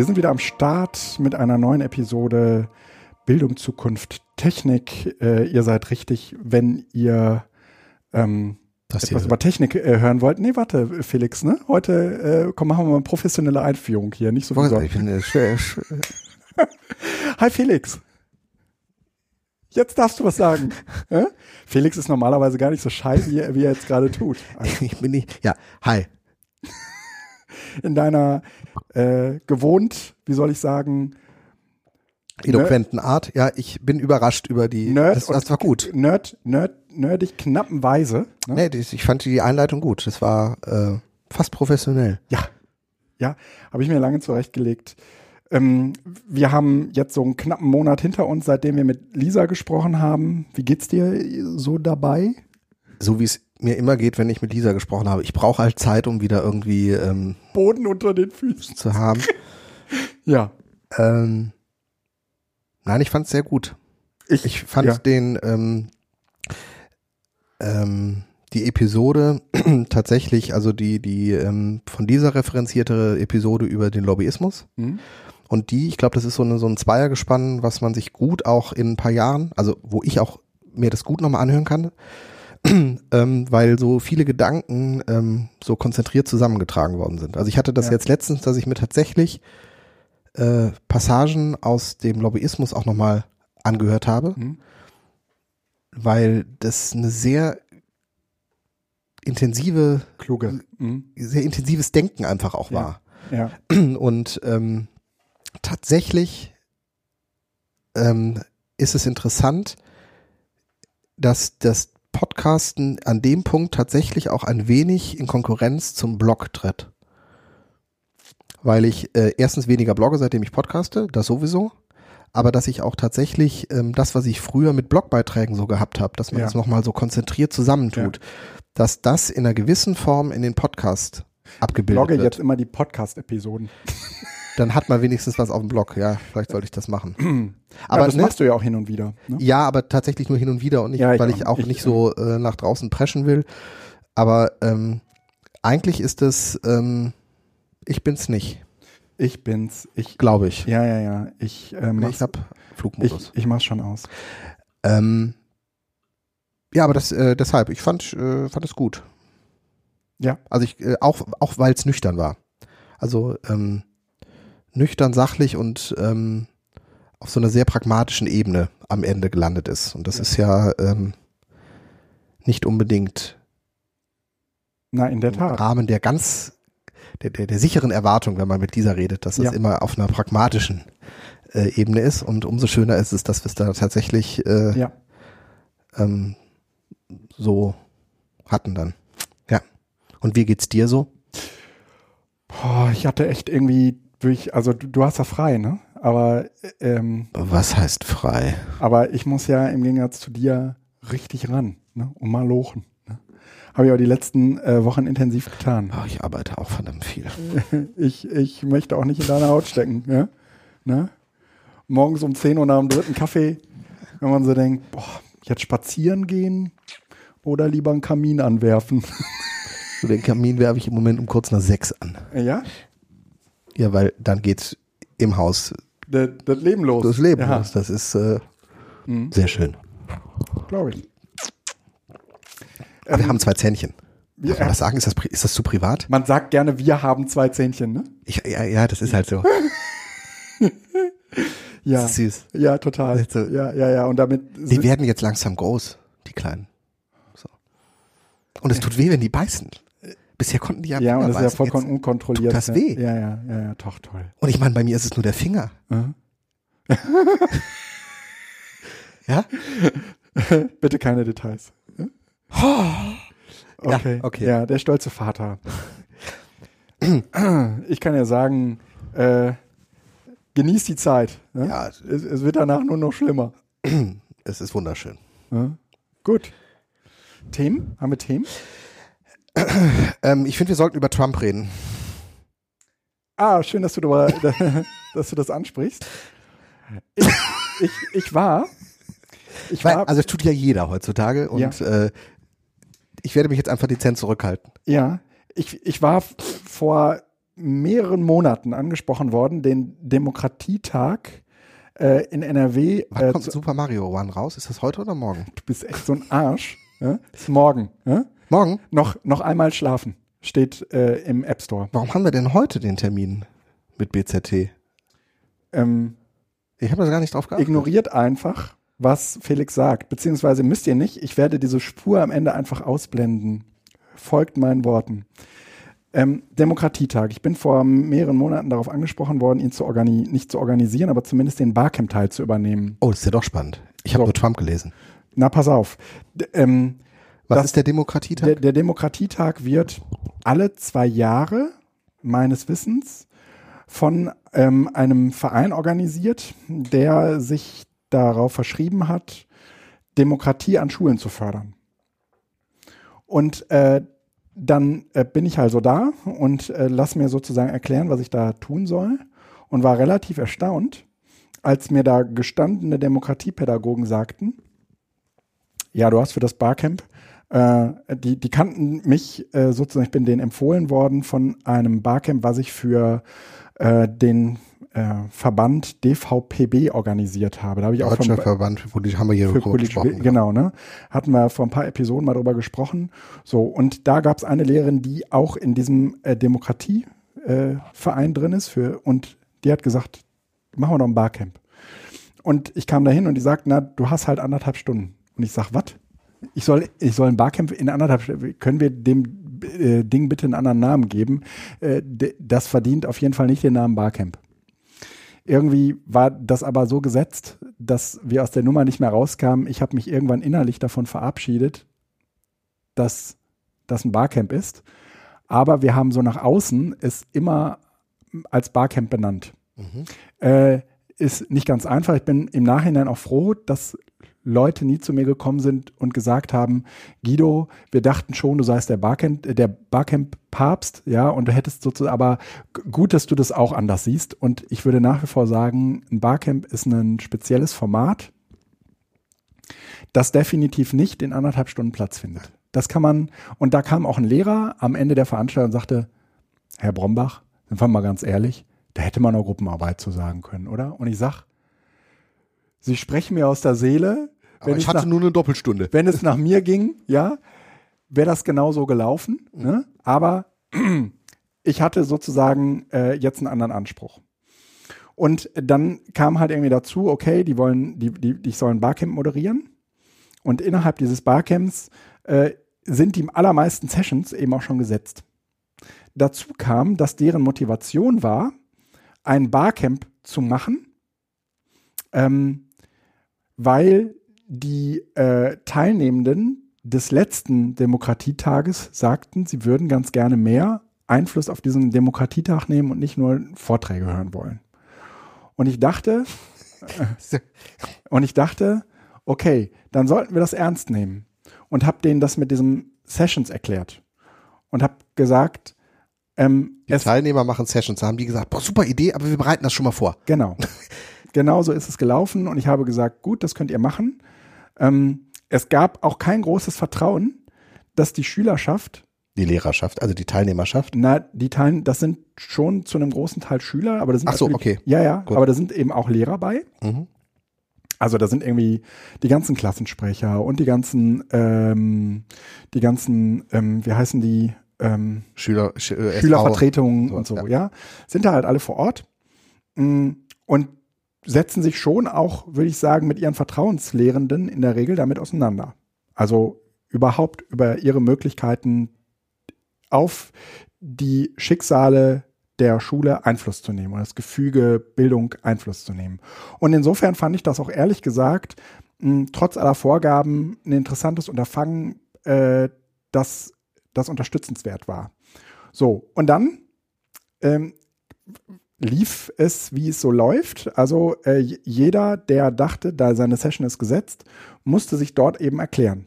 Wir sind wieder am Start mit einer neuen Episode Bildung, Zukunft, Technik. Äh, ihr seid richtig, wenn ihr ähm, Das etwas über Technik äh, hören wollt. Nee, warte, Felix, ne? Heute äh, komm, machen wir mal eine professionelle Einführung hier, nicht so sonst. Ich bin äh. Hi Felix. Jetzt darfst du was sagen. Felix ist normalerweise gar nicht so schei, wie, er- wie er jetzt gerade tut. Ich bin nicht. Ja, hi. In deiner äh, gewohnt, wie soll ich sagen, Eloquenten Art. Ja, ich bin überrascht über die. Nerd das, das war gut. Nerd, Nerd, nerdig knappen Weise. Ne? Nee, das, ich fand die Einleitung gut. Das war äh, fast professionell. Ja, ja, habe ich mir lange zurechtgelegt. Ähm, wir haben jetzt so einen knappen Monat hinter uns, seitdem wir mit Lisa gesprochen haben. Wie geht's dir so dabei? So wie es mir immer geht, wenn ich mit Lisa gesprochen habe. Ich brauche halt Zeit, um wieder irgendwie ähm, Boden unter den Füßen. zu haben. Ja, ähm, nein, ich fand es sehr gut. ich, Ich fand ja. den ähm, ähm, die Episode tatsächlich, also die die ähm, von dieser referenzierte Episode über den Lobbyismus Hm? und die, ich glaube, das ist so, eine, so ein Zweiergespann, was man sich gut auch in ein paar Jahren, also wo ich auch mir das gut nochmal anhören kann, ähm, weil so viele Gedanken ähm, so konzentriert zusammengetragen worden sind. Also ich hatte das Ja. jetzt letztens, dass ich mir tatsächlich äh, Passagen aus dem Lobbyismus auch nochmal angehört habe Hm? weil das eine sehr intensive, kluge. Hm? sehr intensives Denken einfach auch war. Ja, Und ähm, tatsächlich ähm, ist es interessant, dass das Podcasten an dem Punkt tatsächlich auch ein wenig in Konkurrenz zum Blog tritt. Weil ich äh, erstens weniger blogge, seitdem ich podcaste, das sowieso. Aber dass ich auch tatsächlich ähm, das, was ich früher mit Blogbeiträgen so gehabt habe, dass man Ja. das nochmal so konzentriert zusammentut, dass das in einer gewissen Form in den Podcast abgebildet blogge wird jetzt immer die Podcast-Episoden. Dann hat man wenigstens was auf dem Blog. Ja, vielleicht sollte ich das machen. Aber Aber das ne, machst du ja auch hin und wieder. Ne? ja, aber tatsächlich nur hin und wieder und nicht, Ja, ich weil ich auch Ich, nicht so äh, nach draußen preschen will. Aber ähm, eigentlich ist es, ähm, ich bin's nicht, Ich bin's. Ich, glaube ich. ja, ja, ja. Ich, äh, mach's, ich habe ich, Flugmodus. ich mach's schon aus. ähm, ja, aber das äh, deshalb, ich fand, äh, fand es gut. Ja. Also ich, äh, auch, auch weil es nüchtern war. Also ähm, nüchtern, sachlich und ähm, auf so einer sehr pragmatischen Ebene am Ende gelandet ist. Und das Ja. ist ja ähm, nicht unbedingt Na, in der im Tat. Rahmen der ganz der, der, der sicheren Erwartung, wenn man mit dieser redet, dass das Ja. immer auf einer pragmatischen äh, Ebene ist. Und umso schöner ist es, dass wir es da tatsächlich äh, Ja. ähm, so hatten dann. Ja. Und wie geht's dir so? Boah, ich hatte echt irgendwie, durch, also du, du hast ja frei, ne? Aber, ähm, Was heißt frei? aber ich muss ja im Gegensatz zu dir richtig ran, ne? Und mal lochen. Ne? Habe ich auch die letzten äh, Wochen intensiv getan. Oh, ich arbeite auch verdammt viel. Ich, ich möchte auch nicht in deiner Haut stecken, ja? Ne? Morgens um 10 Uhr nach dem dritten Kaffee, wenn man so denkt, boah, jetzt spazieren gehen oder lieber einen Kamin anwerfen. So den Kamin werfe ich im Moment um kurz nach sechs an. ja? Ja, weil dann geht's im Haus Das, das Leben los. das Leben ja, los. Das ist äh, Mhm. sehr schön. glaube ich. Aber wir haben zwei Zähnchen. Darf man das sagen? Ist das, ist das zu privat? man sagt gerne, wir haben zwei Zähnchen, ne? Ich, ja, ja, das ist halt so. Ja, süß. ja, total. Also- ja, ja, ja. Und damit Die werden jetzt langsam groß, die Kleinen. So. Und es tut weh, wenn die beißen. Bisher konnten die ja ja, und das ist ja vollkommen Jetzt- unkontrolliert. tut das ne? weh. Ja, ja, ja, ja, doch, toll. Und ich meine, bei mir ist es nur der Finger. Mhm. Ja? Bitte keine Details. Okay. Ja, okay. Ja, der stolze Vater. Ich kann ja sagen, äh, genieß die Zeit. Ne? Ja, Es, es wird danach nur noch schlimmer. es ist wunderschön. Ne? Gut. Themen? Haben wir Themen? Ähm, ich finde, wir sollten über Trump reden. Ah, schön, dass du, darüber, dass du das ansprichst. Ich, ich, ich war. Ich Weil, war also es tut ja jeder heutzutage und äh, ich werde mich jetzt einfach dezent zurückhalten. Ja, ich, ich war vor mehreren Monaten angesprochen worden, den Demokratietag äh, in NRW. Wann Äh, kommt Super Mario Run raus? Ist das heute oder morgen? du bist echt so ein Arsch. ja? Ist morgen. Ja? Morgen? Noch, noch einmal schlafen. Steht äh, im App Store. Warum haben wir denn heute den Termin mit BZT? Ähm, Ich habe da gar nicht drauf geachtet. ignoriert einfach, was Felix sagt. Beziehungsweise müsst ihr nicht, ich werde diese Spur am Ende einfach ausblenden. Folgt meinen Worten. Ähm, Demokratietag. Ich bin vor mehreren Monaten darauf angesprochen worden, ihn zu organi nicht zu organisieren, aber zumindest den Barcamp-Teil zu übernehmen. Oh, das ist ja doch spannend. Ich habe So. nur Trump gelesen. Na, pass auf. D ähm, Was Das- ist der Demokratietag? der, der Demokratietag wird alle zwei Jahre, meines Wissens, von ähm, einem Verein organisiert, der sich darauf verschrieben hat, Demokratie an Schulen zu fördern. Und äh, dann äh, bin ich also da und äh, lass mir sozusagen erklären, was ich da tun soll und war relativ erstaunt, als mir da gestandene Demokratiepädagogen sagten, ja, du hast für das Barcamp, äh, die, die kannten mich äh, sozusagen, ich bin denen empfohlen worden von einem Barcamp, was ich für äh, den äh, Verband DVPB organisiert habe. Da habe ich auch Deutscher von, Verband, wo die haben wir hier für kurz politische gesprochen. Bildung, genau, ne? Hatten wir vor ein paar Episoden mal drüber gesprochen. So, und da gab es eine Lehrerin, die auch in diesem äh, Demokratieverein äh, drin ist für, und die hat gesagt, machen wir doch ein Barcamp. Und ich kam da hin und die sagt, na, du hast halt anderthalb Stunden. Und ich sag, was? Ich soll, ich soll ein Barcamp in anderthalb Stunden, können wir dem äh, Ding bitte einen anderen Namen geben? Äh, das verdient auf jeden Fall nicht den Namen Barcamp. Irgendwie war das aber so gesetzt, dass wir aus der Nummer nicht mehr rauskamen. Ich habe mich irgendwann innerlich davon verabschiedet, dass das ein Barcamp ist. Aber wir haben so nach außen es immer als Barcamp benannt. Mhm. Äh, ist nicht ganz einfach. Ich bin im Nachhinein auch froh, dass Leute nie zu mir gekommen sind und gesagt haben, Guido, wir dachten schon, du seist der Barcamp, äh, der Barcamp-Papst, ja, und du hättest sozusagen, aber gut, dass du das auch anders siehst. Und ich würde nach wie vor sagen, ein Barcamp ist ein spezielles Format, das definitiv nicht in anderthalb Stunden Platz findet. Das kann man, und da kam auch ein Lehrer am Ende der Veranstaltung und sagte, Herr Brombach, sind wir mal ganz ehrlich, da hätte man auch Gruppenarbeit zu sagen können, oder? Und ich sag, Sie sprechen mir aus der Seele. Aber ich hatte nach, nur eine Doppelstunde. wenn es nach mir ging, ja, wäre das genauso gelaufen. Ne? Aber ich hatte sozusagen äh, jetzt einen anderen Anspruch. Und dann kam halt irgendwie dazu, okay, die wollen, die, die, die sollen Barcamp moderieren. Und innerhalb dieses Barcamps äh, sind die allermeisten Sessions eben auch schon gesetzt. Dazu kam, dass deren Motivation war, ein Barcamp zu machen, ähm, weil die äh, Teilnehmenden des letzten Demokratietages sagten, sie würden ganz gerne mehr Einfluss auf diesen Demokratietag nehmen und nicht nur Vorträge hören wollen. Und ich dachte, und ich dachte, okay, dann sollten wir das ernst nehmen. Und habe denen das mit diesen Sessions erklärt. Und habe gesagt, ähm, Die Teilnehmer machen Sessions. Da haben die gesagt, boah, super Idee, aber wir bereiten das schon mal vor. Genau. genau so ist es gelaufen und ich habe gesagt, gut, das könnt ihr machen. Ähm, es gab auch kein großes Vertrauen, dass die Schülerschaft, Die Lehrerschaft, also die Teilnehmerschaft. na, die Teilen, das sind schon zu einem großen Teil Schüler, aber da sind Ach so, okay. Ja, ja, Gut. aber da sind eben auch Lehrer bei. Mhm. Also da sind irgendwie die ganzen Klassensprecher und die ganzen, ähm, die ganzen, ähm, wie heißen die, ähm, Schüler, Sch äh. Schülervertretungen sowas, und so, ja. ja. Sind da halt alle vor Ort mm, und setzen sich schon auch, würde ich sagen, mit ihren Vertrauenslehrenden in der Regel damit auseinander. Also überhaupt über ihre Möglichkeiten auf die Schicksale der Schule Einfluss zu nehmen oder das Gefüge Bildung Einfluss zu nehmen. Und insofern fand ich das auch ehrlich gesagt, mh, trotz aller Vorgaben, ein interessantes Unterfangen, äh, das, das unterstützenswert war. So, und dann ähm, lief es, wie es so läuft. Also äh, jeder, der dachte, da seine Session ist gesetzt, musste sich dort eben erklären.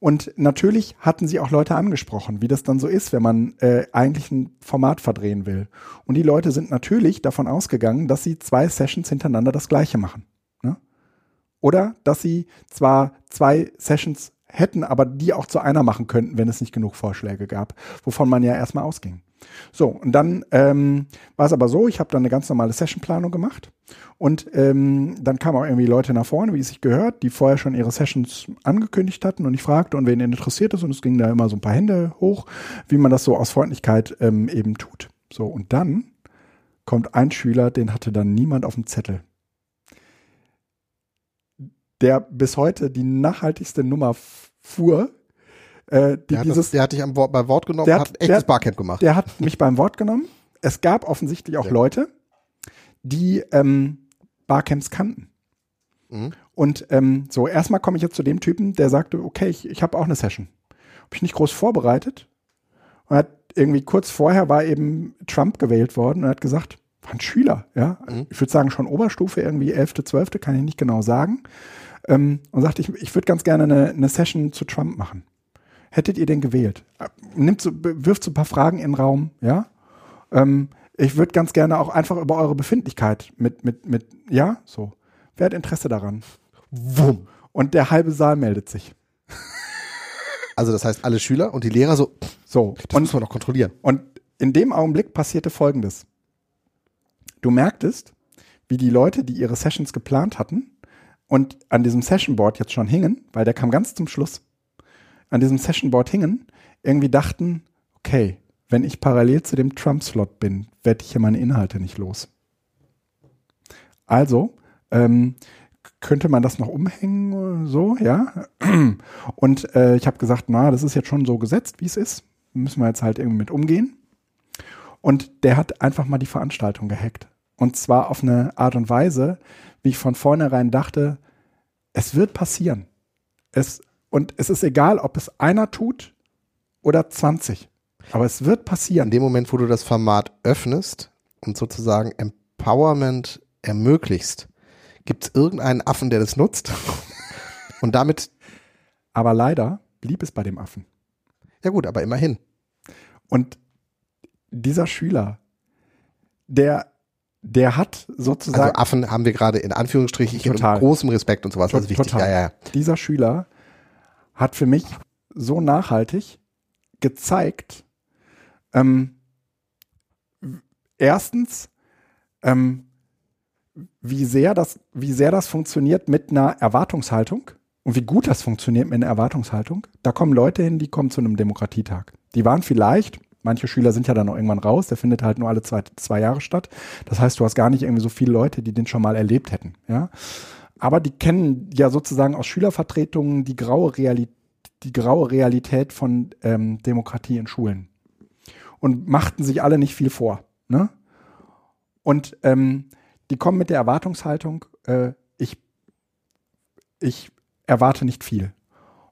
Und natürlich hatten sie auch Leute angesprochen, wie das dann so ist, wenn man äh, eigentlich ein Format verdrehen will. Und die Leute sind natürlich davon ausgegangen, dass sie zwei Sessions hintereinander das gleiche machen. Ne? Oder dass sie zwar zwei Sessions hätten, aber die auch zu einer machen könnten, wenn es nicht genug Vorschläge gab, wovon man ja erstmal ausging. So, und dann ähm, war es aber so, ich habe dann eine ganz normale Sessionplanung gemacht und ähm, dann kamen auch irgendwie Leute nach vorne, wie es sich gehört, die vorher schon ihre Sessions angekündigt hatten und ich fragte, und wen interessiert ist und es ging da immer so ein paar Hände hoch, wie man das so aus Freundlichkeit ähm, eben tut. So, und dann kommt ein Schüler, den hatte dann niemand auf dem Zettel. Der bis heute die nachhaltigste Nummer fuhr, äh, die Der hat, dieses, das, der hat dich am Wort, bei Wort genommen Der hat- hat echtes der- Barcamp gemacht. der hat mich beim Wort genommen. Es gab offensichtlich auch Ja. Leute, die ähm, Barcamps kannten. Mhm. Und ähm, so, erstmal komme ich jetzt zu dem Typen, der sagte, okay, ich, ich habe auch eine Session. Habe ich nicht groß vorbereitet. Und hat irgendwie kurz vorher war eben Trump gewählt worden und hat gesagt, war ein Schüler, ja. Mhm. Ich würde sagen schon Oberstufe, irgendwie 11., 12., kann ich nicht genau sagen. Ähm, und sagte, ich, ich würde ganz gerne eine, eine Session zu Trump machen. Hättet ihr den gewählt? Äh, Nimmt so, wirft so ein paar Fragen in den Raum, ja. Ähm, ich würde ganz gerne auch einfach über eure Befindlichkeit mit, mit, mit, ja, so. Wer hat Interesse daran? Wumm. Und der halbe Saal meldet sich. Also das heißt, alle Schüler und die Lehrer so, So. das Und muss man doch kontrollieren. Und in dem Augenblick passierte Folgendes. Du merktest, wie die Leute, die ihre Sessions geplant hatten und an diesem Sessionboard jetzt schon hingen, weil der kam ganz zum Schluss, an diesem Sessionboard hingen, irgendwie dachten, okay, wenn ich parallel zu dem Trump-Slot bin, werde ich hier meine Inhalte nicht los. Also, ähm, könnte man das noch umhängen, so, ja? Und äh, ich habe gesagt, na, das ist jetzt schon so gesetzt, wie es ist. Müssen wir jetzt halt irgendwie mit umgehen. Und der hat einfach mal die Veranstaltung gehackt. Und zwar auf eine Art und Weise, wie ich von vornherein dachte, es wird passieren. Es, und es ist egal, ob es einer tut oder 20. Aber es wird In passieren. dem Moment, wo du das Format öffnest und sozusagen Empowerment ermöglichst, gibt es irgendeinen Affen, der das nutzt und damit, Aber leider blieb es bei dem Affen. ja gut, aber immerhin. Und dieser Schüler, der, der hat Also sozusagen, Affen haben wir gerade in Anführungsstrichen hier mit Total. großem Respekt und sowas. Das ist wichtig. Total. Ja, ja. dieser Schüler hat für mich so nachhaltig gezeigt, ähm, erstens, ähm, wie sehr das, wie sehr das funktioniert mit einer Erwartungshaltung und wie gut das funktioniert mit einer Erwartungshaltung. Da kommen Leute hin, die kommen zu einem Demokratietag. Die waren vielleicht, manche Schüler sind ja dann noch irgendwann raus, der findet halt nur alle zwei, zwei Jahre statt. Das heißt, du hast gar nicht irgendwie so viele Leute, die den schon mal erlebt hätten, ja. Aber die kennen ja sozusagen aus Schülervertretungen die graue Realität, die graue Realität von ähm, Demokratie in Schulen und machten sich alle nicht viel vor. Ne? Und ähm, die kommen mit der Erwartungshaltung, äh, ich, ich erwarte nicht viel.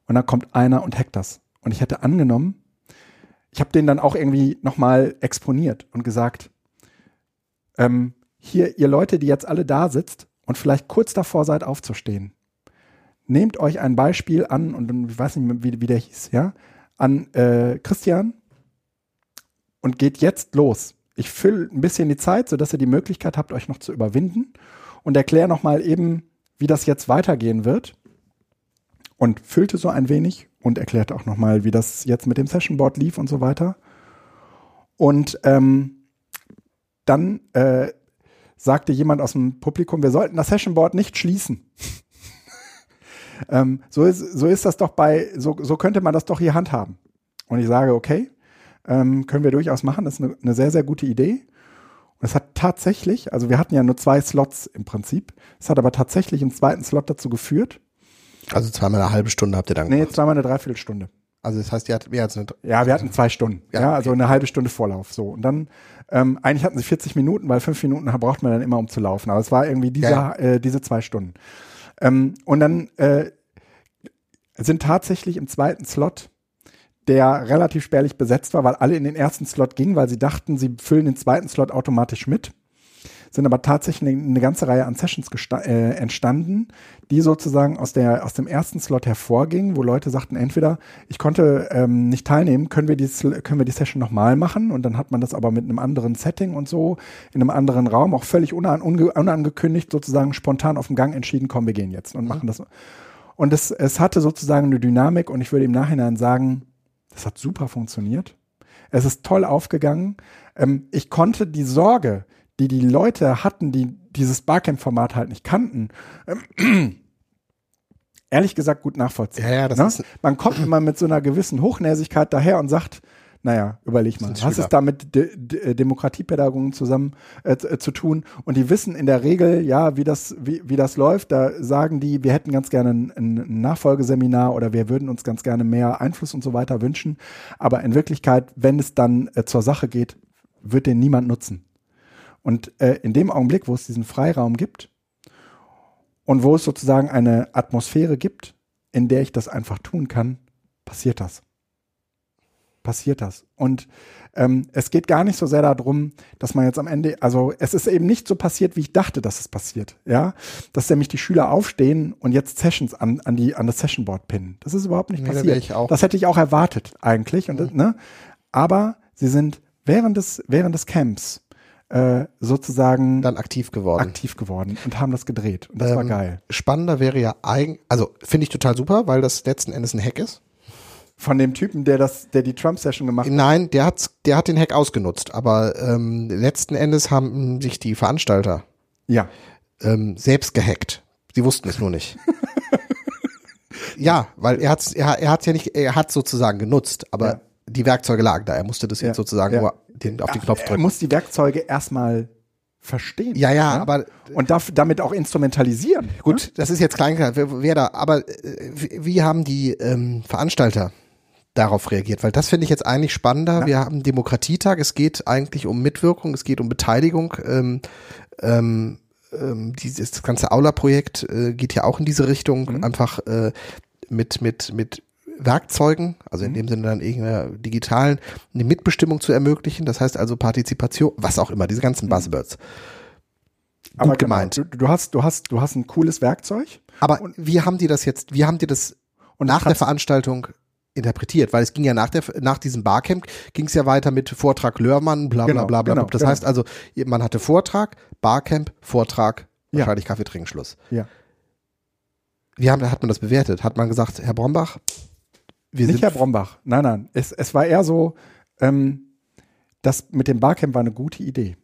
Und dann kommt einer und hackt das. Und ich hätte angenommen, ich habe den dann auch irgendwie nochmal exponiert und gesagt, ähm, hier, ihr Leute, die jetzt alle da sitzt und vielleicht kurz davor seid aufzustehen, nehmt euch ein Beispiel an, und ich weiß nicht wie, wie der hieß, ja, an äh, Christian und geht jetzt los. Ich fülle ein bisschen die Zeit, sodass ihr die Möglichkeit habt, euch noch zu überwinden und erkläre nochmal eben, wie das jetzt weitergehen wird. Und füllte so ein wenig und erklärte auch nochmal, wie das jetzt mit dem Sessionboard lief und so weiter. Und ähm, dann äh, sagte jemand aus dem Publikum, wir sollten das Sessionboard nicht schließen. ähm, so, ist, so ist das doch bei, so, so könnte man das doch hier handhaben. Und ich sage, okay, ähm, können wir durchaus machen, das ist eine, eine sehr, sehr gute Idee. Und es hat tatsächlich, also wir hatten ja nur zwei Slots im Prinzip, es hat aber tatsächlich einen zweiten Slot dazu geführt. Also zweimal eine halbe Stunde habt ihr dann Nee, gemacht. zweimal eine Dreiviertelstunde. Also das heißt, ihr hattet mehr als eine Ja, wir hatten zwei Stunden. Ja, Ja, also eine halbe Stunde Vorlauf. So. Und dann, ähm, eigentlich hatten sie 40 Minuten, weil fünf Minuten braucht man dann immer, um zu laufen. Aber es war irgendwie diese, Ja, Äh, diese zwei Stunden. Ähm, und dann äh, sind tatsächlich im zweiten Slot, der relativ spärlich besetzt war, weil alle in den ersten Slot gingen, weil sie dachten, sie füllen den zweiten Slot automatisch mit. Sind aber tatsächlich eine, ganze Reihe an Sessions äh, entstanden, die sozusagen aus, der, aus dem ersten Slot hervorgingen, wo Leute sagten, entweder ich konnte ähm, nicht teilnehmen, können wir, die, können wir die Session nochmal machen und dann hat man das aber mit einem anderen Setting und so, in einem anderen Raum, auch völlig unan, unge, unangekündigt, sozusagen spontan auf dem Gang entschieden, komm, wir gehen jetzt und machen das. Und es, es hatte sozusagen eine Dynamik und ich würde im Nachhinein sagen, das hat super funktioniert. Es ist toll aufgegangen. Ähm, ich konnte die Sorge, die die Leute hatten, die dieses Barcamp-Format halt nicht kannten, ähm, ehrlich gesagt gut nachvollziehen. Ja, ja, das ne? ist- Man kommt immer mit so einer gewissen Hochnäsigkeit daher und sagt, naja, überleg mal, was ist da mit De De Demokratiepädagogen zusammen äh, zu- äh, zu tun? Und die wissen in der Regel, ja, wie das, wie, wie das läuft. Da sagen die, wir hätten ganz gerne ein, ein Nachfolgeseminar oder wir würden uns ganz gerne mehr Einfluss und so weiter wünschen. Aber in Wirklichkeit, wenn es dann äh, zur Sache geht, wird den niemand nutzen. Und äh, in dem Augenblick, wo es diesen Freiraum gibt und wo es sozusagen eine Atmosphäre gibt, in der ich das einfach tun kann, passiert das. Passiert das. Und ähm, es geht gar nicht so sehr darum, dass man jetzt am Ende, also es ist eben nicht so passiert, wie ich dachte, dass es passiert. Ja, dass nämlich die Schüler aufstehen und jetzt Sessions an, an, die, an das Session Board pinnen. Das ist überhaupt nicht Nee, passiert. auch. Das hätte ich auch erwartet eigentlich. Und, das, ne? Aber sie sind während des, während des Camps äh, sozusagen Dann aktiv geworden. aktiv geworden und haben das gedreht. Und das war Ähm, geil. Spannender wäre ja eigentlich, also finde ich total super, weil das letzten Endes ein Hack ist. Von dem Typen, der das, der die Trump-Session gemacht hat. Nein, der hat, der hat den Hack ausgenutzt, aber ähm, letzten Endes haben sich die Veranstalter Ja. ähm, selbst gehackt. Sie wussten es nur nicht. ja, weil er hat's, er, er hat's ja nicht, er hat sozusagen genutzt, aber Ja. Die Werkzeuge lagen da. Er musste das Ja, jetzt sozusagen ja. nur den, auf den Knopf Er drücken. muss die Werkzeuge erstmal verstehen. Ja, ja, aber Und darf, damit auch instrumentalisieren. Gut, das ist jetzt klein, wer, wer da, aber äh, wie, haben die ähm, Veranstalter darauf reagiert? Weil das finde ich jetzt eigentlich spannender. Wir haben Demokratietag, es geht eigentlich um Mitwirkung, es geht um Beteiligung. Ähm, ähm, ähm, dieses das ganze Aula-Projekt äh, geht ja auch in diese Richtung, einfach äh, mit, mit, mit Werkzeugen, also in dem Sinne dann irgendeiner digitalen, eine Mitbestimmung zu ermöglichen. Das heißt also Partizipation, was auch immer, diese ganzen Buzzwords. Aber Gut genau, gemeint. Du, du hast, du hast, du hast ein cooles Werkzeug. Aber wie haben die das jetzt, wie haben die das Und nach der Veranstaltung interpretiert? Weil es ging ja nach der, nach diesem Barcamp ging es ja weiter mit Vortrag Lörmann, bla bla Genau, bla bla. genau, das genau. heißt also, man hatte Vortrag, Barcamp, Vortrag, Ja. wahrscheinlich Kaffee trinken, Schluss. Ja. Wie haben, hat man das bewertet? Hat man gesagt, Herr Brombach, wir Nicht Herr Brombach. Nein, nein. Es, es war eher so, ähm, das mit dem Barcamp war eine gute Idee.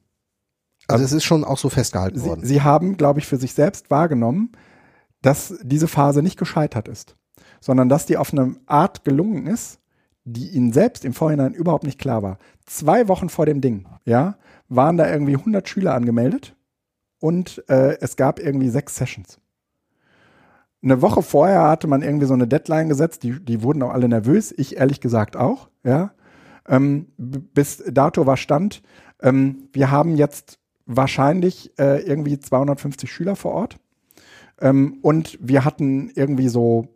also es ist schon auch so festgehalten Sie, worden. sie haben, glaube ich, für sich selbst wahrgenommen, dass diese Phase nicht gescheitert ist, sondern dass die auf eine Art gelungen ist, die ihnen selbst im Vorhinein überhaupt nicht klar war. Zwei Wochen vor dem Ding, ja, waren da irgendwie 100 Schüler angemeldet und äh, es gab irgendwie sechs Sessions. Eine Woche vorher hatte man irgendwie so eine Deadline gesetzt, die, die wurden auch alle nervös, ich ehrlich gesagt auch, ja. Ähm, bis dato war Stand, ähm, wir haben jetzt wahrscheinlich äh, irgendwie 250 Schüler vor Ort. Ähm, und wir hatten irgendwie so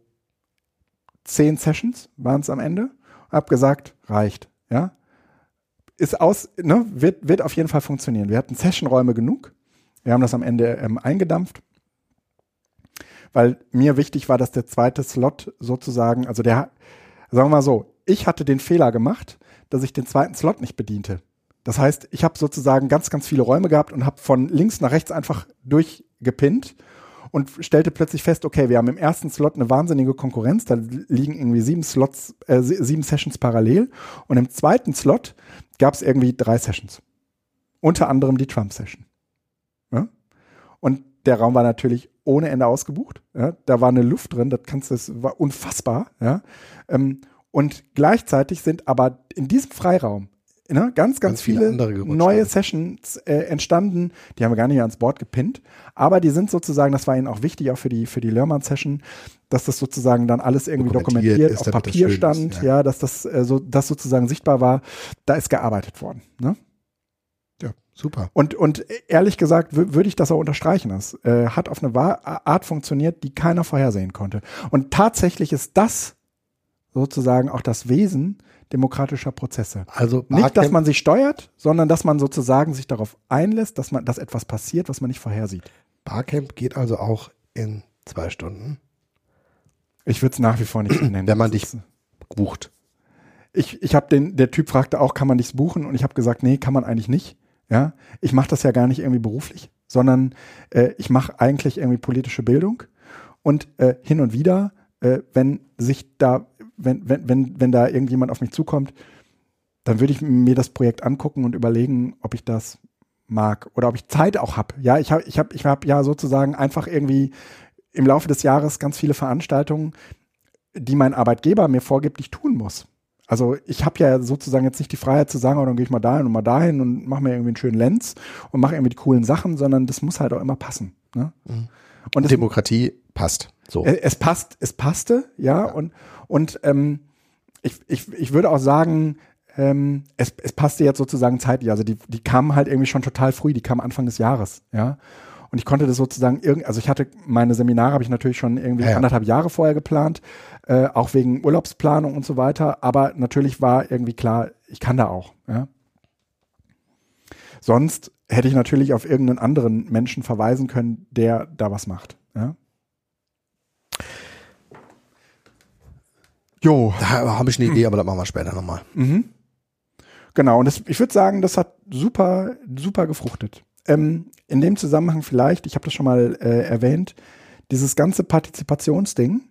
zehn Sessions, waren es am Ende. Hab gesagt, reicht, ja. Ist aus, ne, wird, wird auf jeden Fall funktionieren. Wir hatten Sessionräume genug. Wir haben das am Ende ähm, eingedampft. Weil mir wichtig war, dass der zweite Slot sozusagen, also der, sagen wir mal so, ich hatte den Fehler gemacht, dass ich den zweiten Slot nicht bediente. Das heißt, ich habe sozusagen ganz, ganz viele Räume gehabt und habe von links nach rechts einfach durchgepinnt und stellte plötzlich fest, okay, wir haben im ersten Slot eine wahnsinnige Konkurrenz, da liegen irgendwie sieben Slots, äh, sie- sieben Sessions parallel und im zweiten Slot gab es irgendwie drei Sessions. Unter anderem die Trump-Session. Der Raum war natürlich ohne Ende ausgebucht. Ja? Da war eine Luft drin, das kannst du, das war unfassbar. Ja? Ähm, und gleichzeitig sind aber in diesem Freiraum ne, ganz, ganz, Ganz viele viele, neue werden. Sessions äh, entstanden. Die haben wir gar nicht ans Board gepinnt. Aber die sind sozusagen, das war ihnen auch wichtig, auch für die, für die Lehrmann-Session, dass das sozusagen dann alles irgendwie Dokumentiert dokumentiert, ist, auf Papier schön ist, stand, ja. ja. dass das äh, so, das sozusagen sichtbar war. Da ist gearbeitet worden. Ne? Super. Und, und ehrlich gesagt wü- würde ich das auch unterstreichen. Das äh, hat auf eine Art funktioniert, die keiner vorhersehen konnte. Und tatsächlich ist das sozusagen auch das Wesen demokratischer Prozesse. Also Nicht, dass man sich steuert, sondern dass man sozusagen sich darauf einlässt, dass man, dass etwas passiert, was man nicht vorhersieht. Barcamp geht also auch in zwei Stunden, Ich würde es nach wie vor nicht nennen. wenn man dich bucht. ich, ich habe den, der Typ fragte auch, kann man nichts buchen? Und ich habe gesagt, nee, kann man eigentlich nicht. Ja, ich mache das ja gar nicht irgendwie beruflich, sondern äh, ich mache eigentlich irgendwie politische Bildung und äh, hin und wieder, äh, wenn sich da, wenn, wenn, wenn, wenn da irgendjemand auf mich zukommt, dann würde ich mir das Projekt angucken und überlegen, ob ich das mag oder ob ich Zeit auch habe. Ja, ich habe ich hab, ich hab ja sozusagen einfach irgendwie im Laufe des Jahres ganz viele Veranstaltungen, die mein Arbeitgeber mir vorgibt, ich tun muss. Also ich habe ja sozusagen jetzt nicht die Freiheit zu sagen, oh, dann gehe ich mal dahin und mal dahin und mache mir irgendwie einen schönen Lenz und mache irgendwie die coolen Sachen, sondern das muss halt auch immer passen. Ne? Mhm. Und Demokratie passt. So. Es, es passt, es passte, ja, ja. und und ähm, ich, ich, ich würde auch sagen, ähm, es, es passte jetzt sozusagen zeitlich. Also die, die kamen halt irgendwie schon total früh, die kamen Anfang des Jahres, ja. Und ich konnte das sozusagen irgendwie, also ich hatte meine Seminare habe ich natürlich schon irgendwie ja, ja. anderthalb Jahre vorher geplant, äh, auch wegen Urlaubsplanung und so weiter. Aber natürlich war irgendwie klar, ich kann da auch. Ja. Sonst hätte ich natürlich auf irgendeinen anderen Menschen verweisen können, der da was macht. Ja. Jo. Da habe ich eine Idee, aber das machen wir später nochmal. Mhm. Genau, und das, ich würde sagen, das hat super, super gefruchtet. Ähm, in dem Zusammenhang vielleicht, ich habe das schon mal äh, erwähnt, dieses ganze Partizipationsding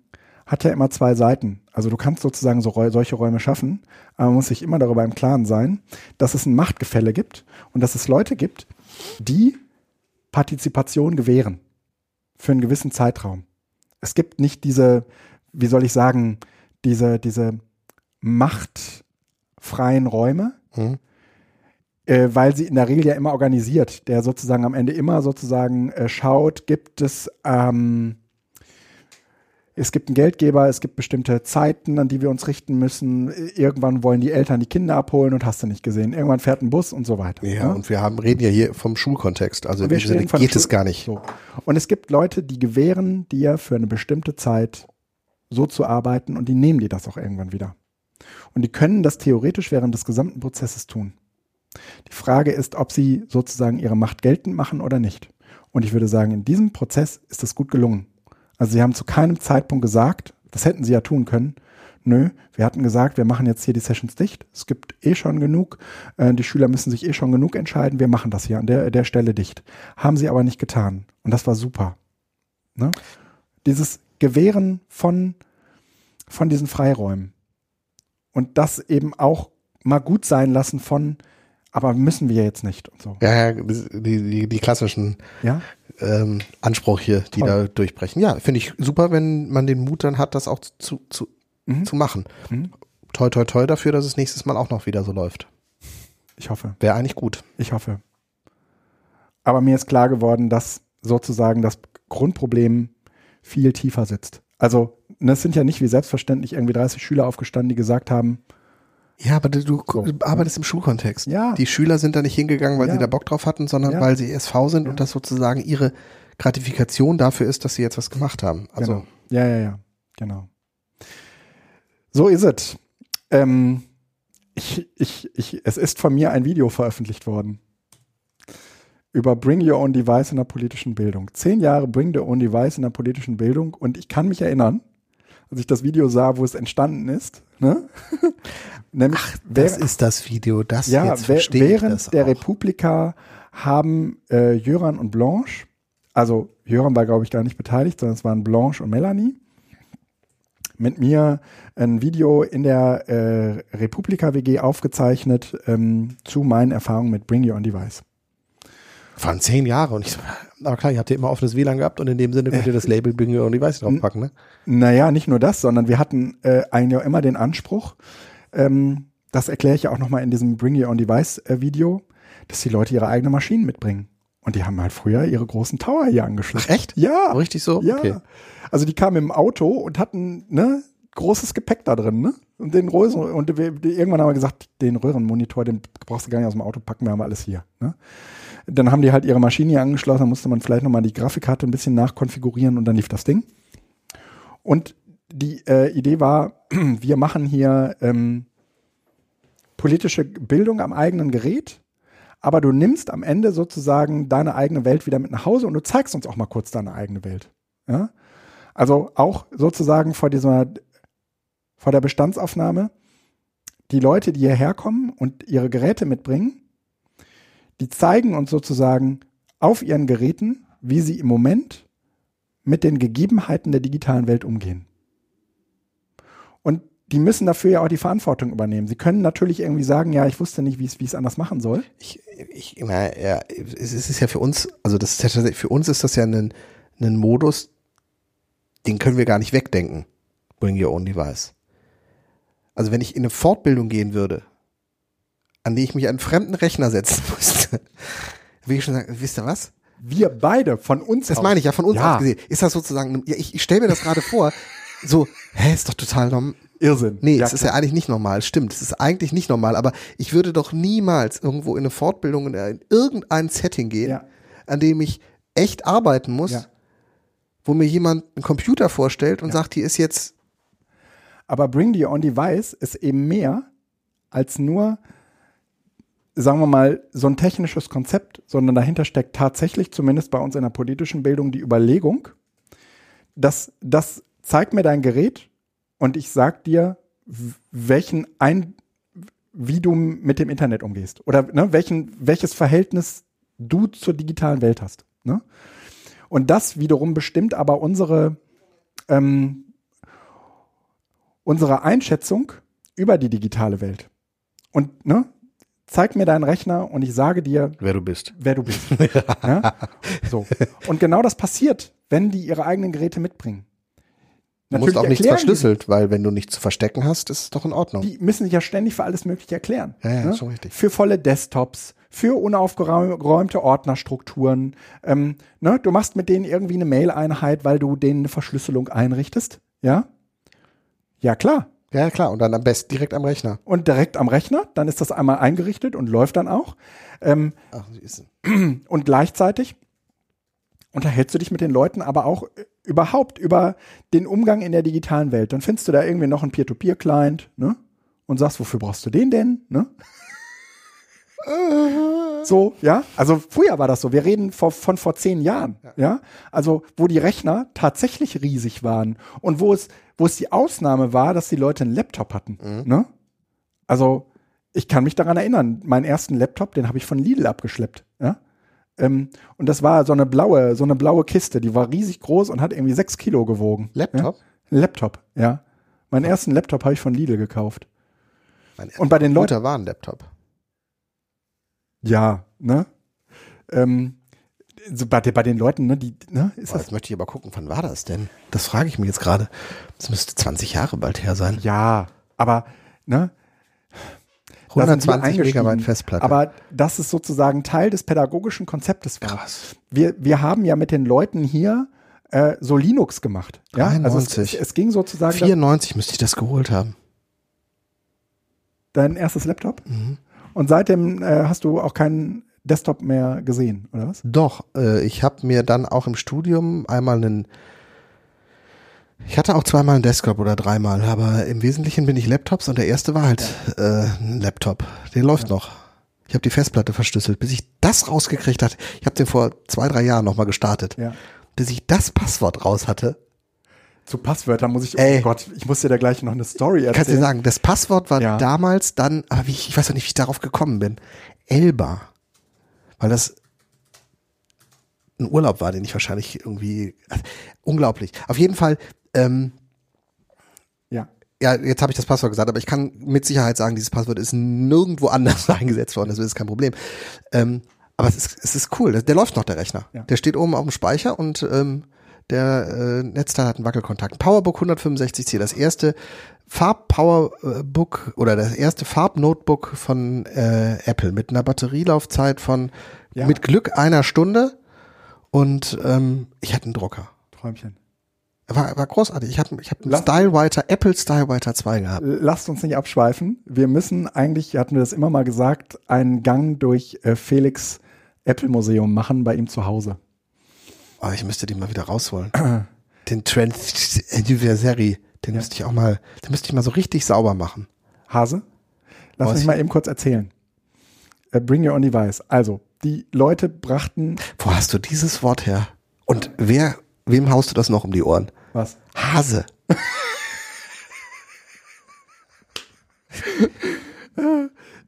hat ja immer zwei Seiten. Also du kannst sozusagen so, solche Räume schaffen, aber man muss sich immer darüber im Klaren sein, dass es ein Machtgefälle gibt und dass es Leute gibt, die Partizipation gewähren für einen gewissen Zeitraum. Es gibt nicht diese, wie soll ich sagen, diese, diese machtfreien Räume, mhm. Äh, weil sie in der Regel ja immer organisiert, der sozusagen am Ende immer sozusagen äh, schaut, gibt es ähm, es gibt einen Geldgeber, es gibt bestimmte Zeiten, an die wir uns richten müssen. Irgendwann wollen die Eltern die Kinder abholen und hast du nicht gesehen. Irgendwann fährt ein Bus und so weiter. Ja, ja? und wir haben, reden ja hier vom Schulkontext. Also in Sinne geht es gar nicht. So. Und es gibt Leute, die gewähren dir für eine bestimmte Zeit so zu arbeiten und die nehmen dir das auch irgendwann wieder. Und die können das theoretisch während des gesamten Prozesses tun. Die Frage ist, ob sie sozusagen ihre Macht geltend machen oder nicht. Und ich würde sagen, in diesem Prozess ist das gut gelungen. Also sie haben zu keinem Zeitpunkt gesagt, das hätten sie ja tun können, nö, wir hatten gesagt, wir machen jetzt hier die Sessions dicht. Es gibt eh schon genug, äh, die Schüler müssen sich eh schon genug entscheiden, wir machen das hier an der, der Stelle dicht. Haben sie aber nicht getan. Und das war super. Ne? Dieses Gewähren von, von diesen Freiräumen. Und das eben auch mal gut sein lassen von, aber müssen wir jetzt nicht und so. Ja, ja die, die, die klassischen ja? ähm, Ansprüche, die Toll. da durchbrechen. Ja, finde ich super, wenn man den Mut dann hat, das auch zu, zu, mhm. zu machen. Mhm. Toi, toi, toi dafür, dass es nächstes Mal auch noch wieder so läuft. Ich hoffe. Wäre eigentlich gut. Ich hoffe. Aber mir ist klar geworden, dass sozusagen das Grundproblem viel tiefer sitzt. Also, ne, es sind ja nicht wie selbstverständlich irgendwie 30 Schüler aufgestanden, die gesagt haben, ja, aber du so. arbeitest im Schulkontext. Ja. Die Schüler sind da nicht hingegangen, weil ja. sie da Bock drauf hatten, sondern ja. weil sie SV sind ja. und das sozusagen ihre Gratifikation dafür ist, dass sie jetzt was gemacht haben. Also. Genau. Ja, ja, ja. Genau. So ist es. Ähm, ich, ich, ich, es ist von mir ein Video veröffentlicht worden über Bring Your Own Device in der politischen Bildung. Zehn Jahre Bring Your Own Device in der politischen Bildung und ich kann mich erinnern, als ich das Video sah, wo es entstanden ist. Ne? Nämlich, Ach, das wer, ist das Video, das ja, jetzt verstehe während das der Republika haben äh, Jöran und Blanche, also Jöran war glaube ich gar nicht beteiligt, sondern es waren Blanche und Melanie, mit mir ein Video in der äh, Republika WG aufgezeichnet ähm, zu meinen Erfahrungen mit Bring Your Own Device. Waren zehn Jahre und ich so, aber klar, ihr habt ja immer offenes WLAN gehabt und in dem Sinne könnt ihr das Label Bring Your Own Device draufpacken, ne? Naja, nicht nur das, sondern wir hatten äh, eigentlich auch immer den Anspruch, ähm, das erkläre ich ja auch nochmal in diesem Bring Your Own Device äh, Video, dass die Leute ihre eigenen Maschinen mitbringen. Und die haben halt früher ihre großen Tower hier angeschlossen. Ach, echt? Ja. Richtig so? Ja. Okay. Also die kamen im Auto und hatten, ne, großes Gepäck da drin, ne? Und den Röhren, und wir, irgendwann haben wir gesagt, den Röhrenmonitor, den brauchst du gar nicht aus dem Auto packen, wir haben alles hier, ne? Dann haben die halt ihre Maschine hier angeschlossen, dann musste man vielleicht nochmal die Grafikkarte ein bisschen nachkonfigurieren und dann lief das Ding. Und die äh, Idee war, wir machen hier ähm, politische Bildung am eigenen Gerät, aber du nimmst am Ende sozusagen deine eigene Welt wieder mit nach Hause und du zeigst uns auch mal kurz deine eigene Welt. Ja? Also auch sozusagen vor dieser, vor der Bestandsaufnahme, die Leute, die hierher kommen und ihre Geräte mitbringen, die zeigen uns sozusagen auf ihren Geräten, wie sie im Moment mit den Gegebenheiten der digitalen Welt umgehen. Und die müssen dafür ja auch die Verantwortung übernehmen. Sie können natürlich irgendwie sagen, ja, ich wusste nicht, wie es wie es anders machen soll. Ich, ich, na, ja, es ist ja für uns, also das ist ja tatsächlich, für uns ist das ja ein, ein Modus, den können wir gar nicht wegdenken. Bring your own device. Also wenn ich in eine Fortbildung gehen würde, an die ich mich an einen fremden Rechner setzen musste, würde ich schon sagen, wisst ihr was? Wir beide von uns Das aus. meine ich ja von uns Ja. aus gesehen. Ist das sozusagen, ja, ich, ich stelle mir das gerade vor, so, hä, ist doch total normal. Irrsinn. Nee, Ja, es ist ja eigentlich nicht normal, stimmt. Es ist eigentlich nicht normal, aber ich würde doch niemals irgendwo in eine Fortbildung in in irgendein Setting gehen, Ja. an dem ich echt arbeiten muss, Ja. wo mir jemand einen Computer vorstellt und sagt, hier ist jetzt, Aber Bring Your Own Device ist eben mehr als nur, sagen wir mal, so ein technisches Konzept, sondern dahinter steckt tatsächlich, zumindest bei uns in der politischen Bildung, die Überlegung, dass das zeigt mir dein Gerät und ich sag dir, welchen ein, wie du mit dem Internet umgehst oder ne, welchen, welches Verhältnis du zur digitalen Welt hast. Ne? Und das wiederum bestimmt aber unsere ähm, unsere Einschätzung über die digitale Welt. Und ne, zeig mir deinen Rechner und ich sage dir, wer du bist. wer du bist. ja? so. Und genau das passiert, wenn die ihre eigenen Geräte mitbringen. Du musst auch nichts die- verschlüsselt, weil wenn du nichts zu verstecken hast, ist es doch in Ordnung. Die müssen sich ja ständig für alles Mögliche erklären. Ja, ja, ne? schon richtig. Für volle Desktops, für unaufgeräumte Ordnerstrukturen. Ähm, ne? Du machst mit denen irgendwie eine Mail-Einheit, weil du denen eine Verschlüsselung einrichtest. Ja? Ja, klar. Ja, klar, und dann am besten direkt am Rechner. und direkt am Rechner. Dann ist das einmal eingerichtet und läuft dann auch. Ähm, Ach, ist, und gleichzeitig unterhältst du dich mit den Leuten aber auch äh, überhaupt über den Umgang in der digitalen Welt. Dann findest du da irgendwie noch einen Peer-to-Peer-Client ne? und sagst, wofür brauchst du den denn? Ne? So, ja. Also früher war das so. Wir reden vor, von vor zehn Jahren, ja. Also wo die Rechner tatsächlich riesig waren und wo es, wo es die Ausnahme war, dass die Leute einen Laptop hatten. Ne? Also ich kann mich daran erinnern, meinen ersten Laptop, den habe ich von Lidl abgeschleppt, ja. Ähm, und das war so eine blaue, so eine blaue Kiste, die war riesig groß und hat irgendwie sechs Kilo gewogen. Laptop? Ja? Laptop, ja. Meinen ersten Laptop habe ich von Lidl gekauft. Mein Und bei den Leuten, war ein Laptop. Ja, ne? Ähm, so bei, bei den Leuten, ne, die, ne, ist Boah, das jetzt möchte ich aber gucken, wann war das denn? Das frage ich mich jetzt gerade. Das müsste 20 Jahre bald her sein. ja, aber ne, da sind wir 120 eingestiegen. Megabyte Festplatte. Aber das ist sozusagen Teil des pädagogischen Konzeptes war. Krass. Wir, wir haben ja mit den Leuten hier äh, so Linux gemacht. Ja? Also es, 93. es, es ging sozusagen 94 müsste ich das geholt haben. dein erstes Laptop Mhm. Und seitdem äh, hast du auch keinen Desktop mehr gesehen, oder was? Doch, äh, ich habe mir dann auch im Studium einmal einen ich hatte auch zweimal einen Desktop oder dreimal, aber im Wesentlichen bin ich Laptops und der erste war halt äh, ein Laptop. Der läuft noch. Ich habe die Festplatte verschlüsselt, bis ich das rausgekriegt hatte. Ich habe den vor zwei, drei Jahren nochmal gestartet. Ja. Bis ich das Passwort raus hatte. Zu Passwörtern muss ich, Ey. oh Gott, ich muss dir da gleich noch eine Story erzählen. Kannst du dir sagen, das Passwort war Ja. damals dann, aber wie, ich weiß auch nicht, wie ich darauf gekommen bin. Elba. Weil das ein Urlaub war, den ich wahrscheinlich irgendwie, also, unglaublich. Auf jeden Fall, ähm, Ja. ja, jetzt habe ich das Passwort gesagt, aber ich kann mit Sicherheit sagen, dieses Passwort ist nirgendwo anders eingesetzt worden, das ist kein Problem. Ähm, aber es ist, es ist cool, der läuft noch, der Rechner. Ja. Der steht oben auf dem Speicher und ähm, der äh, Netzteil hat einen Wackelkontakt. PowerBook 165C, das erste Farb-Powerbook oder das erste Farb-Notebook von äh, Apple mit einer Batterielaufzeit von Ja. mit Glück einer Stunde und ähm, ich hatte einen Drucker. Träumchen. War, war großartig. Ich habe ich hab einen Lass- Stylewriter, Apple Stylewriter 2 gehabt. Lasst uns nicht abschweifen. Wir müssen eigentlich, hatten wir das immer mal gesagt, einen Gang durch äh, Felix Apple Museum machen bei ihm zu Hause. Oh, ich müsste den mal wieder rausholen. den Trend Anniversary, den müsste ich auch mal, den müsste ich mal so richtig sauber machen. Hase, lass Was? mich mal eben kurz erzählen. Äh, bring your own device. Also, die Leute brachten Wo hast du dieses Wort her? Und wer, wem haust du das noch um die Ohren? was? Hase.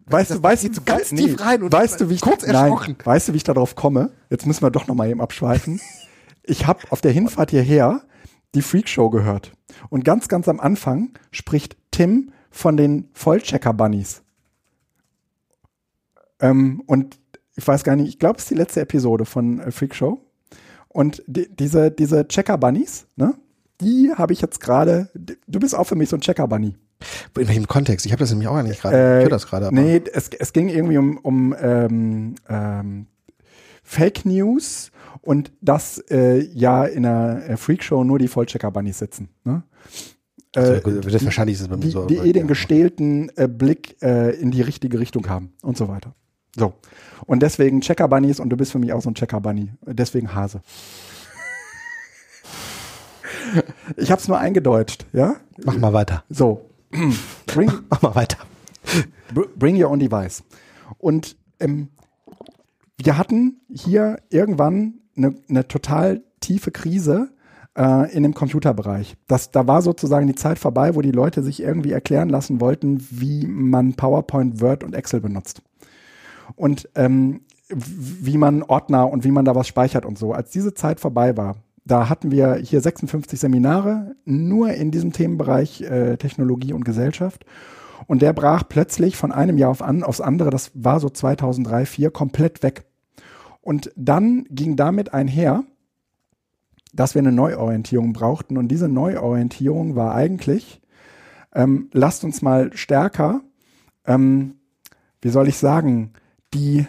Weißt du, weißt du, ganz nee, tief rein und weißt du, wie ich kurz nein, erschrocken. weißt du, wie ich darauf komme? Jetzt müssen wir doch noch mal eben abschweifen. Ich habe auf der Hinfahrt hierher die Freakshow gehört und ganz, ganz am Anfang spricht Tim von den Vollchecker-Bunnies. Ähm, und ich weiß gar nicht, ich glaube, es ist die letzte Episode von äh, Freak Show. Und die, diese, diese Checker-Bunnies, ne? Die habe ich jetzt gerade. Du bist auch für mich so ein Checker-Bunny. In welchem Kontext? Ich habe das nämlich auch nicht gerade. Äh, ich höre das gerade. aber- Nee, es, es ging irgendwie um, um ähm, ähm, Fake News und dass äh, ja in einer äh, Freakshow nur die Vollchecker-Bunnies sitzen. Ne? Äh, das wahrscheinlich ist es bei mir die, so. die eh den gestählten äh, Blick äh, in die richtige Richtung haben und so weiter. So. Und deswegen Checker-Bunnies und du bist für mich auch so ein Checker-Bunny. Deswegen Hase. Ich habe es nur eingedeutscht, ja? Mach mal weiter. So. Bring, Mach mal weiter. Br- Bring your own device. Und ähm, wir hatten hier irgendwann eine, eine total tiefe Krise äh, in dem Computerbereich. Das, da war sozusagen die Zeit vorbei, wo die Leute sich irgendwie erklären lassen wollten, wie man PowerPoint, Word und Excel benutzt. Und ähm, wie man Ordner und wie man da was speichert und so. Als diese Zeit vorbei war, da hatten wir hier 56 Seminare nur in diesem Themenbereich äh, Technologie und Gesellschaft. Und der brach plötzlich von einem Jahr auf an, aufs andere, das war so 2003, 2004, komplett weg. Und dann ging damit einher, dass wir eine Neuorientierung brauchten. Und diese Neuorientierung war eigentlich, ähm, lasst uns mal stärker, ähm, wie soll ich sagen, die,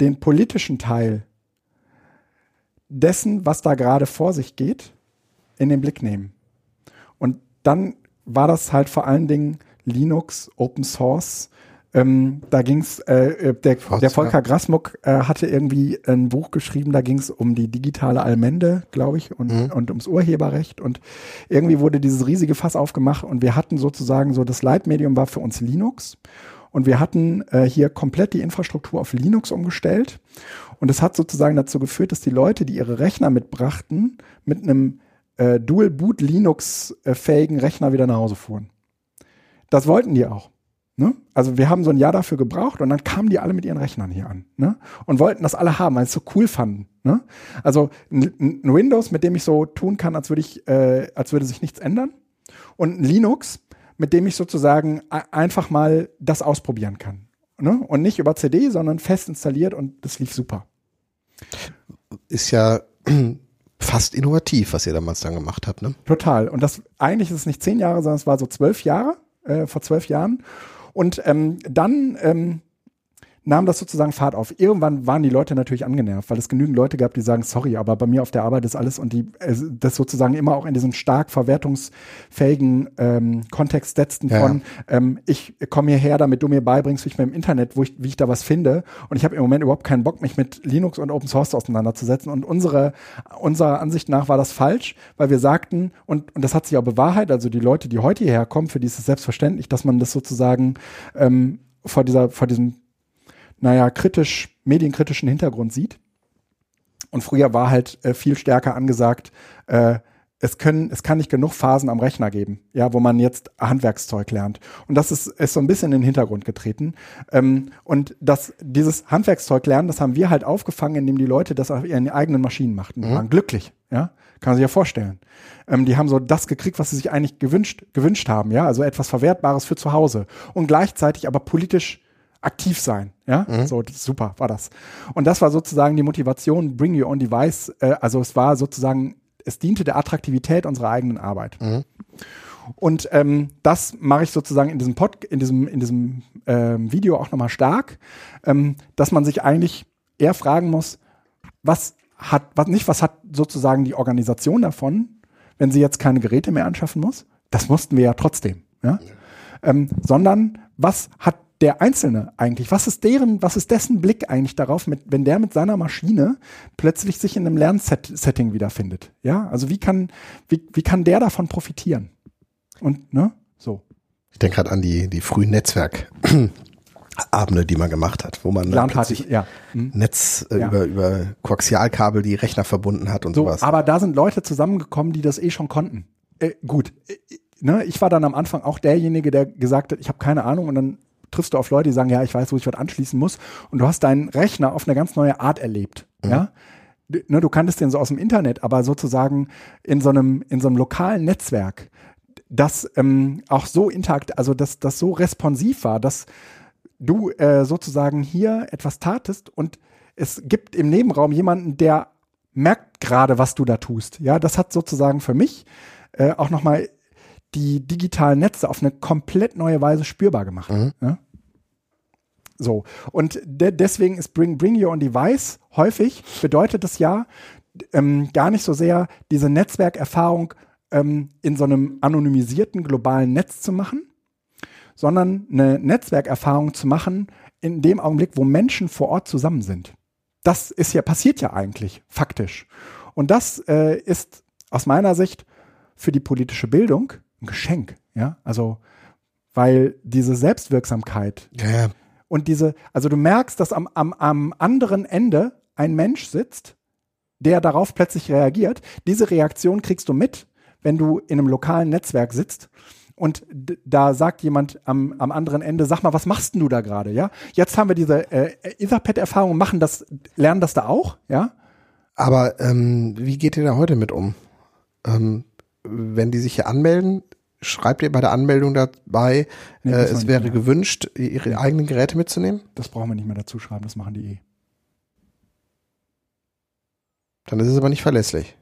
den politischen Teil dessen, was da gerade vor sich geht, in den Blick nehmen. Und dann war das halt vor allen Dingen Linux, Open Source. Ähm, da ging's, äh, äh, der, der Volker Grasmuck äh, hatte irgendwie ein Buch geschrieben, da ging's um die digitale Allmende, glaube ich, und, Mhm. und ums Urheberrecht. Und irgendwie wurde dieses riesige Fass aufgemacht und wir hatten sozusagen so, das Leitmedium war für uns Linux. Und wir hatten äh, hier komplett die Infrastruktur auf Linux umgestellt. Und es hat sozusagen dazu geführt, dass die Leute, die ihre Rechner mitbrachten, mit einem äh, Dual-Boot Linux-fähigen Rechner wieder nach Hause fuhren. Das wollten die auch. Ne? Also wir haben so ein Jahr dafür gebraucht und dann kamen die alle mit ihren Rechnern hier an ne? und wollten das alle haben, weil sie es so cool fanden. Ne? Also ein, ein Windows, mit dem ich so tun kann, als würde ich, äh, als würde sich nichts ändern, und ein Linux, mit dem ich sozusagen einfach mal das ausprobieren kann. Ne? Und nicht über CD, sondern fest installiert und das lief super. Ist ja fast innovativ, was ihr damals dann gemacht habt, ne? Total. Und das eigentlich ist es nicht zehn Jahre, sondern es war so zwölf Jahre, äh, vor zwölf Jahren. Und ähm, dann ähm, nahm das sozusagen Fahrt auf. Irgendwann waren die Leute natürlich angenervt, weil es genügend Leute gab, die sagen, sorry, aber bei mir auf der Arbeit ist alles und die äh, das sozusagen immer auch in diesen stark verwertungsfähigen ähm, Kontext setzten Ja. von ähm, ich komme hierher, damit du mir beibringst, wie ich mir im Internet, wo ich, wie ich da was finde. Und ich habe im Moment überhaupt keinen Bock, mich mit Linux und Open Source auseinanderzusetzen. Und unsere, unserer Ansicht nach war das falsch, weil wir sagten, und, und das hat sich auch bewahrheitet, also die Leute, die heute hierher kommen, für die ist es selbstverständlich, dass man das sozusagen ähm, vor dieser, vor diesem naja, kritisch, medienkritischen Hintergrund sieht. Und früher war halt äh, viel stärker angesagt, äh, es können, es kann nicht genug Phasen am Rechner geben, ja, wo man jetzt Handwerkszeug lernt. Und das ist, ist so ein bisschen in den Hintergrund getreten. Ähm, und das, dieses Handwerkszeug lernen, das haben wir halt aufgefangen, indem die Leute das auf ihren eigenen Maschinen machten. Die waren glücklich, ja. Kann man sich ja vorstellen. Ähm, die haben so das gekriegt, was sie sich eigentlich gewünscht, gewünscht haben, ja. Also etwas Verwertbares für zu Hause. Und gleichzeitig aber politisch aktiv sein. Ja, so das ist super war das. Und das war sozusagen die Motivation, bring your own device. Äh, also es war sozusagen, es diente der Attraktivität unserer eigenen Arbeit. Und ähm, das mache ich sozusagen in diesem Pod, in diesem, in diesem ähm, Video auch nochmal stark, ähm, dass man sich eigentlich eher fragen muss, was hat, was nicht, was hat sozusagen die Organisation davon, wenn sie jetzt keine Geräte mehr anschaffen muss? Das mussten wir ja trotzdem, ja. Ähm, sondern was hat der Einzelne eigentlich? Was ist deren, was ist dessen Blick eigentlich darauf, mit, wenn der mit seiner Maschine plötzlich sich in einem Lernsetting wiederfindet? Ja, also wie kann, wie, wie kann der davon profitieren? Und, ne, so. Ich denke gerade an die, die frühen Netzwerkabende, die man gemacht hat, wo man ja. Hm. Netz äh, Ja. über, über Koaxialkabel die Rechner verbunden hat und So, sowas. aber da sind Leute zusammengekommen, die das eh schon konnten. Äh, gut, äh, ne, ich war dann am Anfang auch derjenige, der gesagt hat, ich habe keine Ahnung und dann triffst du auf Leute, die sagen, ja, ich weiß, wo ich was anschließen muss und du hast deinen Rechner auf eine ganz neue Art erlebt, ja. D- Ne, du kanntest den so aus dem Internet, aber sozusagen in so einem, in so einem lokalen Netzwerk, das ähm, auch so intakt, also dass das so responsiv war, dass du äh, sozusagen hier etwas tatest und es gibt im Nebenraum jemanden, der merkt gerade, was du da tust. Ja, das hat sozusagen für mich äh, auch nochmal die digitalen Netze auf eine komplett neue Weise spürbar gemacht. Mhm. Ja? So. Und de deswegen ist Bring, Bring Your Own Device häufig bedeutet es ja ähm, gar nicht so sehr diese Netzwerkerfahrung ähm, in so einem anonymisierten globalen Netz zu machen, sondern eine Netzwerkerfahrung zu machen in dem Augenblick, wo Menschen vor Ort zusammen sind. Das ist ja passiert ja eigentlich faktisch. Und das äh, ist aus meiner Sicht für die politische Bildung ein Geschenk. Ja, also weil diese Selbstwirksamkeit ja, und diese, also du merkst, dass am, am, am anderen Ende ein Mensch sitzt, der darauf plötzlich reagiert. Diese Reaktion kriegst du mit, wenn du in einem lokalen Netzwerk sitzt und da sagt jemand am, am anderen Ende, sag mal, was machst denn du da gerade, ja? Jetzt haben wir diese äh, Etherpad-Erfahrung, machen das, lernen das da auch, ja? Aber ähm, wie geht ihr da heute mit um? Ähm, wenn die sich hier anmelden, schreibt ihr bei der Anmeldung dabei, nee, äh, es wäre gewünscht, ihre eigenen Geräte mitzunehmen? Das brauchen wir nicht mehr dazu schreiben, das machen die eh. Dann ist es aber nicht verlässlich.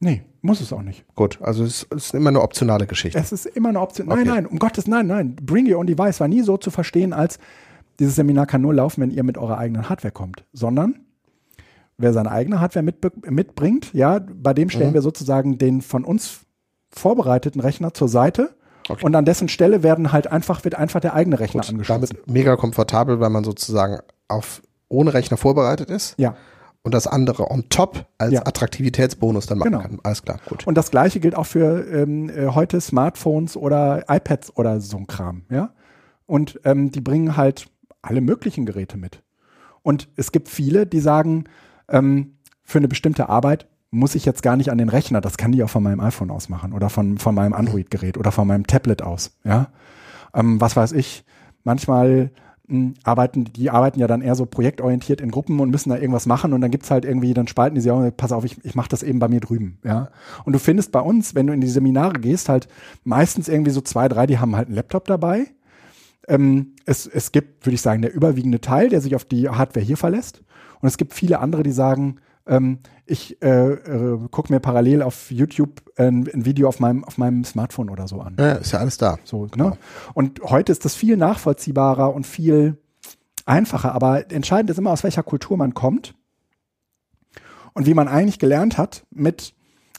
Nee, muss es auch nicht. Gut, also es ist immer eine optionale Geschichte. Es ist immer eine Option. Nein, okay. nein, um Gottes, nein, nein. Bring Your Own Device war nie so zu verstehen, als dieses Seminar kann nur laufen, wenn ihr mit eurer eigenen Hardware kommt, sondern wer seine eigene Hardware mit, mitbringt, ja, bei dem stellen mhm. wir sozusagen den von uns vorbereiteten Rechner zur Seite. Okay. Und an dessen Stelle werden halt einfach, wird einfach der eigene Rechner Gut, angeschlossen. Damit mega komfortabel, weil man sozusagen auf ohne Rechner vorbereitet ist. Ja und das andere on top als ja. Attraktivitätsbonus dann machen genau. kann. Alles klar, gut. Und das gleiche gilt auch für ähm, äh, heute Smartphones oder iPads oder so ein Kram, ja. Und ähm, die bringen halt alle möglichen Geräte mit. Und es gibt viele, die sagen, ähm, für eine bestimmte Arbeit muss ich jetzt gar nicht an den Rechner, das kann die auch von meinem iPhone aus machen oder von, von meinem Android-Gerät oder von meinem Tablet aus, ja. Ähm, was weiß ich, manchmal arbeiten, die arbeiten ja dann eher so projektorientiert in Gruppen und müssen da irgendwas machen und dann gibt's halt irgendwie, dann spalten die sich auch, pass auf, ich, ich mache das eben bei mir drüben, ja. Und du findest bei uns, wenn du in die Seminare gehst, halt meistens irgendwie so zwei, drei, die haben halt einen Laptop dabei. Ähm, es, es gibt, würde ich sagen, der überwiegende Teil, der sich auf die Hardware hier verlässt. Und es gibt viele andere, die sagen, ähm, ich äh, äh, gucke mir parallel auf YouTube ein, ein, Video auf meinem, auf meinem Smartphone oder so an. Ja, ist ja alles da. So, ne? Und heute ist das viel nachvollziehbarer und viel einfacher. Aber entscheidend ist immer, aus welcher Kultur man kommt und wie man eigentlich gelernt hat, mit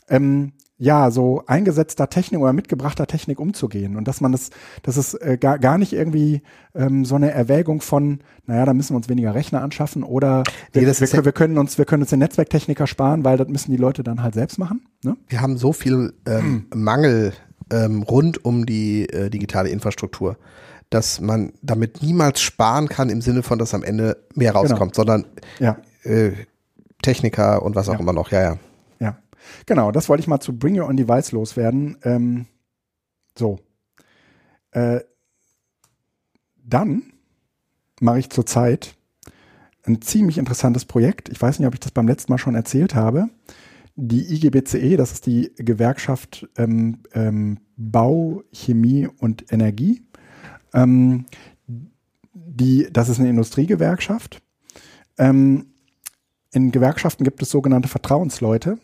ähm, ja, so eingesetzter Technik oder mitgebrachter Technik umzugehen und dass man das, das ist äh, gar, gar nicht irgendwie ähm, so eine Erwägung von, naja, da müssen wir uns weniger Rechner anschaffen oder nee, wir, wir, wir, können uns, wir können uns den Netzwerktechniker sparen, weil das müssen die Leute dann halt selbst machen. Ne? Wir haben so viel ähm, hm. Mangel ähm, rund um die äh, digitale Infrastruktur, dass man damit niemals sparen kann im Sinne von, dass am Ende mehr genau. rauskommt, genau. sondern ja. äh, Techniker und was auch ja. immer noch, ja, ja. Genau, das wollte ich mal zu Bring Your Own Device loswerden. Ähm, so. Äh, dann mache ich zurzeit ein ziemlich interessantes Projekt. Ich weiß nicht, ob ich das beim letzten Mal schon erzählt habe. Die IGBCE, das ist die Gewerkschaft ähm, ähm, Bau, Chemie und Energie. Ähm, die, das ist eine Industriegewerkschaft. Ähm, in Gewerkschaften gibt es sogenannte Vertrauensleute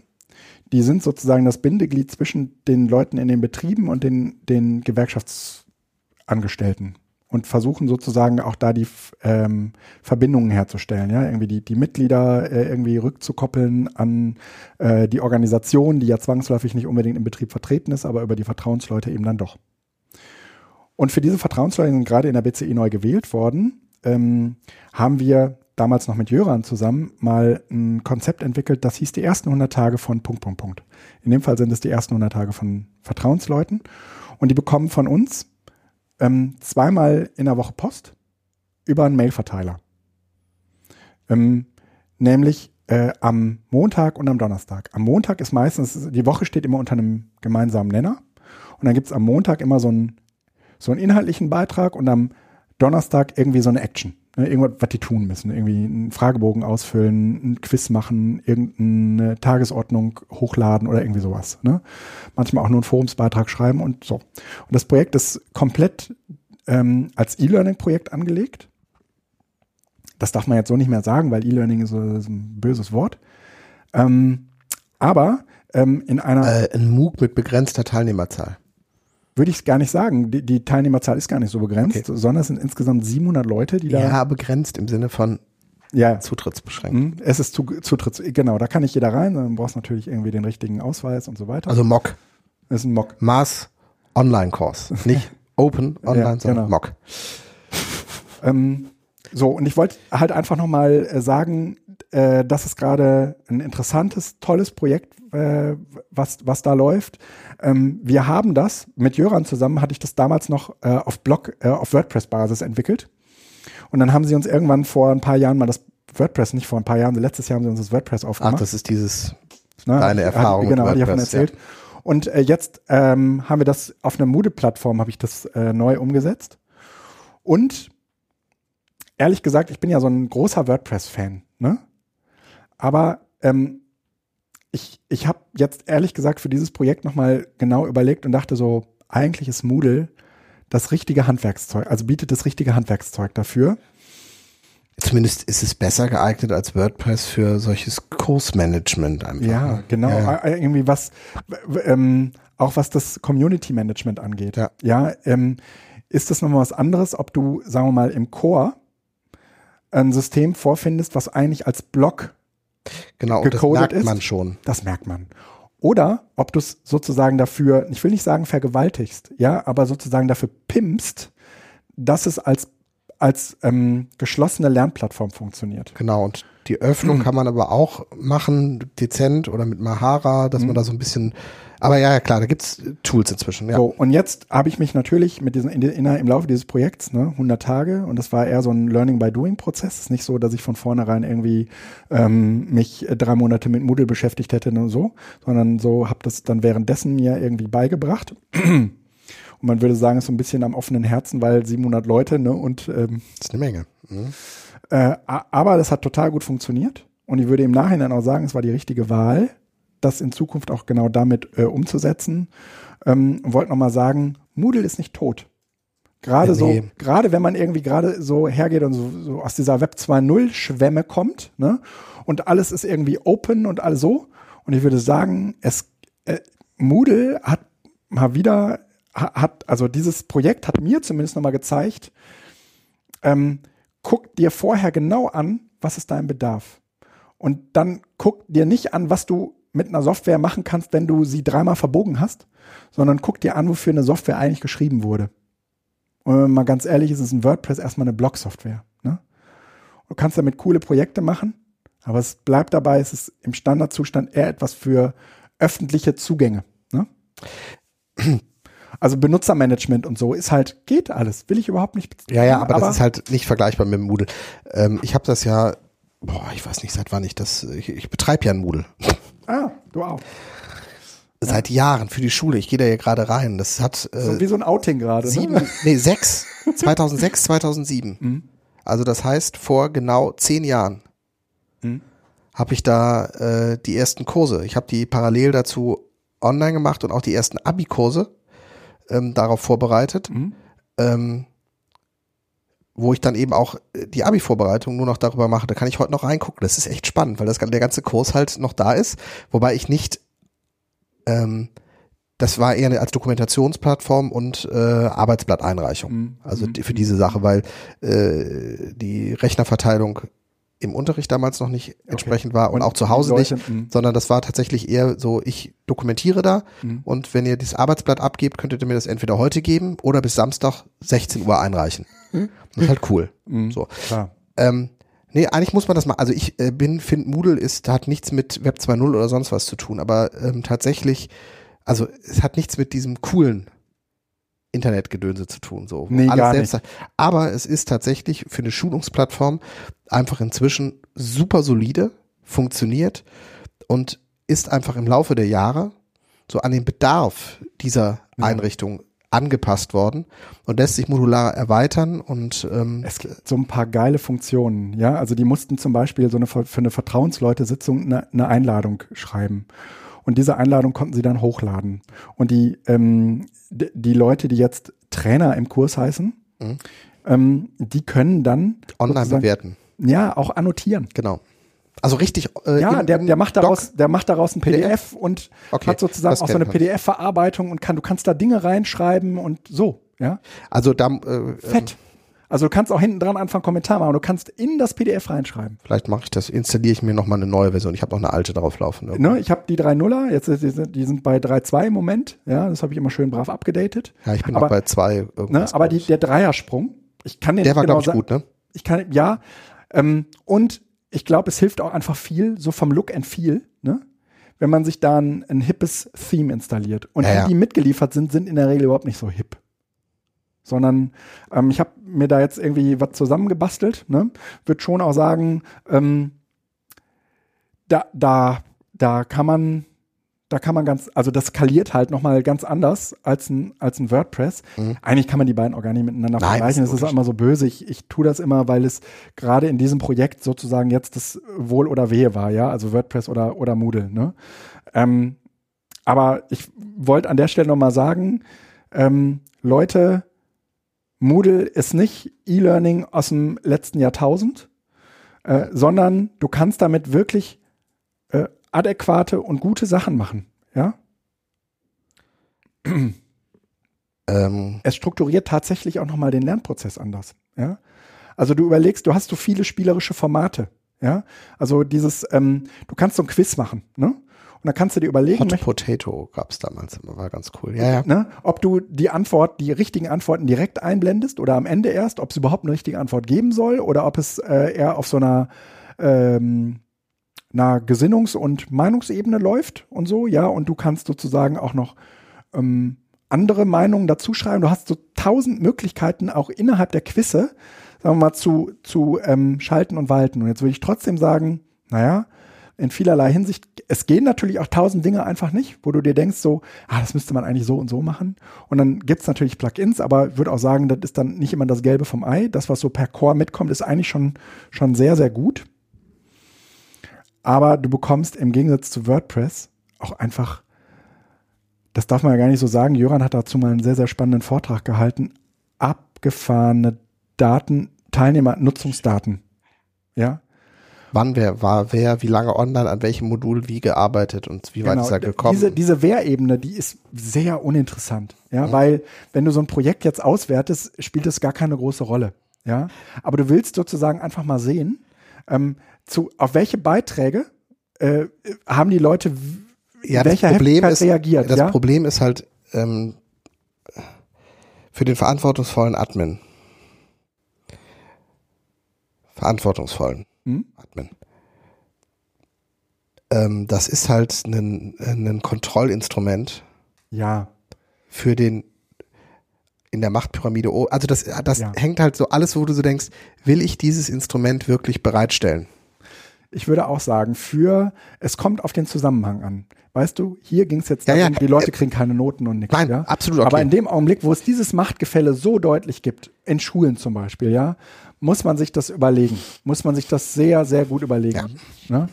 die sind sozusagen das Bindeglied zwischen den Leuten in den Betrieben und den, den Gewerkschaftsangestellten und versuchen sozusagen auch da die ähm, Verbindungen herzustellen, ja, irgendwie die, die Mitglieder äh, irgendwie rückzukoppeln an äh, die Organisation, die ja zwangsläufig nicht unbedingt im Betrieb vertreten ist, aber über die Vertrauensleute eben dann doch. Und für diese Vertrauensleute sind gerade in der BCI neu gewählt worden, ähm, haben wir damals noch mit Jöran zusammen mal ein Konzept entwickelt, das hieß die ersten 100 Tage von Punkt, Punkt, Punkt. In dem Fall sind es die ersten 100 Tage von Vertrauensleuten und die bekommen von uns ähm, zweimal in der Woche Post über einen Mailverteiler. Ähm, nämlich äh, am Montag und am Donnerstag. Am Montag ist meistens, die Woche steht immer unter einem gemeinsamen Nenner und dann gibt es am Montag immer so einen, so einen inhaltlichen Beitrag und am Donnerstag irgendwie so eine Action irgendwas, was die tun müssen. Irgendwie einen Fragebogen ausfüllen, einen Quiz machen, irgendeine Tagesordnung hochladen oder irgendwie sowas. Ne? Manchmal auch nur einen Forumsbeitrag schreiben und so. Und das Projekt ist komplett ähm, als E-Learning-Projekt angelegt. Das darf man jetzt so nicht mehr sagen, weil E-Learning ist, so- ist ein böses Wort. Ähm, aber ähm, in einer Äh, ein MOOC mit begrenzter Teilnehmerzahl. Würde ich es gar nicht sagen. Die, die Teilnehmerzahl ist gar nicht so begrenzt, sondern es sind insgesamt 700 Leute, die da. Ja, begrenzt im Sinne von ja. Zutrittsbeschränkt. Hm, Es ist zu, Zutritts, genau, da kann nicht jeder rein, dann brauchst du natürlich irgendwie den richtigen Ausweis und so weiter. Also MOOC. das ist ein Mock. Maß Online-Kurs. Nicht Open Online, Ja, sondern genau. MOOC. Ähm, so, und ich wollte halt einfach nochmal äh, sagen, äh, das ist gerade ein interessantes, tolles Projekt, äh, was, was da läuft. Ähm, wir haben das, mit Jöran zusammen hatte ich das damals noch äh, auf Blog, äh, auf WordPress-Basis entwickelt. Und dann haben sie uns irgendwann vor ein paar Jahren mal das WordPress, nicht vor ein paar Jahren, letztes Jahr haben sie uns das WordPress Ach, aufgemacht. das ist dieses Ne? Deine Hat- Erfahrung mit Genau, hatte ich davon erzählt. Und äh, jetzt ähm, haben wir das auf einer Moodle-Plattform, habe ich das äh, neu umgesetzt. Und ehrlich gesagt, ich bin ja so ein großer WordPress-Fan. Ne? Aber ähm, ich, ich habe jetzt ehrlich gesagt für dieses Projekt nochmal genau überlegt und dachte so, eigentlich ist Moodle das richtige Handwerkszeug, also bietet das richtige Handwerkszeug dafür. Zumindest ist es besser geeignet als WordPress für solches Kursmanagement einfach. Ja, ne? genau. Ja. Äh, Irgendwie was, ähm, auch was das Community Management angeht. Ja. ja ähm, ist das nochmal was anderes, ob du, sagen wir mal, im Core ein System vorfindest, was eigentlich als Block, Genau, und das gecodet merkt ist. man schon. das merkt man. Oder ob du es sozusagen dafür, ich will nicht sagen vergewaltigst, ja, aber sozusagen dafür pimpst, dass es als, als ähm, geschlossene Lernplattform funktioniert. Genau, und die Öffnung kann man aber auch machen, dezent oder mit Mahara, dass Mhm. man da so ein bisschen, aber ja, ja klar, da gibt's Tools inzwischen, ja. So, und jetzt habe ich mich natürlich mit diesen, in, in, im Laufe dieses Projekts, ne, 100 Tage, und das war eher so ein Learning by Doing Prozess. Es ist nicht so, dass ich von vornherein irgendwie ähm, mich drei Monate mit Moodle beschäftigt hätte und so, sondern so habe das dann währenddessen mir irgendwie beigebracht. Und man würde sagen, es ist so ein bisschen am offenen Herzen, weil 700 Leute, ne, und ähm, Das ist eine Menge. Mhm. äh, aber das hat total gut funktioniert. Und ich würde im Nachhinein auch sagen, es war die richtige Wahl, das in Zukunft auch genau damit äh, umzusetzen. Ähm, wollte nochmal sagen, Moodle ist nicht tot. Gerade Nee. so, gerade wenn man irgendwie gerade so hergeht und so, so aus dieser Web 2.0 Schwemme kommt, ne? Und alles ist irgendwie open und alles so. Und ich würde sagen, es äh, Moodle hat mal wieder ha- hat also dieses Projekt hat mir zumindest nochmal gezeigt, ähm, guck dir vorher genau an, was ist dein Bedarf. Und dann guck dir nicht an, was du mit einer Software machen kannst, wenn du sie dreimal verbogen hast, sondern guck dir an, wofür eine Software eigentlich geschrieben wurde. Und wenn man mal ganz ehrlich ist, ist ein WordPress erstmal eine Blog-Software. Ne? Du kannst damit coole Projekte machen, aber es bleibt dabei, es ist im Standardzustand eher etwas für öffentliche Zugänge. Ne? Also Benutzermanagement und so ist halt, geht alles, will ich überhaupt nicht. Ja, ja, aber, das ist halt nicht vergleichbar mit Moodle. Ähm, ich habe das ja, boah, ich weiß nicht, seit wann ich das, ich, ich betreibe ja ein Moodle. Ah, du auch. Seit Jahren für die Schule. Ich gehe da ja gerade rein. Das hat äh, So wie so ein Outing gerade. sieben, Ne? nee, sechs, 2006, 2007. Mhm. Also das heißt, vor genau zehn Jahren Mhm. habe ich da äh, die ersten Kurse. Ich habe die parallel dazu online gemacht und auch die ersten Abi-Kurse ähm, darauf vorbereitet. Mhm. Ähm, wo ich dann eben auch äh, die Abi-Vorbereitung nur noch darüber mache. Da kann ich heute noch reingucken. Das ist echt spannend, weil das, der ganze Kurs halt noch da ist. Wobei ich nicht ähm, das war eher als Dokumentationsplattform und äh, Arbeitsblatteinreichung. Mhm. Also die, für diese Sache, weil äh, die Rechnerverteilung im Unterricht damals noch nicht entsprechend war und, auch zu Hause Leute, nicht, mhm. sondern das war tatsächlich eher so, ich dokumentiere da Mhm. und wenn ihr das Arbeitsblatt abgebt, könntet ihr mir das entweder heute geben oder bis Samstag 16 Uhr einreichen. Das ist halt cool. Mhm. So. Klar. Ähm, nee, eigentlich muss man das mal, also ich äh, bin, finde Moodle ist, hat nichts mit Web 2.0 oder sonst was zu tun, aber ähm, tatsächlich, also es hat nichts mit diesem coolen Internetgedönse zu tun, so. Nee, gar selbst, Aber es ist tatsächlich für eine Schulungsplattform einfach inzwischen super solide, funktioniert und ist einfach im Laufe der Jahre so an den Bedarf dieser Ja. Einrichtung angepasst worden und lässt sich modular erweitern und ähm, Es gibt so ein paar geile Funktionen, ja. Also die mussten zum Beispiel so eine für eine Vertrauensleute-Sitzung eine, eine Einladung schreiben. Und diese Einladung konnten sie dann hochladen. Und die, ähm, die Leute, die jetzt Trainer im Kurs heißen, Mhm. ähm, die können dann online bewerten. ja auch annotieren. Genau. Also richtig. Äh, Ja, der, der macht Doc. daraus, der macht daraus ein PDF und Okay, hat sozusagen auch so eine. PDF-Verarbeitung und kann, du kannst da Dinge reinschreiben und so, ja. Also da äh, Fett. Also du kannst auch hinten dran anfangen, Kommentar machen. Du kannst in das PDF reinschreiben. Vielleicht mache ich das, installiere ich mir nochmal eine neue Version. Ich habe noch eine alte drauf laufen. Ne, ich habe die 3.0er, jetzt die sind, die sind bei 3.2 im Moment. Ja, das habe ich immer schön brav abgedatet. Ja, ich bin aber, noch bei zwei Ne, irgendwas. aber die, der Dreiersprung, ich kann den der war, genau glaube ich, gut, ne? Ich kann, ja. Ähm, und ich glaube, es hilft auch einfach viel, so vom Look and Feel, ne? Wenn man sich da ein, ein hippes Theme installiert. Und Ja, die, die mitgeliefert sind, sind in der Regel überhaupt nicht so hip. Sondern ähm, ich habe mir da jetzt irgendwie was zusammengebastelt, ne? Würde schon auch sagen, ähm, da, da, da kann man, da kann man ganz, also das skaliert halt nochmal ganz anders als ein, als ein WordPress. Mhm. Eigentlich kann man die beiden auch gar nicht miteinander Nein, vergleichen. das ist ist auch immer so böse. Ich, ich tue das immer, weil es gerade in diesem Projekt sozusagen jetzt das Wohl oder Wehe war, ja, also WordPress oder, oder Moodle, ne? Ähm, aber ich wollte an der Stelle nochmal sagen, ähm, Leute, Moodle ist nicht E-Learning aus dem letzten Jahrtausend, äh, sondern du kannst damit wirklich äh, adäquate und gute Sachen machen. Ja? Ähm, Es strukturiert tatsächlich auch nochmal den Lernprozess anders. Ja? Also du überlegst, du hast so viele spielerische Formate. Ja? Also dieses, ähm, du kannst so ein Quiz machen, ne? Und dann kannst du dir überlegen, Hot Potato gab's damals immer, war ganz cool. Ja, ja. ne, ob du die Antwort, die richtigen Antworten direkt einblendest oder am Ende erst, ob es überhaupt eine richtige Antwort geben soll oder ob es äh, eher auf so einer, ähm, einer Gesinnungs- und Meinungsebene läuft und so, ja, und du kannst sozusagen auch noch ähm, andere Meinungen dazu schreiben. Du hast so tausend Möglichkeiten auch innerhalb der Quizze, sagen wir mal, zu, zu ähm, schalten und walten. Und jetzt würde ich trotzdem sagen, naja, in vielerlei Hinsicht, es gehen natürlich auch tausend Dinge einfach nicht, wo du dir denkst, so, ah, das müsste man eigentlich so und so machen. Und dann gibt's natürlich Plugins, aber ich würde auch sagen, das ist dann nicht immer das Gelbe vom Ei. Das, was so per Core mitkommt, ist eigentlich schon, schon sehr, sehr gut. Aber du bekommst im Gegensatz zu WordPress auch einfach, das darf man ja gar nicht so sagen, Jöran hat dazu mal einen sehr, sehr spannenden Vortrag gehalten, abgefahrene Daten, Teilnehmernutzungsdaten. Ja, Wann wer war wer, wie lange online, an welchem Modul wie gearbeitet und wie weit ist er gekommen. Genau. Diese, diese Wehrebene, die ist sehr uninteressant. Ja, weil wenn du so ein Projekt jetzt auswertest, spielt es gar keine große Rolle. Ja, aber du willst sozusagen einfach mal sehen, ähm, zu, auf welche Beiträge äh, haben die Leute ja, das welcher Problem Heftigkeit ist, reagiert. das ja? Problem ist halt ähm, für den verantwortungsvollen Admin. Verantwortungsvollen Hm? Admin. Ähm, das ist halt ein, ein Kontrollinstrument ja, für den in der Machtpyramide. o- Also das, das Ja. hängt halt so alles, wo du so denkst, will ich dieses Instrument wirklich bereitstellen? Ich würde auch sagen, für es kommt auf den Zusammenhang an. Weißt du, hier ging es jetzt Ja, darum, ja, die Leute äh, kriegen keine Noten und nichts. Nein, ja? absolut okay. Aber in dem Augenblick, wo es dieses Machtgefälle so deutlich gibt, in Schulen zum Beispiel, ja, muss man sich das überlegen. Muss man sich das sehr, sehr gut überlegen. Ne?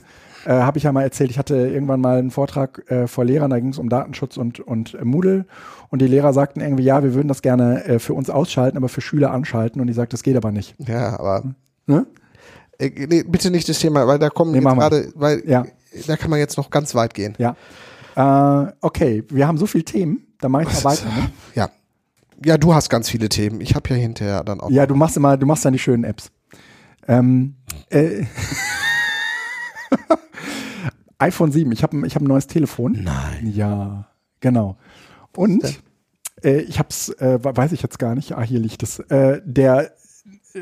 Äh, Habe ich ja mal erzählt, ich hatte irgendwann mal einen Vortrag äh, vor Lehrern, da ging es um Datenschutz und, und äh, Moodle. Und die Lehrer sagten irgendwie, ja, wir würden das gerne äh, für uns ausschalten, aber für Schüler anschalten. Und ich sagte, das geht aber nicht. Ja, aber Ne? Äh, nee, bitte nicht das Thema, weil da kommen Nee, wir. gerade, weil Ja. da kann man jetzt noch ganz weit gehen. Ja. Äh, okay, wir haben so viele Themen, da mache ich mal weiter. Ne? Ja. Ja, du hast ganz viele Themen. Ich habe ja hinterher dann auch. Ja, du machst immer, du machst dann die schönen Apps. Ähm, äh, iPhone 7, ich habe ich hab ein neues Telefon. Nein. Ja, genau. Und äh, ich hab's, äh, weiß ich jetzt gar nicht, ah, hier liegt es. Äh, der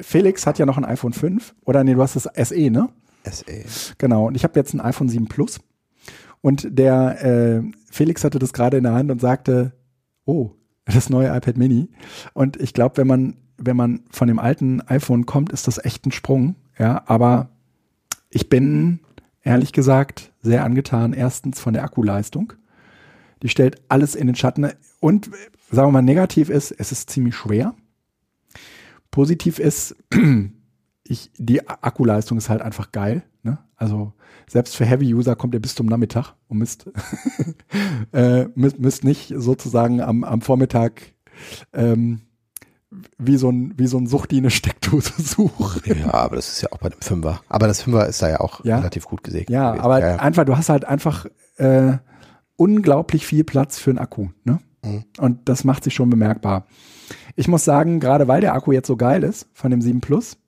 Felix hat ja noch ein iPhone 5. Oder nee, du hast das SE, ne? SE. Genau. Und ich habe jetzt ein iPhone 7 Plus. Und der äh, Felix hatte das gerade in der Hand und sagte, oh, das neue iPad Mini. Und ich glaube, wenn man, wenn man von dem alten iPhone kommt, ist das echt ein Sprung. Ja, aber ich bin ehrlich gesagt sehr angetan. Erstens von der Akkuleistung. Die stellt alles in den Schatten. Und sagen wir mal, negativ ist, es ist ziemlich schwer. Positiv ist, ich, die Akkuleistung ist halt einfach geil. Ne? Also selbst für Heavy-User kommt ihr bis zum Nachmittag und müsst, äh, müsst, müsst nicht sozusagen am, am Vormittag ähm, wie so ein, wie so ein Suchti eine Steckdose suchen. Ja, aber das ist ja auch bei dem Fünfer. Aber das Fünfer ist da ja auch Ja. relativ gut gesegnet. Ja, gewesen. aber ja, ja. einfach, du hast halt einfach äh, unglaublich viel Platz für einen Akku. Ne? Mhm. Und das macht sich schon bemerkbar. Ich muss sagen, gerade weil der Akku jetzt so geil ist von dem 7 Plus,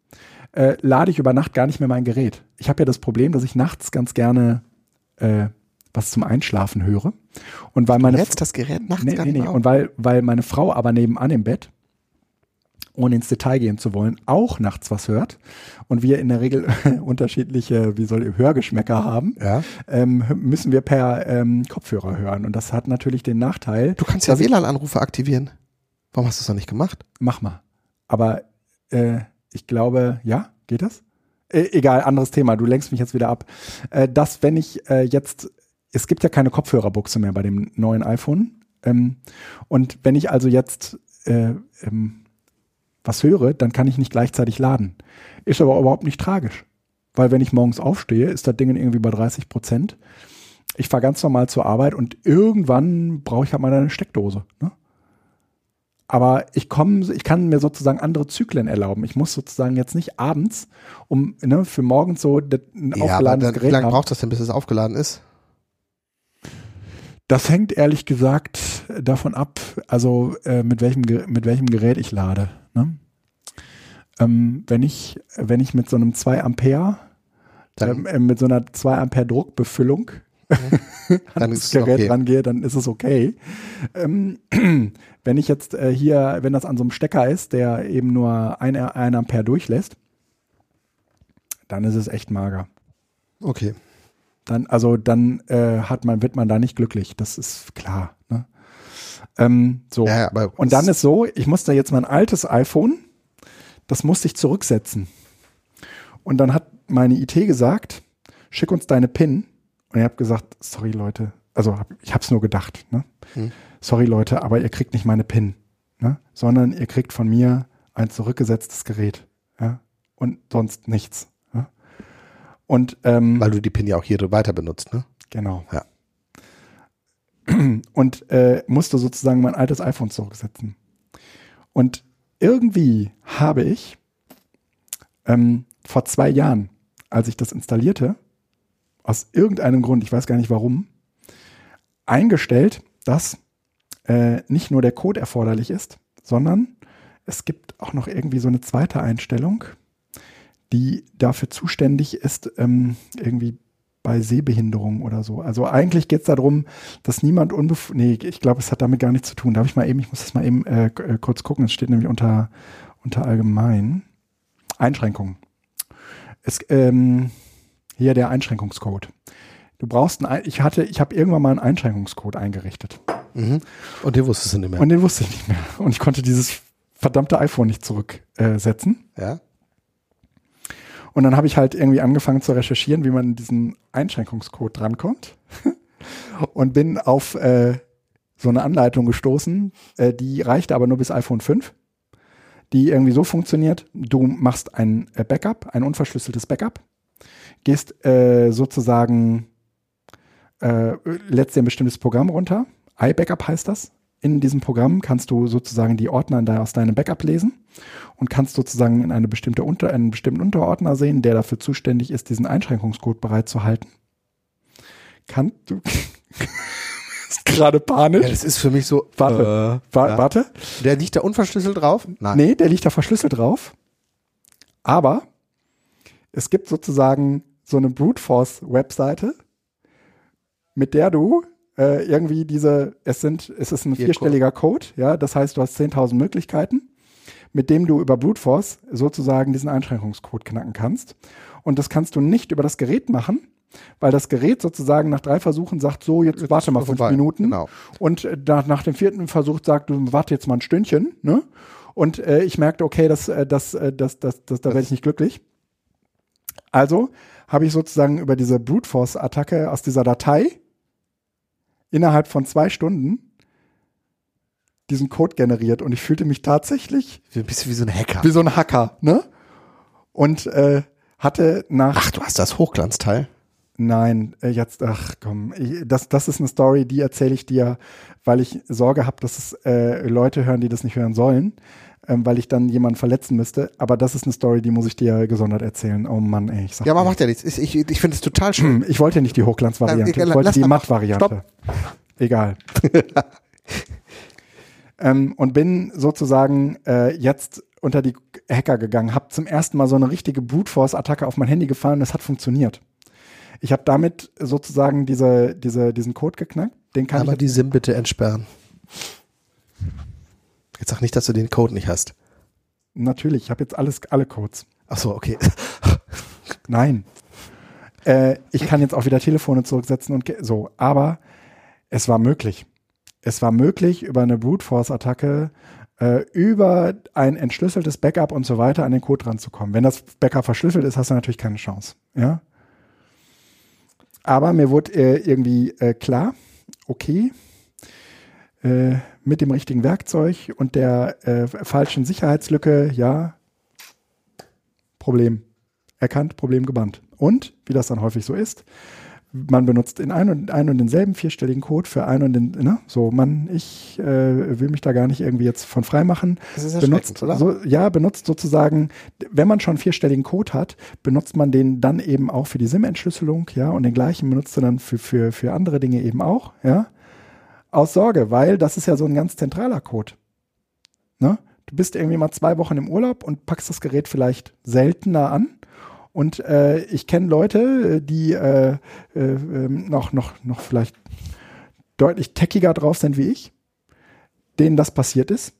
äh, lade ich über Nacht gar nicht mehr mein Gerät. Ich habe ja das Problem, dass ich nachts ganz gerne äh, was zum Einschlafen höre. Und weil meine Jetzt das Gerät nachts nee, nee, nee. Und weil, weil meine Frau aber nebenan im Bett, ohne ins Detail gehen zu wollen, auch nachts was hört und wir in der Regel unterschiedliche, wie soll ich, Hörgeschmäcker haben, Ja. ähm, müssen wir per ähm, Kopfhörer hören. Und das hat natürlich den Nachteil, Du kannst ja WLAN-Anrufe aktivieren. Warum hast du es noch nicht gemacht? mach mal. Aber äh, ich glaube, ja, geht das? Äh, egal, anderes Thema, du lenkst mich jetzt wieder ab. Äh, dass, wenn ich äh, jetzt, es gibt ja keine Kopfhörerbuchse mehr bei dem neuen iPhone. Ähm, und wenn ich also jetzt äh, ähm, was höre, dann kann ich nicht gleichzeitig laden. Ist aber überhaupt nicht tragisch. Weil wenn ich morgens aufstehe, ist das Ding irgendwie bei 30 Prozent. Ich fahre ganz normal zur Arbeit und irgendwann brauche ich halt mal eine Steckdose. Ne? Aber ich komme, ich kann mir sozusagen andere Zyklen erlauben. Ich muss sozusagen jetzt nicht abends, um ne, für morgens so ein Ja, aufgeladenes dann, wie Gerät lange haben. braucht das denn, bis es aufgeladen ist? Das hängt ehrlich gesagt davon ab, also äh, mit welchem mit welchem Gerät ich lade. Ne? Ähm, wenn ich wenn ich mit so einem 2 Ampere ähm, äh, mit so einer 2 Ampere Druckbefüllung dann an ist Gerät okay. rangehe, dann ist es okay. Ähm, wenn ich jetzt äh, hier, wenn das an so einem Stecker ist, der eben nur ein, ein Ampere durchlässt, dann ist es echt mager. Okay. Dann, also dann äh, hat man, wird man da nicht glücklich. Das ist klar. Ne? Ähm, so. Ja, Und dann ist so, ich musste jetzt mein altes iPhone, das musste ich zurücksetzen. Und dann hat meine IT gesagt, schick uns deine PIN. Und ich habe gesagt, sorry Leute, also hab, ich habe es nur gedacht, ne? Hm. Sorry Leute, aber ihr kriegt nicht meine PIN, ne? sondern ihr kriegt von mir ein zurückgesetztes Gerät, ja? und sonst nichts. Ja? Und ähm, weil du die PIN ja auch hier weiter benutzt, ne? Genau. Ja. Und äh, musste sozusagen mein altes iPhone zurücksetzen. Und irgendwie habe ich ähm, vor zwei Jahren, als ich das installierte, aus irgendeinem Grund, ich weiß gar nicht warum, eingestellt, dass äh, nicht nur der Code erforderlich ist, sondern es gibt auch noch irgendwie so eine zweite Einstellung, die dafür zuständig ist, ähm, irgendwie bei Sehbehinderung oder so. Also eigentlich geht es darum, dass niemand unbef... Nee, ich glaube, es hat damit gar nichts zu tun. Darf ich mal eben, ich muss das mal eben äh, äh, kurz gucken. Es steht nämlich unter, unter allgemein. Einschränkungen. Es, ähm, hier der Einschränkungscode. Du brauchst einen, Ein- ich hatte, ich habe irgendwann mal einen Einschränkungscode eingerichtet. Mhm. Und den wusstest du nicht mehr. Und den wusste ich nicht mehr. Und ich konnte dieses verdammte iPhone nicht zurücksetzen. Äh, ja? Und dann habe ich halt irgendwie angefangen zu recherchieren, wie man an diesen Einschränkungscode drankommt. und bin auf äh, so eine Anleitung gestoßen, äh, die reichte aber nur bis iPhone 5. Die irgendwie so funktioniert, du machst ein äh, Backup, ein unverschlüsseltes Backup, gehst äh, sozusagen, äh, lädst dir ein bestimmtes Programm runter, iBackup heißt das. In diesem Programm kannst du sozusagen die Ordner aus deinem Backup lesen und kannst sozusagen in eine bestimmte Unter, einen bestimmten Unterordner sehen, der dafür zuständig ist, diesen Einschränkungscode bereitzuhalten. Kann du ist gerade panisch. ja, das ist für mich so. Warte. Äh, Wa ja. Warte. Der liegt da unverschlüsselt drauf? Nein. Nee, der liegt da verschlüsselt drauf. Aber es gibt sozusagen so eine Brute Force Webseite, mit der du äh, irgendwie diese, es sind, es ist ein Vier vierstelliger Code, ja, das heißt, du hast 10.000 Möglichkeiten, mit dem du über Brute Force sozusagen diesen Einschränkungscode knacken kannst. Und das kannst du nicht über das Gerät machen, weil das Gerät sozusagen nach drei Versuchen sagt, so, jetzt, warte mal fünf vorbei. Minuten. Genau. Und äh, nach, nach dem vierten Versuch sagt, du warte jetzt mal ein Stündchen, ne? Und äh, ich merkte, okay, das, äh, das, äh, das, das, das, da werde ich nicht glücklich. Also habe ich sozusagen über diese Brute Force Attacke aus dieser Datei innerhalb von zwei Stunden diesen Code generiert und ich fühlte mich tatsächlich Ein bisschen wie so ein Hacker. wie so ein Hacker, ne? Und äh, hatte nach Ach, du hast das Hochglanzteil? Nein, äh, jetzt, ach komm, ich, das, das ist eine Story, die erzähle ich dir, weil ich Sorge habe, dass es äh, Leute hören, die das nicht hören sollen, ähm, weil ich dann jemanden verletzen müsste. Aber das ist eine Story, die muss ich dir gesondert erzählen. Oh Mann, ey, ich sag Ja, aber macht ja nichts. Ich, ich, ich finde es total schön. Hm, Ich wollte nicht die Hochglanzvariante, ich wollte die Matt-Variante. Egal. ähm, und bin sozusagen äh, jetzt unter die Hacker gegangen, habe zum ersten Mal so eine richtige Brute Force-Attacke auf mein Handy gefahren und es hat funktioniert. Ich habe damit sozusagen diese, diese, diesen Code geknackt. Den kann Aber ich die SIM bitte entsperren. Jetzt sag nicht, dass du den Code nicht hast. natürlich, ich habe jetzt alles, alle Codes. Ach so, okay. Nein. Äh, ich kann jetzt auch wieder Telefone zurücksetzen und so, aber es war möglich. Es war möglich, über eine Brute Force Attacke, äh, über ein entschlüsseltes Backup und so weiter an den Code ranzukommen. Wenn das Backup verschlüsselt ist, hast du natürlich keine Chance. Ja. Aber mir wurde äh, irgendwie äh, klar, okay, äh, mit dem richtigen Werkzeug und der äh, falschen Sicherheitslücke, ja, Problem erkannt, Problem gebannt. Und, wie das dann häufig so ist, man benutzt in ein und, ein und denselben vierstelligen Code für ein und den, ne, so, man, ich äh, will mich da gar nicht irgendwie jetzt von frei machen. Das ist benutzt, oder? So, ja, benutzt sozusagen, wenn man schon vierstelligen Code hat, benutzt man den dann eben auch für die SIM-Entschlüsselung, ja, und den gleichen benutzt du dann für, für, für andere Dinge eben auch, ja. Aus Sorge, weil das ist ja so ein ganz zentraler Code. Ne? Du bist irgendwie mal zwei Wochen im Urlaub und packst das Gerät vielleicht seltener an. Und äh, ich kenne Leute, die äh, äh, ähm, noch, noch, noch vielleicht deutlich techiger drauf sind wie ich, denen das passiert ist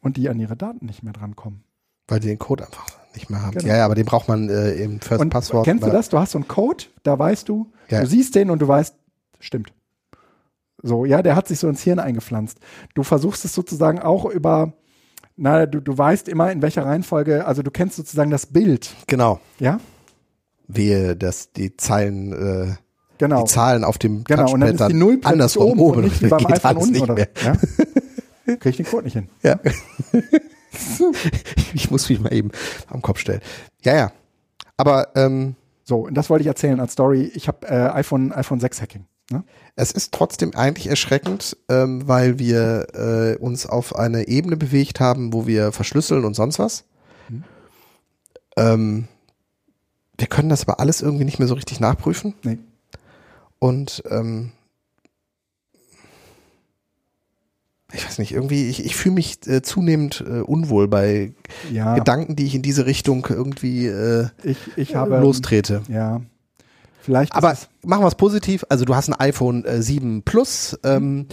und die an ihre Daten nicht mehr drankommen. Weil die den Code einfach nicht mehr haben. Genau. Ja, ja, aber den braucht man äh, im First Und Passwort. kennst du das? Du hast so einen Code, da weißt du, Ja. du siehst den und du weißt, stimmt. So, ja, der hat sich so ins Hirn eingepflanzt. Du versuchst es sozusagen auch über, na, du, du weißt immer, in welcher Reihenfolge, also du kennst sozusagen das Bild, Genau. ja? Wehe, dass die Zeilen, äh, Genau. die Zahlen auf dem Genau, und dann ist die Touchpad Null andersrum oben, oben. und nicht wie beim iPhone unten nicht oder mehr. Ja? Krieg ich den Code nicht hin. Ja. ich muss mich mal eben am Kopf stellen. Ja, ja. Aber ähm, So, und das wollte ich erzählen als Story. Ich habe äh, iPhone, iPhone 6 Hacking. Ne? es ist trotzdem eigentlich erschreckend, ähm, weil wir äh, uns auf eine Ebene bewegt haben, wo wir verschlüsseln und sonst was. Mhm. Ähm, wir können das aber alles irgendwie nicht mehr so richtig nachprüfen. Nee. Und ähm, ich weiß nicht, irgendwie, ich, ich fühle mich äh, zunehmend äh, unwohl bei Ja, Gedanken, die ich in diese Richtung irgendwie äh, ich, ich habe. lostrete. Ja. Vielleicht. Aber machen wir es positiv. Also du hast ein iPhone äh, 7 Plus. Ähm,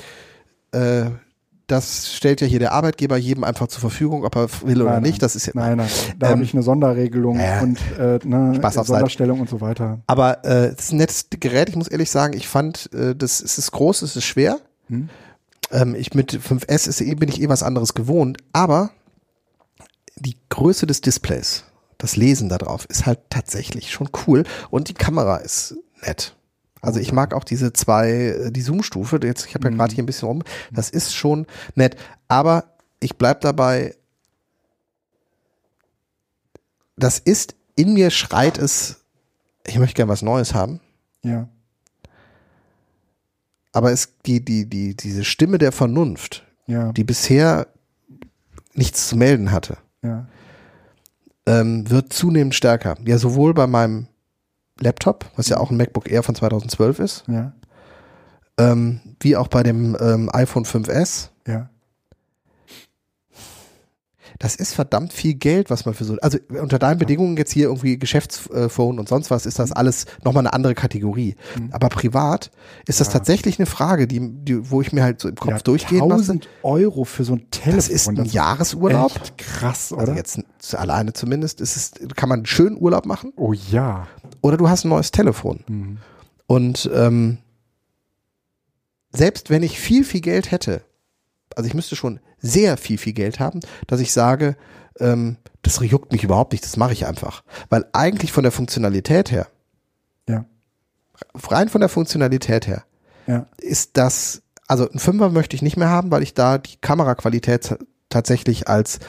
äh, das stellt ja hier der Arbeitgeber jedem einfach zur Verfügung, ob er will oder Nein, nicht. Das ist ja, nein, nein. Da Ähm, habe ich eine Sonderregelung ja. und äh, ne, Spaß auf Sonderstellung und so weiter. Aber äh, das ist ein nettes Gerät. Ich muss ehrlich sagen, ich fand, äh, das es ist groß, es ist schwer. Hm? Ähm, ich mit 5S ist, bin ich eh was anderes gewohnt. Aber die Größe des Displays, das Lesen da drauf, ist halt tatsächlich schon cool. Und die Kamera ist nett. Also ich mag auch diese zwei, äh, die Zoom-Stufe. Jetzt, ich habe ja Mhm. gerade hier ein bisschen rum. Das ist schon nett. Aber ich bleib dabei. Das ist in mir schreit es. Ich möchte gerne was Neues haben. Ja. Aber es die die die diese Stimme der Vernunft, Ja. die bisher nichts zu melden hatte, ja. Ähm, wird zunehmend stärker. Ja, sowohl bei meinem Laptop, was ja auch ein MacBook Air von 2012 ist, Ja. ähm, wie auch bei dem ähm, iPhone 5S. Ja. Das ist verdammt viel Geld, was man für so. Also unter deinen Bedingungen jetzt hier irgendwie Geschäftsphone und sonst was, ist das alles nochmal eine andere Kategorie. Mhm. Aber privat ist das Ja. tatsächlich eine Frage, die, die, wo ich mir halt so im Kopf ja, durchgehen lasse. 1000 Euro für so ein Telefon. Das ist ein Jahresurlaub. Echt krass, oder? Also jetzt alleine zumindest ist es, kann man einen schönen Urlaub machen. oh ja. Oder du hast ein neues Telefon. Mhm. Und ähm, selbst wenn ich viel, viel Geld hätte, also ich müsste schon sehr viel, viel Geld haben, dass ich sage, ähm, das juckt mich überhaupt nicht, das mache ich einfach. Weil eigentlich von der Funktionalität her, Ja. rein von der Funktionalität her, Ja. ist das, also ein Fünfer möchte ich nicht mehr haben, weil ich da die Kameraqualität tatsächlich als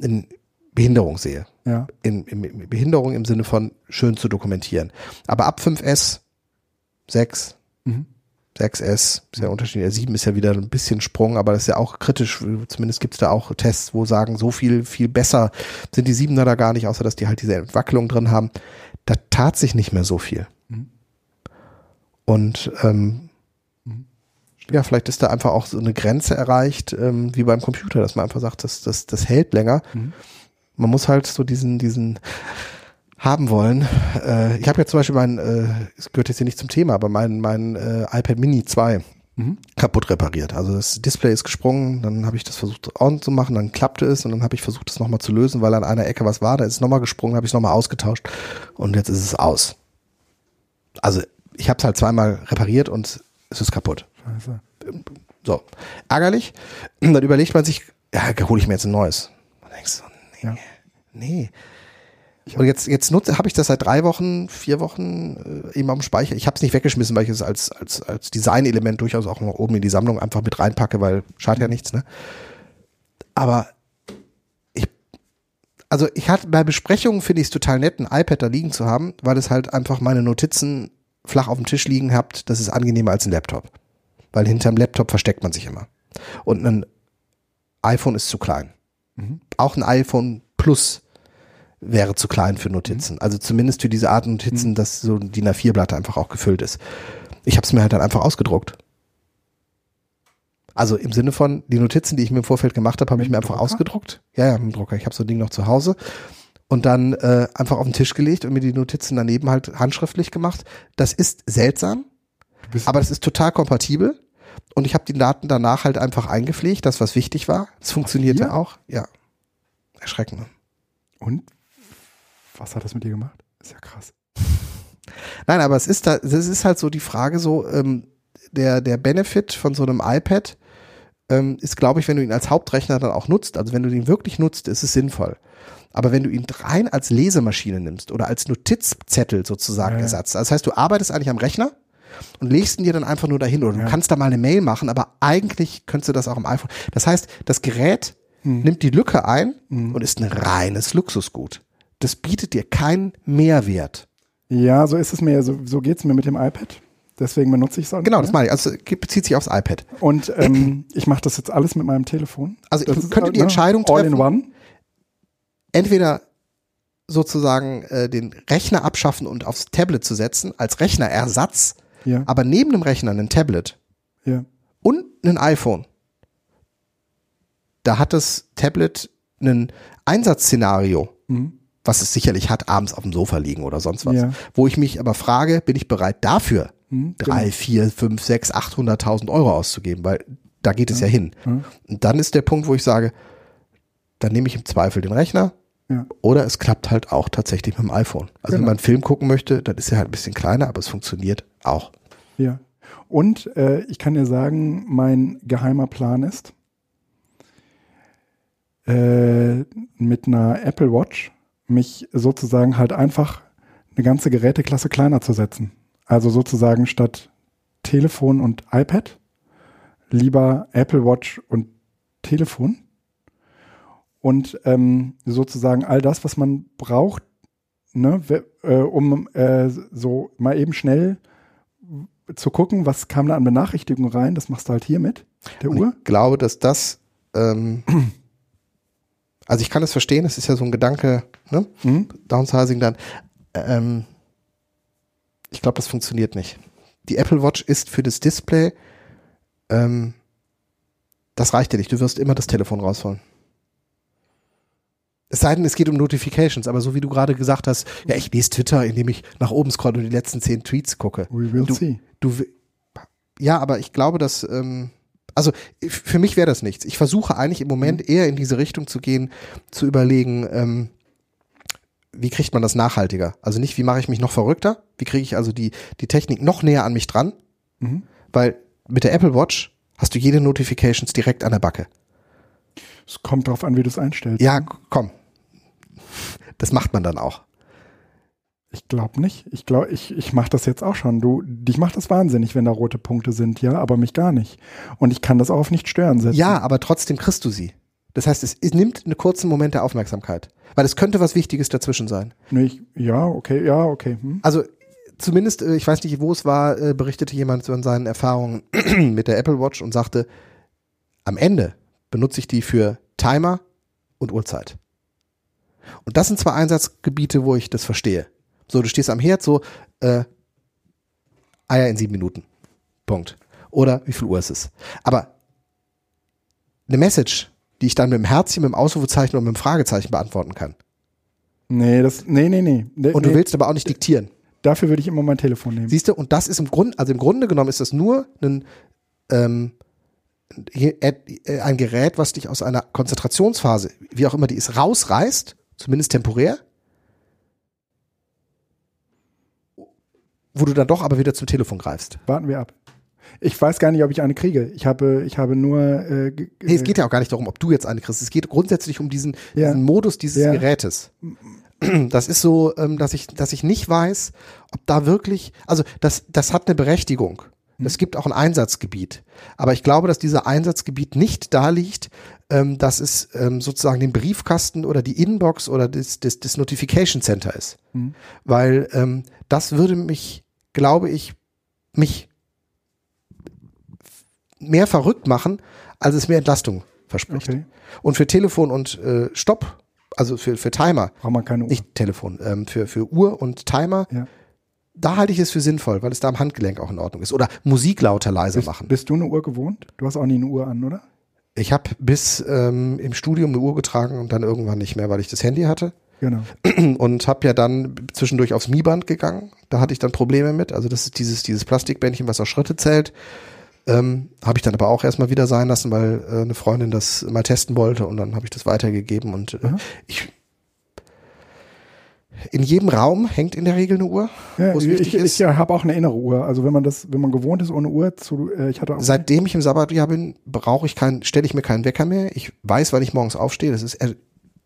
in Behinderung sehe. Ja. In, in, in Behinderung im Sinne von schön zu dokumentieren. Aber ab 5S, 6, Mhm. 6S, ist ja unterschiedlich. Der 7 ist ja wieder ein bisschen Sprung, aber das ist ja auch kritisch. Zumindest gibt es da auch Tests, wo sagen, so viel, viel besser sind die 7er da gar nicht, außer dass die halt diese Entwacklung drin haben. Da tat sich nicht mehr so viel. Mhm. Und ähm, Mhm. ja, vielleicht ist da einfach auch so eine Grenze erreicht, ähm, wie beim Computer, dass man einfach sagt, das, das, das hält länger. Mhm. Man muss halt so diesen, diesen haben wollen. Äh, ich habe jetzt zum Beispiel mein, äh, es gehört jetzt hier nicht zum Thema, aber mein, mein äh, iPad Mini 2 Mhm. kaputt repariert. Also das Display ist gesprungen, dann habe ich das versucht on zu machen, dann klappte es und dann habe ich versucht, das nochmal zu lösen, weil an einer Ecke was war, da ist es nochmal gesprungen, habe ich es nochmal ausgetauscht und jetzt ist es aus. Also ich habe es halt zweimal repariert und es ist kaputt. Scheiße. So, ärgerlich. Dann überlegt man sich, ja, hole ich mir jetzt ein neues. Und denkst du, nee, Ja. nee. Und jetzt, jetzt nutze, habe ich das seit drei Wochen, vier Wochen äh, eben am Speicher. Ich habe es nicht weggeschmissen, weil ich es als, als, als Designelement durchaus auch noch oben in die Sammlung einfach mit reinpacke, weil schadet ja nichts, ne? Aber ich, also ich hatte bei Besprechungen finde ich es total nett, ein iPad da liegen zu haben, weil es halt einfach meine Notizen flach auf dem Tisch liegen habt. Das ist angenehmer als ein Laptop. Weil hinterm Laptop versteckt man sich immer. Und ein iPhone ist zu klein. Mhm. Auch ein iPhone Plus wäre zu klein für Notizen. Also zumindest für diese Art Notizen, dass so die A4-Blatt einfach auch gefüllt ist. Ich habe es mir halt dann einfach ausgedruckt. Also im Sinne von, die Notizen, die ich mir im Vorfeld gemacht habe, habe ich mir einfach Drucker? ausgedruckt. Ja, ja, mit dem Drucker. Ich habe so ein Ding noch zu Hause und dann äh, einfach auf den Tisch gelegt und mir die Notizen daneben halt handschriftlich gemacht. Das ist seltsam, aber das ist total kompatibel. Und ich habe die Daten danach halt einfach eingepflegt, das, was wichtig war. Es funktionierte auch. Ja. Erschreckend. und? Was hat das mit dir gemacht? Ist ja krass. Nein, aber es ist da, es ist halt so die Frage so, ähm, der, der Benefit von so einem iPad ähm, ist, glaube ich, wenn du ihn als Hauptrechner dann auch nutzt, also wenn du ihn wirklich nutzt, ist es sinnvoll. Aber wenn du ihn rein als Lesemaschine nimmst oder als Notizzettel sozusagen Ja. Ersatz, das heißt, du arbeitest eigentlich am Rechner und legst ihn dir dann einfach nur dahin oder du Ja. kannst da mal eine Mail machen, aber eigentlich könntest du das auch im iPhone. Das heißt, das Gerät Hm. nimmt die Lücke ein Mhm. und ist ein reines Luxusgut. Das bietet dir keinen Mehrwert. Ja, so ist es mir, so, so geht es mir mit dem iPad. Deswegen benutze ich es auch nicht Genau, mehr. das meine ich. Also es bezieht sich aufs iPad. Und ähm, ich mache das jetzt alles mit meinem Telefon. Also das ich könnte die ne, Entscheidung All treffen, in one. entweder sozusagen äh, den Rechner abschaffen und aufs Tablet zu setzen, als Rechnerersatz, Ja, aber neben dem Rechner ein Tablet ja. und ein iPhone. Da hat das Tablet ein Einsatzszenario, Mhm. Was es sicherlich hat, abends auf dem Sofa liegen oder sonst was. Ja. Wo ich mich aber frage, bin ich bereit dafür Mhm, drei, vier, fünf, sechs, achthunderttausend Euro auszugeben, weil da geht es ja, hin. Mhm. Und dann ist der Punkt, wo ich sage, dann nehme ich im Zweifel den Rechner Ja. oder es klappt halt auch tatsächlich mit dem iPhone. Also wenn Genau. man einen Film gucken möchte, dann ist er halt ein bisschen kleiner, aber es funktioniert auch. Ja. Und äh, ich kann dir sagen, mein geheimer Plan ist, äh, mit einer Apple Watch mich sozusagen halt einfach eine ganze Geräteklasse kleiner zu setzen. Also sozusagen statt Telefon und iPad lieber Apple Watch und Telefon. Und ähm, sozusagen all das, was man braucht, ne, äh, um äh, so mal eben schnell zu gucken, was kam da an Benachrichtigungen rein, das machst du halt hier mit der Und Uhr. ich glaube, dass das, ähm, also ich kann es verstehen, es ist ja so ein Gedanke, ne? Mhm. Downsizing dann. Ähm, ich glaube, das funktioniert nicht. Die Apple Watch ist für das Display, ähm, das reicht dir nicht. Du wirst immer das Telefon rausholen. Es sei denn, es geht um Notifications, aber so wie du gerade gesagt hast, ja, ich lese Twitter, indem ich nach oben scrolle und die letzten zehn Tweets gucke. We will Du- see. Du, ja, aber ich glaube, dass, ähm, also für mich wäre das nichts. Ich versuche eigentlich im Moment eher in diese Richtung zu gehen, zu überlegen, ähm, wie kriegt man das nachhaltiger? Also nicht, wie mache ich mich noch verrückter? Wie kriege ich also die, die Technik noch näher an mich dran? Mhm. Weil mit der Apple Watch hast du jede Notifications direkt an der Backe. Es kommt drauf an, wie du es einstellst. Ja, komm. Das macht man dann auch. Ich glaube nicht. Ich glaube, ich, ich mache das jetzt auch schon. Du, dich macht das wahnsinnig, wenn da rote Punkte sind, ja, aber mich gar nicht. Und ich kann das auch auf nicht stören setzen. Ja, aber trotzdem kriegst du sie. Das heißt, es, nimmt einen kurzen Moment der Aufmerksamkeit. Weil es könnte was Wichtiges dazwischen sein. Nee, ich, ja, okay, ja, okay. Hm. Also zumindest, äh, ich weiß nicht, wo es war, äh, berichtete jemand von seinen Erfahrungen mit der Apple Watch und sagte, am Ende benutze ich die für Timer und Uhrzeit. Und das sind zwei Einsatzgebiete, wo ich das verstehe. So, du stehst am Herd, so, äh, Eier in sieben Minuten. Punkt. Oder wie viel Uhr ist es? Aber eine Message, die ich dann mit dem Herzchen, mit dem Ausrufezeichen und mit dem Fragezeichen beantworten kann. Nee, das, nee, nee, nee. nee Und du nee. willst aber auch nicht diktieren. Dafür würde ich immer mein Telefon nehmen. Siehst du, und das ist im Grunde, also im Grunde genommen ist das nur ein, ähm, äh, ein Gerät, was dich aus einer Konzentrationsphase, wie auch immer die ist, rausreißt, zumindest temporär, wo du dann doch aber wieder zum Telefon greifst. Warten wir ab. Ich weiß gar nicht, ob ich eine kriege. Ich habe, ich habe nur. Äh, Nee, es geht ja auch gar nicht darum, ob du jetzt eine kriegst. Es geht grundsätzlich um diesen, Ja. diesen Modus dieses Ja. Gerätes. Das ist so, ähm, dass ich, dass ich nicht weiß, ob da wirklich, also das, das hat eine Berechtigung. Mhm. Es gibt auch ein Einsatzgebiet. Aber ich glaube, dass dieser Einsatzgebiet nicht da liegt, ähm, dass es ähm, sozusagen den Briefkasten oder die Inbox oder das, das, das Notification Center ist. Mhm. Weil ähm, das würde mich, glaube ich, mich mehr verrückt machen, als es mir Entlastung verspricht. Okay. Und für Telefon und äh, Stopp, also für, für Timer, Braucht man keine Uhr. nicht Telefon, ähm, für, für Uhr und Timer, Ja. da halte ich es für sinnvoll, weil es da am Handgelenk auch in Ordnung ist. Oder Musik lauter leiser bist, machen. bist du eine Uhr gewohnt? Du hast auch nie eine Uhr an, oder? Ich habe bis ähm, im Studium eine Uhr getragen und dann irgendwann nicht mehr, weil ich das Handy hatte. Genau. Und habe ja dann zwischendurch aufs Mi-Band gegangen. Da hatte ich dann Probleme mit. Also das ist dieses, dieses Plastikbändchen, was auf Schritte zählt. Ähm, habe ich dann aber auch erstmal wieder sein lassen, weil äh, eine Freundin das mal testen wollte und dann habe ich das weitergegeben und äh, ich in jedem Raum hängt in der Regel eine Uhr, Ja, ich ich, habe auch eine innere Uhr. Also wenn man das, wenn man gewohnt ist ohne Uhr zu, äh, ich hatte auch. Seitdem ich im Sabbatjahr bin, brauche ich keinen, stelle ich mir keinen Wecker mehr. Ich weiß, wann ich morgens aufstehe. Das ist äh,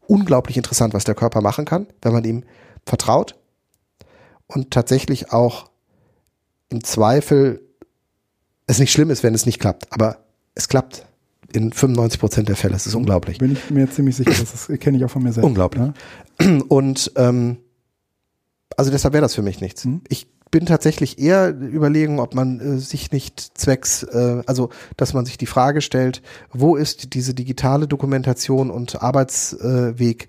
unglaublich interessant, was der Körper machen kann, wenn man ihm vertraut und tatsächlich auch im Zweifel es nicht schlimm ist, wenn es nicht klappt, aber es klappt in 95 Prozent der Fälle. Es ist unglaublich. bin ich mir ziemlich sicher, das kenne ich auch von mir selbst. Unglaublich. Ja? Und ähm, also deshalb wäre das für mich nichts. Mhm. Ich bin tatsächlich eher überlegen, ob man äh, sich nicht zwecks, äh, also dass man sich die Frage stellt, wo ist diese digitale Dokumentation und Arbeitsweg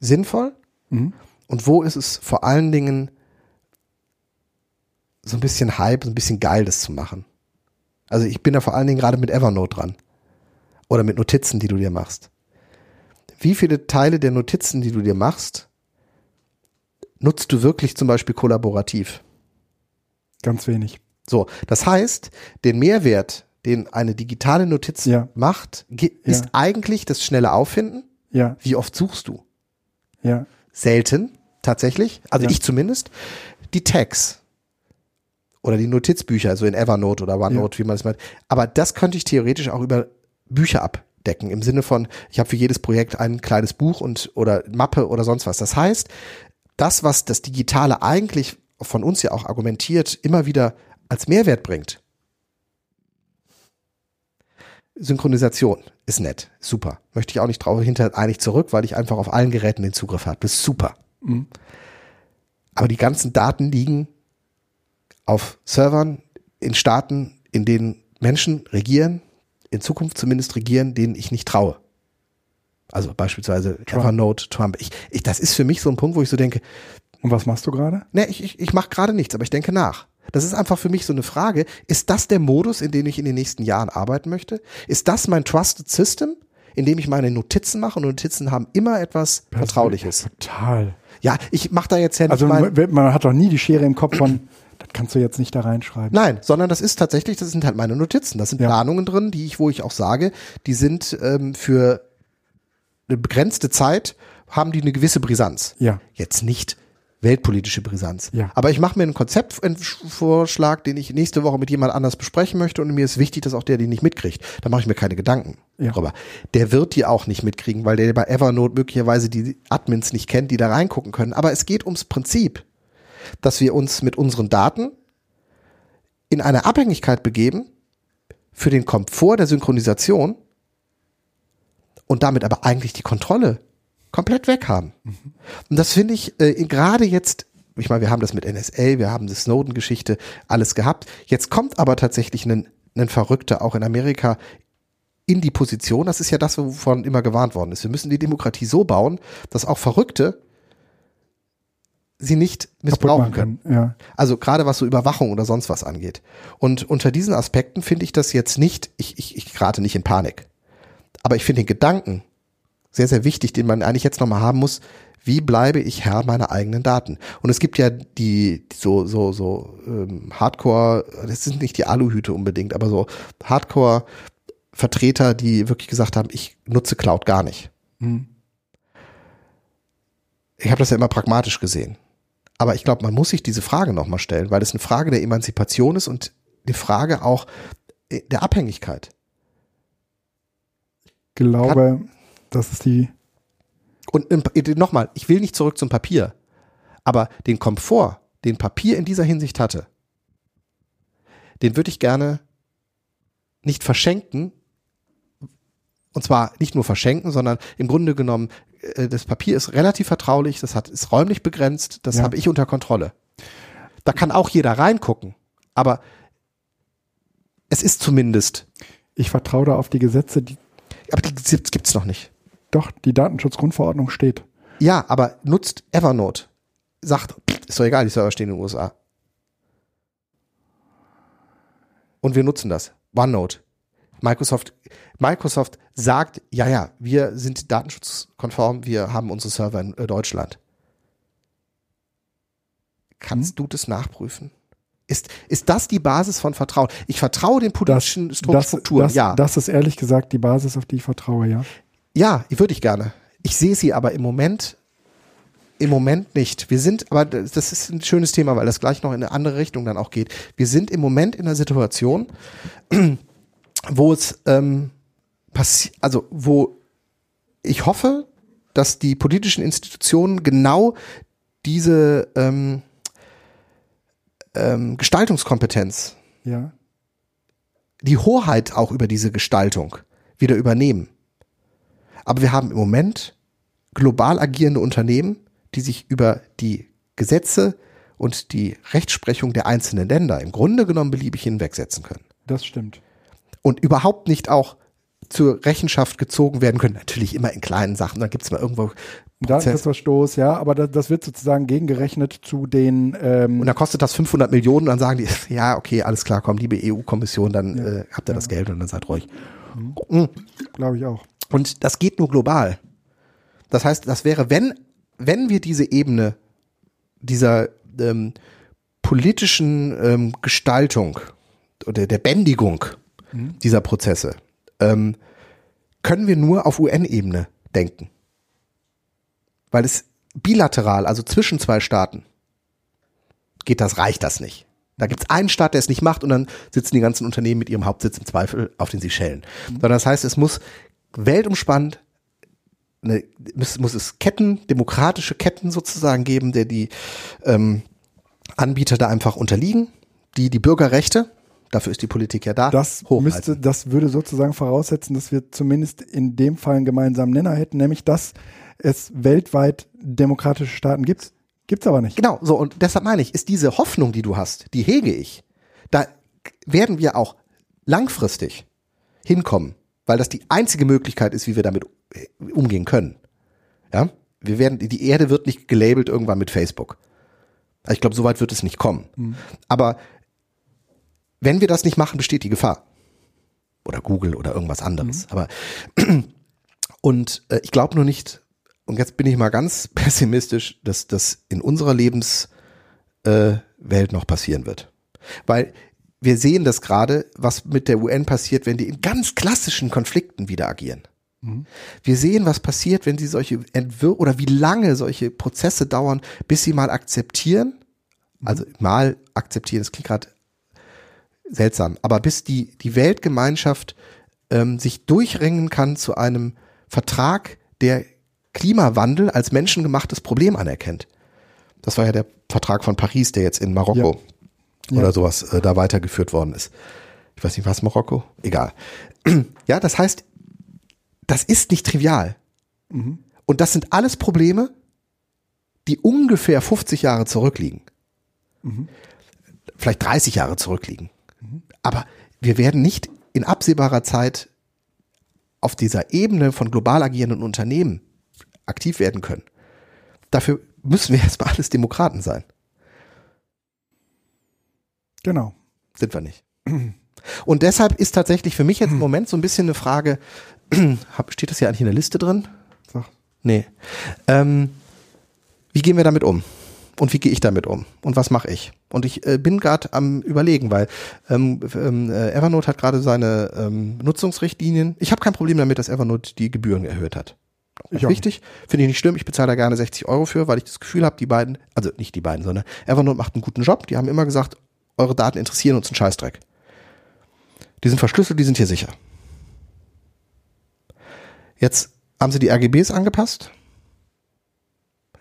sinnvoll Mhm. und wo ist es vor allen Dingen so ein bisschen Hype, so ein bisschen geil, das zu machen. Also ich bin da vor allen Dingen gerade mit Evernote dran. Oder mit Notizen, die du dir machst. Wie viele Teile der Notizen, die du dir machst, nutzt du wirklich zum Beispiel kollaborativ? Ganz wenig. So, das heißt, den Mehrwert, den eine digitale Notiz Ja. macht, ist Ja. eigentlich das schnelle Auffinden. Ja, Wie oft suchst du? ja. Selten, tatsächlich. Also Ja. ich zumindest. Die Tags oder die Notizbücher, also in Evernote oder OneNote, wie man es meint. Aber das könnte ich theoretisch auch über Bücher abdecken. Im Sinne von, ich habe für jedes Projekt ein kleines Buch und oder Mappe oder sonst was. Das heißt, das, was das Digitale eigentlich von uns ja auch argumentiert, immer wieder als Mehrwert bringt. Synchronisation ist nett, super. Möchte ich auch nicht drauf hinter eigentlich zurück, weil ich einfach auf allen Geräten den Zugriff habe. Das ist super. Mhm. Aber die ganzen Daten liegen auf Servern in Staaten, in denen Menschen regieren, in Zukunft zumindest regieren, denen ich nicht traue. Also beispielsweise Trump. Evernote, Trump. Ich, ich, das ist für mich so ein Punkt, wo ich so denke, Und was machst du gerade? Ne, ich, ich, ich mache gerade nichts, aber ich denke nach. Das ist einfach für mich so eine Frage. Ist das der Modus, in dem ich in den nächsten Jahren arbeiten möchte? Ist das mein Trusted System, in dem ich meine Notizen mache? Und Notizen haben immer etwas Vertrauliches. Total. Ja, ich mache da jetzt ja nicht Also man hat doch nie die Schere im Kopf von, das kannst du jetzt nicht da reinschreiben. Nein, sondern das ist tatsächlich, das sind halt meine Notizen. Das sind Ja. Planungen drin, die ich, wo ich auch sage, die sind ähm, für eine begrenzte Zeit, haben die eine gewisse Brisanz. Ja. Jetzt nicht weltpolitische Brisanz. Ja. Aber ich mache mir einen Konzeptvorschlag, den ich nächste Woche mit jemand anders besprechen möchte und mir ist wichtig, dass auch der die nicht mitkriegt. Da mache ich mir keine Gedanken Ja. drüber. Der wird die auch nicht mitkriegen, weil der bei Evernote möglicherweise die Admins nicht kennt, die da reingucken können. Aber es geht ums Prinzip, dass wir uns mit unseren Daten in eine Abhängigkeit begeben für den Komfort der Synchronisation und damit aber eigentlich die Kontrolle komplett weg haben. Und das finde ich äh, gerade jetzt, ich meine, wir haben das mit NSA, wir haben die Snowden-Geschichte, alles gehabt. Jetzt kommt aber tatsächlich ein, ein Verrückter auch in Amerika in die Position, das ist ja das, wovon immer gewarnt worden ist. Wir müssen die Demokratie so bauen, dass auch Verrückte sie nicht missbrauchen können. Ja. Also gerade was so Überwachung oder sonst was angeht. Und unter diesen Aspekten finde ich das jetzt nicht, ich, ich, ich gerate nicht in Panik. Aber ich finde den Gedanken sehr, sehr wichtig, den man eigentlich jetzt nochmal haben muss. Wie bleibe ich Herr meiner eigenen Daten? Und es gibt ja die, so, so, so ähm, Hardcore, das sind nicht die Aluhüte unbedingt, aber so Hardcore-Vertreter, die wirklich gesagt haben, ich nutze Cloud gar nicht. Mhm. Ich habe das ja immer pragmatisch gesehen. Aber ich glaube, man muss sich diese Frage nochmal stellen, weil es eine Frage der Emanzipation ist und eine Frage auch der Abhängigkeit. Glaube, das ist die. Und äh, nochmal, ich will nicht zurück zum Papier, aber den Komfort, den Papier in dieser Hinsicht hatte, den würde ich gerne nicht verschenken. Und zwar nicht nur verschenken, sondern im Grunde genommen, äh, das Papier ist relativ vertraulich, das hat, ist räumlich begrenzt, das Ja. habe ich unter Kontrolle. Da kann auch jeder reingucken, aber es ist zumindest, Ich vertraue da auf die Gesetze, die aber die gibt es noch nicht. doch die Datenschutzgrundverordnung steht. Ja, aber nutzt Evernote. Sagt, ist doch egal, die Server stehen in den USA. Und wir nutzen das. OneNote. Microsoft, Microsoft sagt, ja, ja, wir sind datenschutzkonform, wir haben unsere Server in äh, Deutschland. Kannst du das nachprüfen? Ist, ist das die Basis von Vertrauen? Ich vertraue den politischen Das, Strukturen, das, ja. das ist ehrlich gesagt die Basis, auf die ich vertraue, ja. Ja, würde ich gerne. Ich sehe sie aber im Moment, im Moment nicht. Wir sind, aber das das ist ein schönes Thema, weil das gleich noch in eine andere Richtung dann auch geht. Wir sind im Moment in einer Situation, wo es ähm, passi also wo ich hoffe, dass die politischen Institutionen genau diese ähm, ähm, Gestaltungskompetenz Ja. die Hoheit auch über diese Gestaltung wieder übernehmen. Aber wir haben im Moment global agierende Unternehmen, die sich über die Gesetze und die Rechtsprechung der einzelnen Länder im Grunde genommen beliebig hinwegsetzen können. Das stimmt. Und überhaupt nicht auch zur Rechenschaft gezogen werden können. Natürlich immer in kleinen Sachen. Da gibt es mal irgendwo. Datenschutzverstoß, ja, aber das, das wird sozusagen gegengerechnet zu den ähm, Und dann kostet das 500 Millionen und dann sagen die, ja, okay, alles klar, komm, liebe EU-Kommission, dann Ja. äh, habt ihr das Geld und dann seid ruhig. glaube ich auch. Und das geht nur global. Das heißt, das wäre, wenn, wenn wir diese Ebene dieser ähm, politischen ähm, Gestaltung oder der Bändigung dieser Prozesse, ähm, können wir nur auf UN-Ebene denken. Weil es bilateral, also zwischen zwei Staaten, geht das, reicht das nicht. Da gibt es einen Staat, der es nicht macht und dann sitzen die ganzen Unternehmen mit ihrem Hauptsitz im Zweifel auf den Seychellen. Sondern das heißt, es muss weltumspannend eine, muss, muss es Ketten, demokratische Ketten sozusagen geben, der die ähm, Anbieter da einfach unterliegen, die die Bürgerrechte, dafür ist die Politik ja da, Das hochhalten. müsste, das würde sozusagen voraussetzen, dass wir zumindest in dem Fall einen gemeinsamen Nenner hätten, nämlich dass es weltweit demokratische Staaten gibt. Gibt's aber nicht. Genau, so und deshalb meine ich, ist diese Hoffnung, die du hast, die hege ich. Da werden wir auch langfristig hinkommen, weil das die einzige Möglichkeit ist, wie wir damit äh, umgehen können. Ja, wir werden die Erde wird nicht gelabelt irgendwann mit Facebook. Ich glaube, so weit wird es nicht kommen. Aber wenn wir das nicht machen, besteht die Gefahr. Oder Google oder irgendwas anderes. Aber und äh, ich glaube nur nicht, und jetzt bin ich mal ganz pessimistisch, dass das in unserer Lebenswelt äh, noch passieren wird. Weil wir sehen das gerade, was mit der UN passiert, wenn die in ganz klassischen Konflikten wieder agieren. Wir sehen, was passiert, wenn sie solche Entwür oder wie lange solche Prozesse dauern, bis sie mal akzeptieren. Also mal akzeptieren, das klingt gerade seltsam, aber bis die, die Weltgemeinschaft ähm, sich durchringen kann zu einem Vertrag, der Klimawandel als menschengemachtes Problem anerkennt. Das war ja der Vertrag von Paris, der jetzt in Marokko Ja. oder Ja. sowas äh, da weitergeführt worden ist. Ich weiß nicht, was Marokko? Egal. Ja, das heißt, das ist nicht trivial. Und das sind alles Probleme, die ungefähr 50 Jahre zurückliegen. Vielleicht 30 Jahre zurückliegen. Aber wir werden nicht in absehbarer Zeit auf dieser Ebene von global agierenden Unternehmen aktiv werden können. Dafür müssen wir erstmal alles Demokraten sein. Genau. Sind wir nicht. Und deshalb ist tatsächlich für mich jetzt im Moment so ein bisschen eine Frage, steht das hier eigentlich in der Liste drin? Sag. Nee. Ähm, wie gehen wir damit um? Und wie gehe ich damit um? Und was mache ich? Und ich äh, bin gerade am überlegen, weil ähm, ähm, äh, Evernote hat gerade seine ähm, Nutzungsrichtlinien. Ich habe kein Problem damit, dass Evernote die Gebühren erhöht hat. Auch Wichtig, finde ich nicht schlimm. Ich bezahle da gerne 60 Euro für, weil ich das Gefühl habe, die beiden, also nicht die beiden, sondern Evernote macht einen guten Job. Die haben immer gesagt, eure Daten interessieren uns einen Scheißdreck. Die sind verschlüsselt, die sind hier sicher. Jetzt haben sie die RGBs angepasst.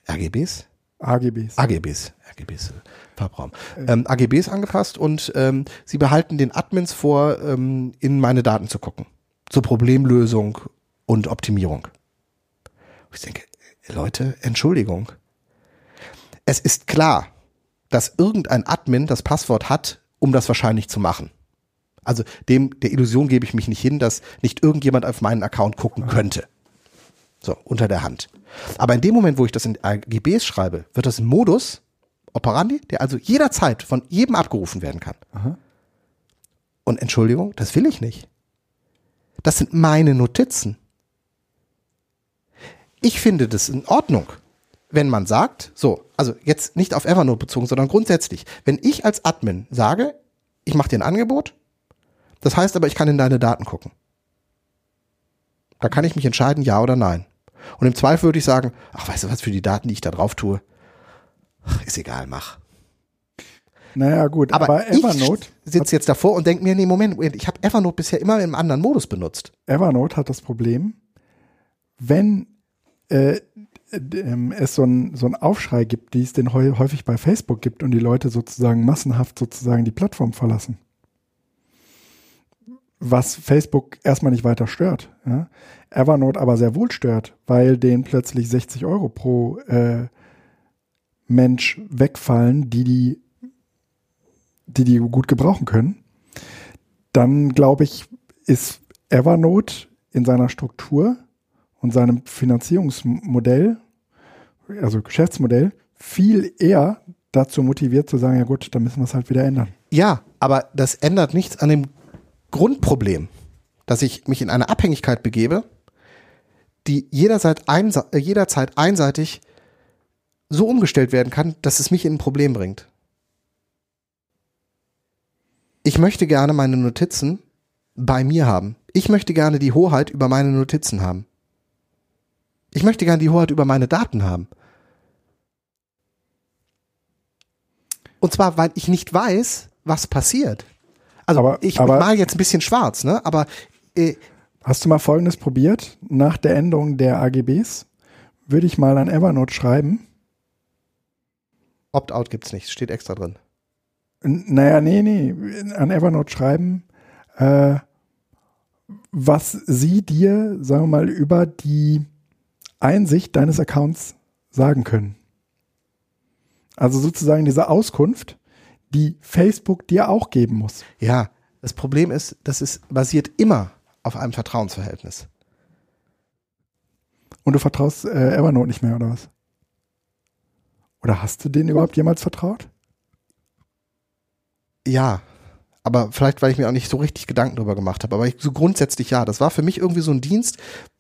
RGBs? AGBs. AGBs, RGBs, äh, Farbraum. Ähm, AGBs angepasst und ähm, sie behalten den Admins vor, ähm, in meine Daten zu gucken. Zur Problemlösung und Optimierung. Ich denke, Leute, Entschuldigung. Es ist klar, dass irgendein Admin das Passwort hat, um das wahrscheinlich zu machen. Also dem, der Illusion gebe ich mich nicht hin, dass nicht irgendjemand auf meinen Account gucken könnte. So, unter der Hand. Aber in dem Moment, wo ich das in AGBs schreibe, wird das ein Modus operandi, der also jederzeit von jedem abgerufen werden kann. Und Entschuldigung, das will ich nicht. Das sind meine Notizen. Ich finde das in Ordnung, wenn man sagt, so, also jetzt nicht auf Evernote bezogen, sondern grundsätzlich, wenn ich als Admin sage, ich mache dir ein Angebot, das heißt aber, ich kann in deine Daten gucken. Da kann ich mich entscheiden, ja oder nein. Und im Zweifel würde ich sagen, ach, weißt du was, für die Daten, die ich da drauf tue, ist egal, mach. Naja, gut, Aber, aber, Evernote, ich sitze jetzt davor und denke mir, nee, Moment, ich habe Evernote bisher immer im anderen Modus benutzt. Evernote hat das Problem, wenn äh, ähm, es so einen so einen Aufschrei gibt, die es heu häufig bei Facebook gibt und die Leute sozusagen massenhaft sozusagen die Plattform verlassen. Was Facebook erstmal nicht weiter stört. Ja? Evernote aber sehr wohl stört, weil denen plötzlich 60 Euro pro äh, Mensch wegfallen, die die, die die gut gebrauchen können. Dann glaube ich, ist Evernote in seiner Struktur und seinem Finanzierungsmodell, also Geschäftsmodell, viel eher dazu motiviert zu sagen, ja gut, dann müssen wir es halt wieder ändern. Ja, aber das ändert nichts an dem Grundproblem, dass ich mich in eine Abhängigkeit begebe, die jederzeit, einse äh, jederzeit einseitig so umgestellt werden kann, dass es mich in ein Problem bringt. Ich möchte gerne meine Notizen bei mir haben. Ich möchte gerne die Hoheit über meine Notizen haben. Ich möchte gerne die Hoheit über meine Daten haben. Und zwar, weil ich nicht weiß, was passiert. Also Aber- ich aber- mal jetzt ein bisschen schwarz, ne? Aber äh, Hast du mal Folgendes probiert? Nach der Änderung der AGBs würde ich mal an Evernote schreiben. Opt-out gibt's nicht, steht extra drin. N- Naja, nee, nee, an Evernote schreiben, äh, was sie dir, sagen wir mal, über die Einsicht deines Accounts sagen können. Also sozusagen diese Auskunft, die Facebook dir auch geben muss. Ja, das Problem ist, das ist basiert immer auf einem Vertrauensverhältnis. Und du vertraust äh, Evernote nicht mehr, oder was? Oder hast du denen überhaupt jemals vertraut? Ja, aber vielleicht, weil ich mir auch nicht so richtig Gedanken darüber gemacht habe. Aber ich, so grundsätzlich ja. Das war für mich irgendwie so ein Dienst,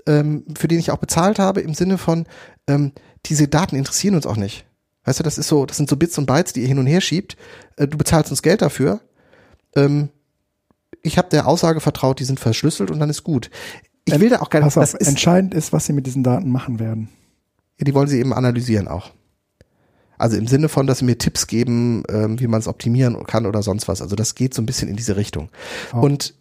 ähm, für den ich auch bezahlt habe, im Sinne von, ähm, diese Daten interessieren uns auch nicht. Weißt du, das ist so, das sind so Bits und Bytes, die ihr hin und her schiebt. Äh, du bezahlst uns Geld dafür. Ähm, ich habe der Aussage vertraut, die sind verschlüsselt und dann ist gut. ich will da auch gar nicht, Pass auf, ist, entscheidend ist, was sie mit diesen Daten machen werden. Ja, die wollen sie eben analysieren auch. Also im Sinne von, dass sie mir Tipps geben, ähm, wie man es optimieren kann oder sonst was. Also das geht so ein bisschen in diese Richtung. Oh. Und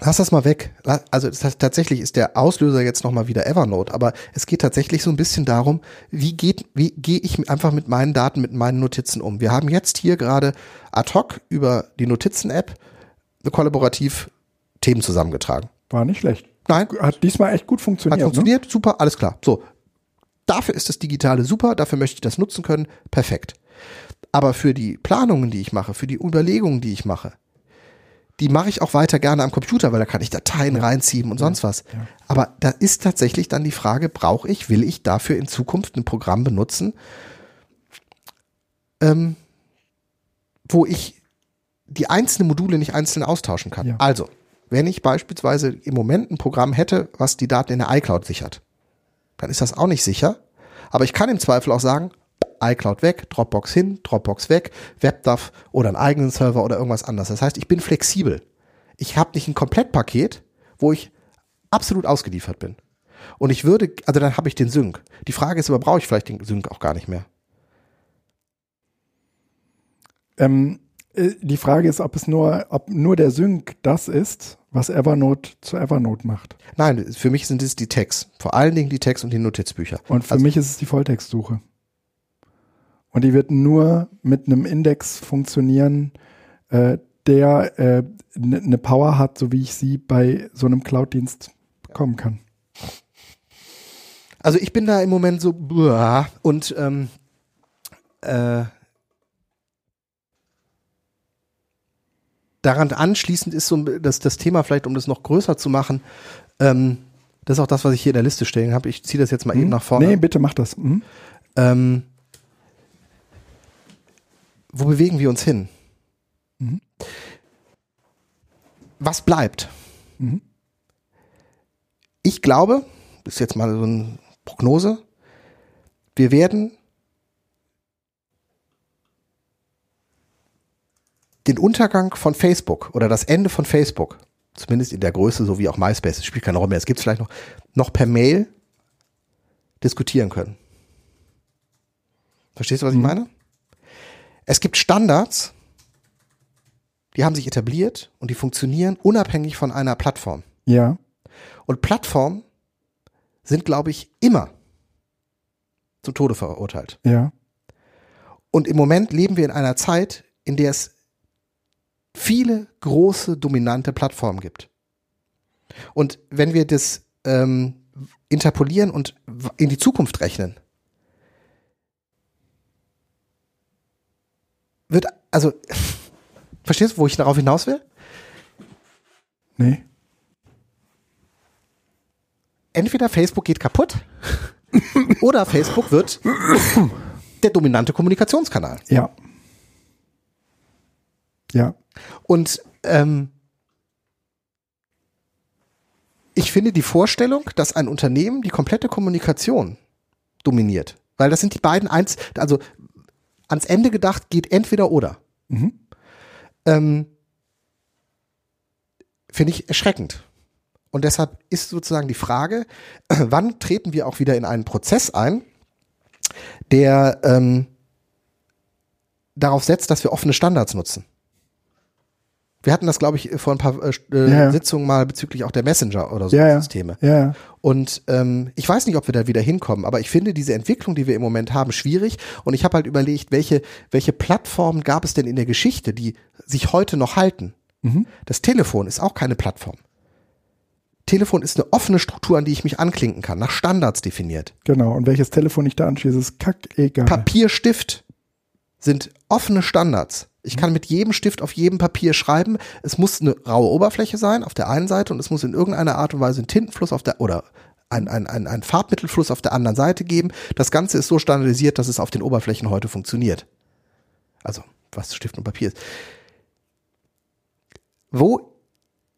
lass das mal weg. Also das tatsächlich ist der Auslöser jetzt nochmal wieder Evernote, aber es geht tatsächlich so ein bisschen darum, wie geht, wie gehe ich einfach mit meinen Daten, mit meinen Notizen um. Wir haben jetzt hier gerade ad hoc über die Notizen-App kollaborativ Themen zusammengetragen. War nicht schlecht. Nein, Hat diesmal echt gut hat funktioniert. ne? funktioniert, super, alles klar. So. Dafür ist das Digitale super, dafür möchte ich das nutzen können, perfekt. Aber für die Planungen, die ich mache, für die Überlegungen, die ich mache, die mache ich auch weiter gerne am Computer, weil da kann ich Dateien reinziehen und sonst was. Aber da ist tatsächlich dann die Frage, brauche ich, will ich dafür in Zukunft ein Programm benutzen, ähm, wo ich die einzelnen Module nicht einzeln austauschen kann. Ja. Also, wenn ich beispielsweise im Moment ein Programm hätte, was die Daten in der iCloud sichert, dann ist das auch nicht sicher. Aber ich kann im Zweifel auch sagen, iCloud weg, Dropbox hin, Dropbox weg, WebDAV oder einen eigenen Server oder irgendwas anderes. Das heißt, ich bin flexibel. Ich habe nicht ein Komplettpaket, wo ich absolut ausgeliefert bin. Und ich würde, also dann habe ich den Sync. Die Frage ist aber, brauche ich vielleicht den Sync auch gar nicht mehr? Ähm, äh, die Frage ist, ob es nur, ob nur der Sync das ist, was Evernote zu Evernote macht. Nein, für mich sind es die Tags. Vor allen Dingen die Tags und die Notizbücher. Und für Also- mich ist es die Volltextsuche. Und die wird nur mit einem Index funktionieren, äh, der eine äh, ne- ne Power hat, so wie ich sie bei so einem Cloud-Dienst bekommen kann. Also ich bin da im Moment so und ähm, äh, daran anschließend ist so das, das Thema vielleicht, um das noch größer zu machen, ähm, das ist auch das, was ich hier in der Liste stehen habe. Ich ziehe das jetzt mal eben Hm? nach vorne. Nee, bitte mach das. Hm? Ähm, wo bewegen wir uns hin? Mhm. Was bleibt? Mhm. Ich glaube, das ist jetzt mal so eine Prognose, wir werden den Untergang von Facebook oder das Ende von Facebook, zumindest in der Größe, so wie auch MySpace, es spielt keine Rolle mehr, es gibt es vielleicht noch, noch per Mail diskutieren können. Verstehst du, was ich Mhm. meine? Es gibt Standards, die haben sich etabliert und die funktionieren unabhängig von einer Plattform. Ja, Und Plattformen sind, glaube ich, immer zum Tode verurteilt. ja. Und im Moment leben wir in einer Zeit, in der es viele große, dominante Plattformen gibt. Und wenn wir das ähm, interpolieren und in die Zukunft rechnen, wird, also, verstehst du, wo ich darauf hinaus will? Nee. Entweder Facebook geht kaputt oder Facebook wird der dominante Kommunikationskanal. Ja. Ja. Und ähm, ich finde die Vorstellung, dass ein Unternehmen die komplette Kommunikation dominiert, weil das sind die beiden eins, also ans Ende gedacht geht entweder oder. Mhm. Ähm, finde ich erschreckend. Und deshalb ist sozusagen die Frage, wann treten wir auch wieder in einen Prozess ein, der ähm, darauf setzt, dass wir offene Standards nutzen. Wir hatten das, glaube ich, vor ein paar äh, äh, Ja. Sitzungen mal bezüglich auch der Messenger oder so Ja. Systeme. Ja, ja. Und ähm, ich weiß nicht, ob wir da wieder hinkommen, aber ich finde diese Entwicklung, die wir im Moment haben, schwierig. Und ich habe halt überlegt, welche, welche Plattformen gab es denn in der Geschichte, die sich heute noch halten? Mhm. Das Telefon ist auch keine Plattform. Telefon ist eine offene Struktur, an die ich mich anklinken kann, nach Standards definiert. Genau. Und welches Telefon ich da anschließe, ist kackegal. Papier, Stift sind offene Standards. Ich kann mit jedem Stift auf jedem Papier schreiben. Es muss eine raue Oberfläche sein auf der einen Seite und es muss in irgendeiner Art und Weise einen Tintenfluss auf der oder ein, ein, ein, Farbmittelfluss auf der anderen Seite geben. Das Ganze ist so standardisiert, dass es auf den Oberflächen heute funktioniert. Also, was Stift und Papier ist. Wo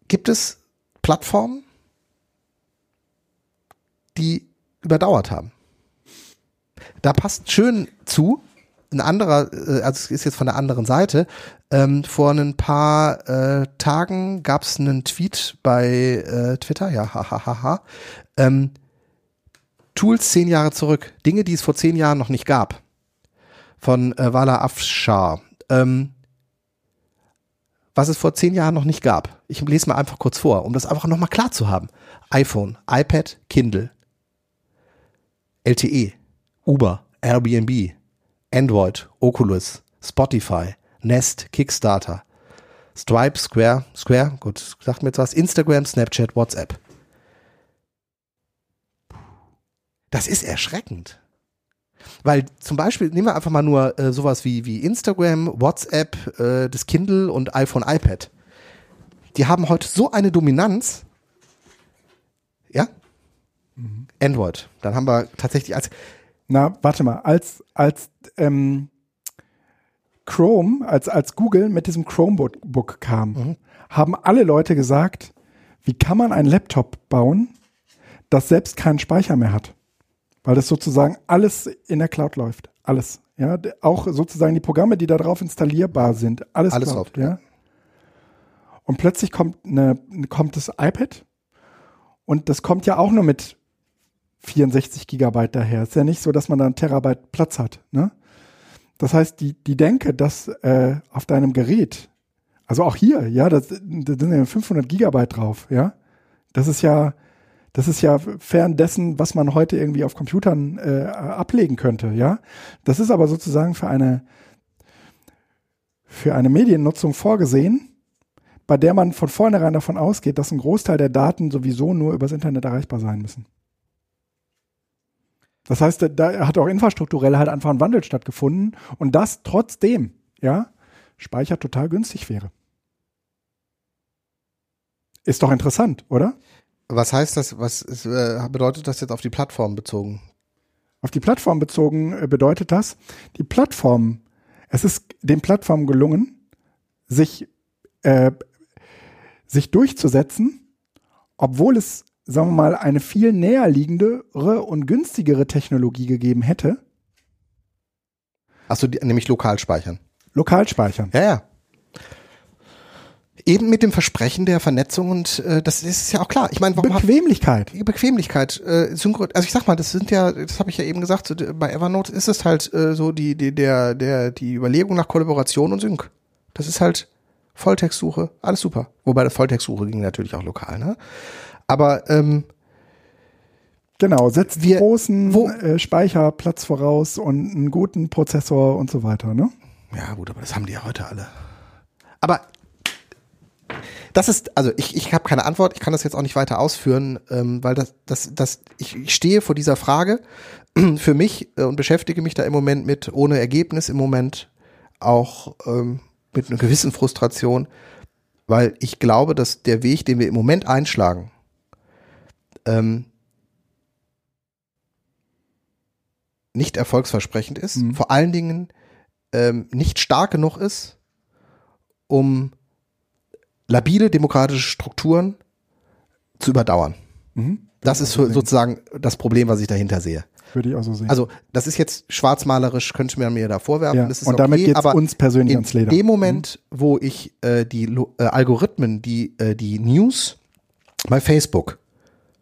gibt es Plattformen, die überdauert haben? Da passt schön zu, ein anderer, äh, also es ist jetzt von der anderen Seite, ähm, vor ein paar äh, Tagen gab es einen Tweet bei äh, Twitter, ja, hahaha, ha, ha, ha, ähm, Tools zehn Jahre zurück, Dinge, die es vor zehn Jahren noch nicht gab, von äh, Wala Afshar. Ähm, was es vor zehn Jahren noch nicht gab. Ich lese mal einfach kurz vor, um das einfach nochmal klar zu haben. iPhone, iPad, Kindle, LTE, Uber, Airbnb, Android, Oculus, Spotify, Nest, Kickstarter, Stripe, Square, Square, gut, sagt mir jetzt was, Instagram, Snapchat, WhatsApp. Das ist erschreckend. Weil zum Beispiel, nehmen wir einfach mal nur äh, sowas wie, wie Instagram, WhatsApp, äh, das Kindle und iPhone, iPad. Die haben heute so eine Dominanz. Ja? Mhm. Android. Dann haben wir tatsächlich als. Na, warte mal, als, als ähm, Chrome, als, als Google mit diesem Chromebook kam, mhm. haben alle Leute gesagt, wie kann man einen Laptop bauen, das selbst keinen Speicher mehr hat? weil das sozusagen alles in der Cloud läuft. Alles. Ja, auch sozusagen die Programme, die da drauf installierbar sind. Alles, alles Cloud, ja. Und plötzlich kommt, eine, kommt das iPad und das kommt ja auch nur mit 64 Gigabyte daher. Ist ja nicht so, dass man da einen Terabyte Platz hat. Ne? Das heißt, die, die Denke, dass äh, auf deinem Gerät, also auch hier, ja, da sind ja 500 Gigabyte drauf, ja. Das ist ja, das ist ja fern dessen, was man heute irgendwie auf Computern äh, ablegen könnte, ja. Das ist aber sozusagen für eine, für eine Mediennutzung vorgesehen, bei der man von vornherein davon ausgeht, dass ein Großteil der Daten sowieso nur übers Internet erreichbar sein müssen. Das heißt, da hat auch infrastrukturell halt einfach ein Wandel stattgefunden und das trotzdem, ja, Speicher total günstig wäre. Ist doch interessant, oder? Was heißt das, was ist, äh, bedeutet das jetzt auf die Plattform bezogen? Auf die Plattform bezogen äh, bedeutet das, die Plattform, es ist den Plattformen gelungen, sich, äh, sich durchzusetzen, obwohl es, sagen wir mal, eine viel näher liegendere und günstigere Technologie gegeben hätte. Achso, nämlich lokal speichern. Lokal speichern. Ja, ja. Eben mit dem Versprechen der Vernetzung und äh, das ist ja auch klar. Ich meine, warum Bequemlichkeit. Hat, Bequemlichkeit. Äh, Synchro also ich sag mal, das sind ja, das habe ich ja eben gesagt, so, bei Evernote ist es halt äh, so die, die, der, der, die Überlegung nach Kollaboration und Sync. Das ist halt Volltextsuche, alles super. Wobei Volltextsuche ging natürlich auch lokal, ne? Aber ähm, Genau, setzt wir, großen wo, äh, Speicherplatz voraus und einen guten Prozessor und so weiter, ne? Ja, gut, aber das haben die ja heute alle. Aber das ist, also ich, ich habe keine Antwort, ich kann das jetzt auch nicht weiter ausführen, ähm, weil das, das, das, ich, ich stehe vor dieser Frage für mich äh, und beschäftige mich da im Moment mit, ohne Ergebnis im Moment, auch ähm, mit einer gewissen Frustration, weil ich glaube, dass der Weg, den wir im Moment einschlagen, ähm, nicht erfolgsversprechend ist, mhm. vor allen Dingen ähm, nicht stark genug ist, um labile demokratische Strukturen zu überdauern. Mhm. Das ist so sozusagen das Problem, was ich dahinter sehe. Würde ich auch so sehen. Also, das ist jetzt schwarzmalerisch, könnte man mir da vorwerfen. Ja, und okay, damit geht es uns persönlich ans Leder. In dem Moment, mhm. wo ich äh, die äh, Algorithmen, die, äh, die News bei Facebook,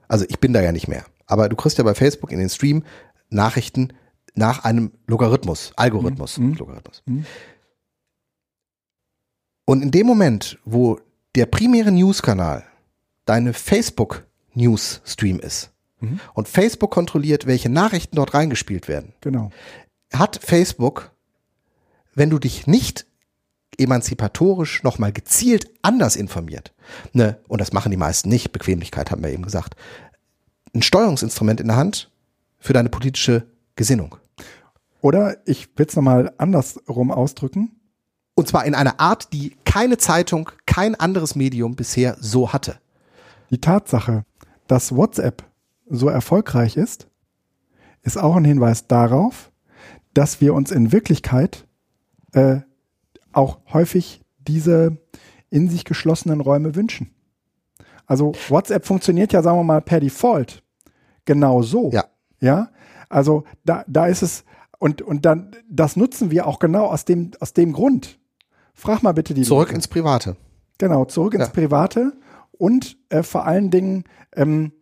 also ich bin da ja nicht mehr, aber du kriegst ja bei Facebook in den Stream Nachrichten nach einem Logarithmus, Algorithmus, mhm. Logarithmus. Mhm. Und in dem Moment, wo der primäre News-Kanal deine Facebook-News-Stream ist mhm. und Facebook kontrolliert, welche Nachrichten dort reingespielt werden, genau. hat Facebook, wenn du dich nicht emanzipatorisch nochmal gezielt anders informiert, ne, und das machen die meisten nicht, Bequemlichkeit haben wir eben gesagt, ein Steuerungsinstrument in der Hand für deine politische Gesinnung. Oder ich will es nochmal andersrum ausdrücken. Und zwar in einer Art, die keine Zeitung, kein anderes Medium bisher so hatte. Die Tatsache, dass WhatsApp so erfolgreich ist, ist auch ein Hinweis darauf, dass wir uns in Wirklichkeit äh, auch häufig diese in sich geschlossenen Räume wünschen. Also WhatsApp funktioniert ja, sagen wir mal, per Default genau so. Ja. Ja. Also da, da ist es Und, und dann, das nutzen wir auch genau aus dem, aus dem Grund. Frag mal bitte die Zurück Leute. ins Private. Genau, zurück ins Ja. Private und äh, vor allen Dingen, ähm,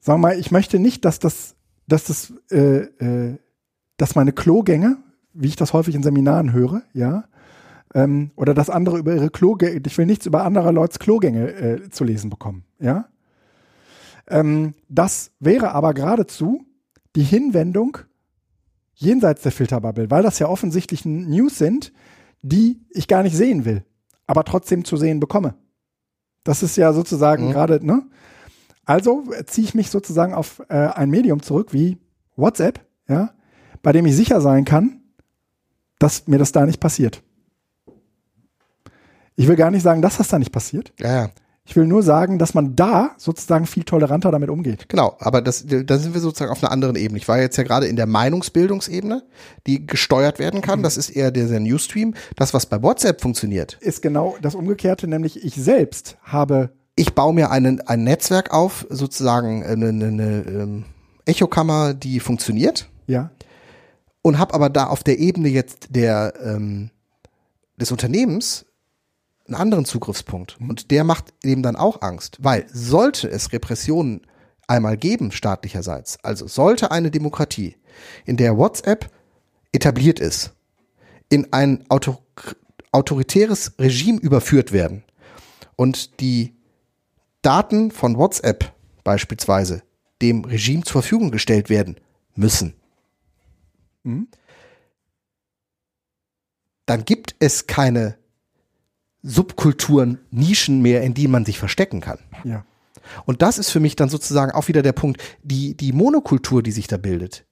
sag mal, ich möchte nicht, dass das, dass das, äh, äh, dass meine Klogänge, wie ich das häufig in Seminaren höre, ja, ähm, oder dass andere über ihre Klogänge, ich will nichts über anderer Leute Klogänge äh, zu lesen bekommen, ja. Ähm, das wäre aber geradezu die Hinwendung jenseits der Filterbubble, weil das ja offensichtlich News sind, die ich gar nicht sehen will, aber trotzdem zu sehen bekomme. Das ist ja sozusagen Mhm. gerade, ne? Also äh, ziehe ich mich sozusagen auf äh, ein Medium zurück wie WhatsApp, ja, bei dem ich sicher sein kann, dass mir das da nicht passiert. Ich will gar nicht sagen, dass das da nicht passiert. Ja, ja. Ich will nur sagen, dass man da sozusagen viel toleranter damit umgeht. Genau, aber das, da sind wir sozusagen auf einer anderen Ebene. Ich war jetzt ja gerade in der Meinungsbildungsebene, die gesteuert werden kann. Das ist eher der, der Newsstream. Das, was bei WhatsApp funktioniert. Ist genau das Umgekehrte, nämlich ich selbst habe Ich baue mir einen, ein Netzwerk auf, sozusagen eine, eine, eine ähm, Echokammer, die funktioniert ja, und habe aber da auf der Ebene jetzt der ähm, des Unternehmens einen anderen Zugriffspunkt. Und der macht eben dann auch Angst, weil sollte es Repressionen einmal geben, staatlicherseits, also sollte eine Demokratie, in der WhatsApp etabliert ist, in ein auto autoritäres Regime überführt werden und die Daten von WhatsApp beispielsweise dem Regime zur Verfügung gestellt werden müssen, dann gibt es keine Subkulturen, Nischen mehr, in die man sich verstecken kann. ja, Und das ist für mich dann sozusagen auch wieder der Punkt, die, die Monokultur, die sich da bildet,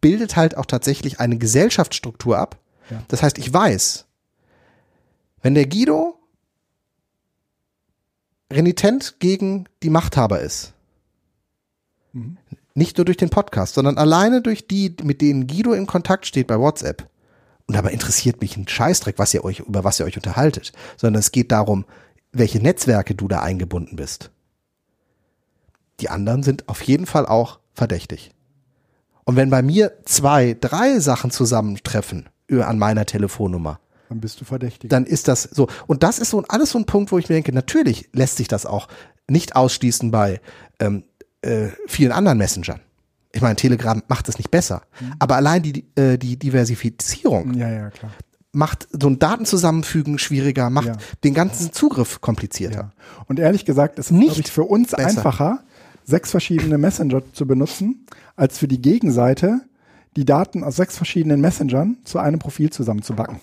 bildet halt auch tatsächlich eine Gesellschaftsstruktur ab. Ja. Das heißt, ich weiß, wenn der Guido renitent gegen die Machthaber ist, Mhm. nicht nur durch den Podcast, sondern alleine durch die, mit denen Guido in Kontakt steht bei WhatsApp. Und dabei interessiert mich ein Scheißdreck, was ihr euch, über was ihr euch unterhaltet, sondern es geht darum, welche Netzwerke du da eingebunden bist. Die anderen sind auf jeden Fall auch verdächtig. Und wenn bei mir zwei, drei Sachen zusammentreffen über- an meiner Telefonnummer, dann bist du verdächtig. dann ist das so. Und das ist so alles so ein Punkt, wo ich mir denke, natürlich lässt sich das auch nicht ausschließen bei ähm, äh, vielen anderen Messengern. Ich meine, Telegram macht es nicht besser. Aber allein die, äh, die Diversifizierung ja, ja, klar. macht so ein Datenzusammenfügen schwieriger, macht Ja. den ganzen Zugriff komplizierter. Und ehrlich gesagt, es ist Nicht für uns besser. einfacher, sechs verschiedene Messenger zu benutzen, als für die Gegenseite die Daten aus sechs verschiedenen Messengern zu einem Profil zusammenzubacken.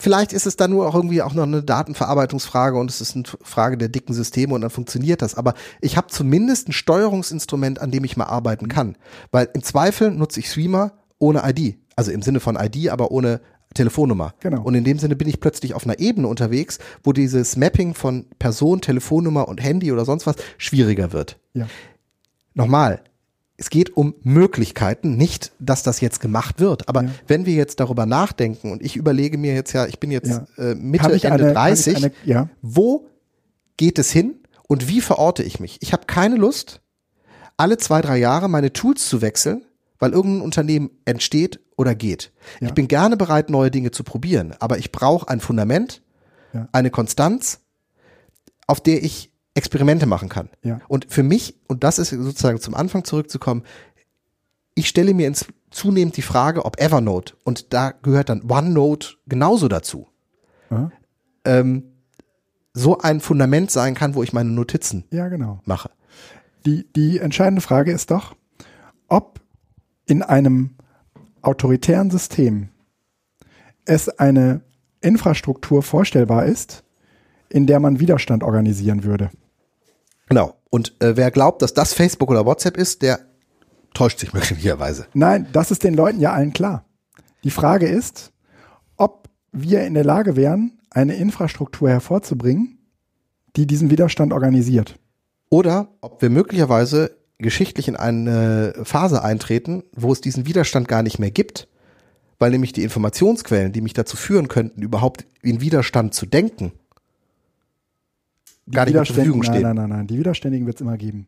Vielleicht ist es dann nur auch irgendwie auch noch eine Datenverarbeitungsfrage und es ist eine Frage der dicken Systeme und dann funktioniert das. Aber ich habe zumindest ein Steuerungsinstrument, an dem ich mal arbeiten kann. Weil im Zweifel nutze ich Streamer ohne ID. Also im Sinne von ID, aber ohne Telefonnummer. Genau. Und in dem Sinne bin ich plötzlich auf einer Ebene unterwegs, wo dieses Mapping von Person, Telefonnummer und Handy oder sonst was schwieriger wird. Ja. Nochmal, es geht um Möglichkeiten, nicht, dass das jetzt gemacht wird. Aber Ja. wenn wir jetzt darüber nachdenken und ich überlege mir jetzt ja, ich bin jetzt Ja. äh, Mitte, Ende eine- 30, habe ich eine- ja. wo geht es hin und wie verorte ich mich? Ich habe keine Lust, alle zwei, drei Jahre meine Tools zu wechseln, weil irgendein Unternehmen entsteht oder geht. Ich bin gerne bereit, neue Dinge zu probieren, aber ich brauche ein Fundament, eine Konstanz, auf der ich Experimente machen kann. Ja. Und für mich, und das ist sozusagen zum Anfang zurückzukommen, ich stelle mir ins, zunehmend die Frage, ob Evernote, und da gehört dann OneNote genauso dazu, Ja, ähm, so ein Fundament sein kann, wo ich meine Notizen ja genau. mache. Die, die entscheidende Frage ist doch, ob in einem autoritären System es eine Infrastruktur vorstellbar ist, in der man Widerstand organisieren würde. Genau. Und äh, wer glaubt, dass das Facebook oder WhatsApp ist, der täuscht sich möglicherweise. Nein, das ist den Leuten ja allen klar. Die Frage ist, ob wir in der Lage wären, eine Infrastruktur hervorzubringen, die diesen Widerstand organisiert. Oder ob wir möglicherweise geschichtlich in eine Phase eintreten, wo es diesen Widerstand gar nicht mehr gibt, weil nämlich die Informationsquellen, die mich dazu führen könnten, überhaupt in Widerstand zu denken, gar nicht zur Verfügung stehen. Nein, nein, nein, nein. Die Widerständigen wird es immer geben.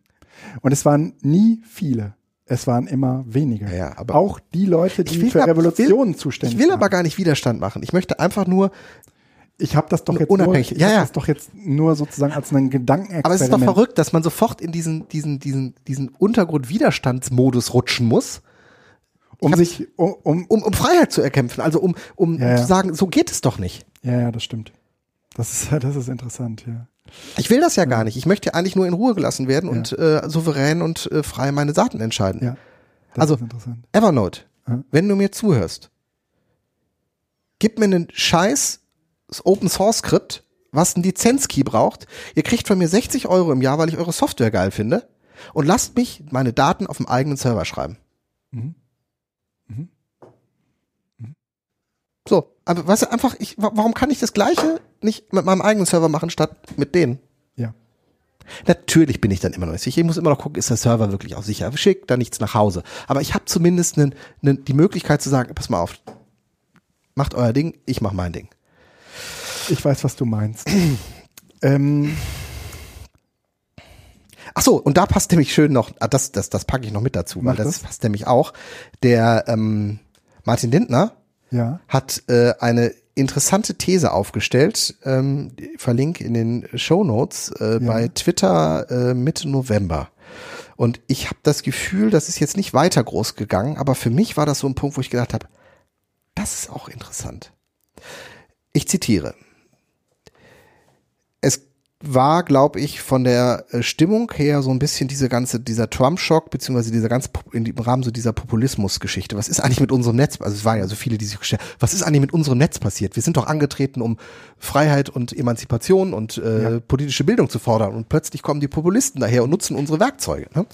Und es waren nie viele. es waren immer weniger. Ja, aber- auch die Leute, Ich die will für Revolutionen Ich zuständig will waren. aber gar nicht Widerstand machen. Ich möchte einfach nur, Ich habe das doch jetzt Unabhängig. nur, ich Ja, hab ja. das doch jetzt nur sozusagen als einen Gedankenexperiment. aber es ist doch verrückt, dass man sofort in diesen, diesen, diesen, diesen Untergrund-Widerstandsmodus rutschen muss, um sich, um, um, um, um Freiheit zu erkämpfen. Also um, um, um ja. zu sagen, so geht es doch nicht. ja, ja, das stimmt. Das ist, das ist interessant, ja. Ich will das ja gar nicht. Ich möchte ja eigentlich nur in Ruhe gelassen werden Ja. und äh, souverän und äh, frei meine Daten entscheiden. Ja, Also-. Evernote, Ja. wenn du mir zuhörst, gib mir einen scheiß Open Source Skript, was einen Lizenzkey braucht. Ihr kriegt von mir 60 Euro im Jahr, weil ich eure Software geil finde. Und lasst mich meine Daten auf dem eigenen Server schreiben. Mhm. So, aber weißt du, einfach, ich, wa- warum kann ich das Gleiche nicht mit meinem eigenen Server machen, statt mit denen? Ja. Natürlich bin ich dann immer noch nicht sicher. Ich muss immer noch gucken, ist der Server wirklich auch sicher? Schickt da nichts nach Hause. Aber ich habe zumindest nen, nen, die Möglichkeit zu sagen, pass mal auf, macht euer Ding, ich mach mein Ding. Ich weiß, was du meinst. ähm, Ach so, und da passt nämlich schön noch, ah, das, das, das packe ich noch mit dazu, weil Mach das, das. passt nämlich auch. Der ähm, Martin Lindner ja. hat äh, eine interessante These aufgestellt, ähm, die verlinke in den Show Notes äh, bei Twitter äh, Mitte November. Und ich habe das Gefühl, das ist jetzt nicht weiter groß gegangen, aber für mich war das so ein Punkt, wo ich gedacht habe, das ist auch interessant. Ich zitiere. War, glaube ich, von der äh, Stimmung her so ein bisschen diese ganze, dieser Trump-Schock, beziehungsweise dieser in, im Rahmen so dieser Populismus-Geschichte. Was ist eigentlich mit unserem Netz, also es waren ja so viele, die sich gestellt was ist eigentlich mit unserem Netz passiert? Wir sind doch angetreten, um Freiheit und Emanzipation und äh, Ja. politische Bildung zu fordern und plötzlich kommen die Populisten daher und nutzen unsere Werkzeuge. Ne?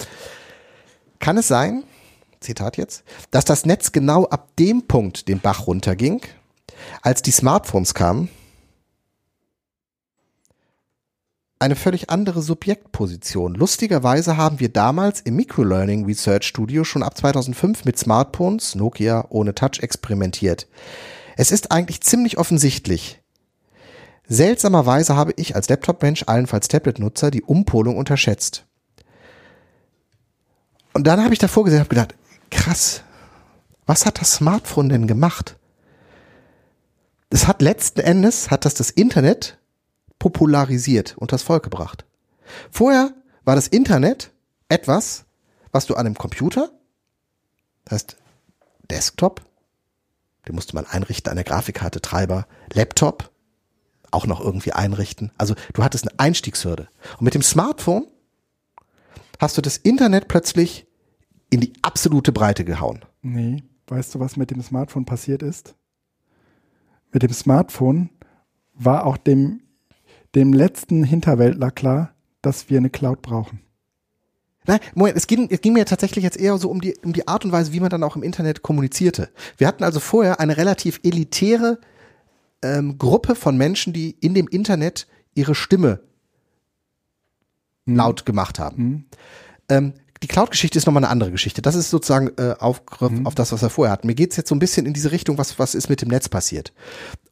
Kann es sein, Zitat jetzt, dass das Netz genau ab dem Punkt den Bach runterging, als die Smartphones kamen, eine völlig andere Subjektposition. Lustigerweise haben wir damals im Microlearning Research Studio schon ab 2005 mit Smartphones, Nokia ohne Touch experimentiert. Es ist eigentlich ziemlich offensichtlich. Seltsamerweise habe ich als Laptop-Mensch, allenfalls Tablet-Nutzer, die Umpolung unterschätzt. Und dann habe ich davor gesehen habe gedacht, krass, was hat das Smartphone denn gemacht? Es hat letzten Endes, hat das das Internet popularisiert und das Volk gebracht. Vorher war das Internet etwas, was du an einem Computer, das heißt Desktop, den musste man einrichten an der Grafikkarte, Treiber, Laptop, auch noch irgendwie einrichten. Also du hattest eine Einstiegshürde. Und mit dem Smartphone hast du das Internet plötzlich in die absolute Breite gehauen. Nee. Weißt du, was mit dem Smartphone passiert ist? Mit dem Smartphone war auch dem, dem letzten Hinterwäldler klar, dass wir eine Cloud brauchen. Nein, Moment, es ging, es ging mir tatsächlich jetzt eher so um die, um die Art und Weise, wie man dann auch im Internet kommunizierte. Wir hatten also vorher eine relativ elitäre ähm, Gruppe von Menschen, die in dem Internet ihre Stimme laut gemacht haben. Ähm, die Cloud-Geschichte ist nochmal eine andere Geschichte. Das ist sozusagen äh, Aufgriff auf das, was wir vorher hatten. Mir geht's jetzt so ein bisschen in diese Richtung, was, was ist mit dem Netz passiert.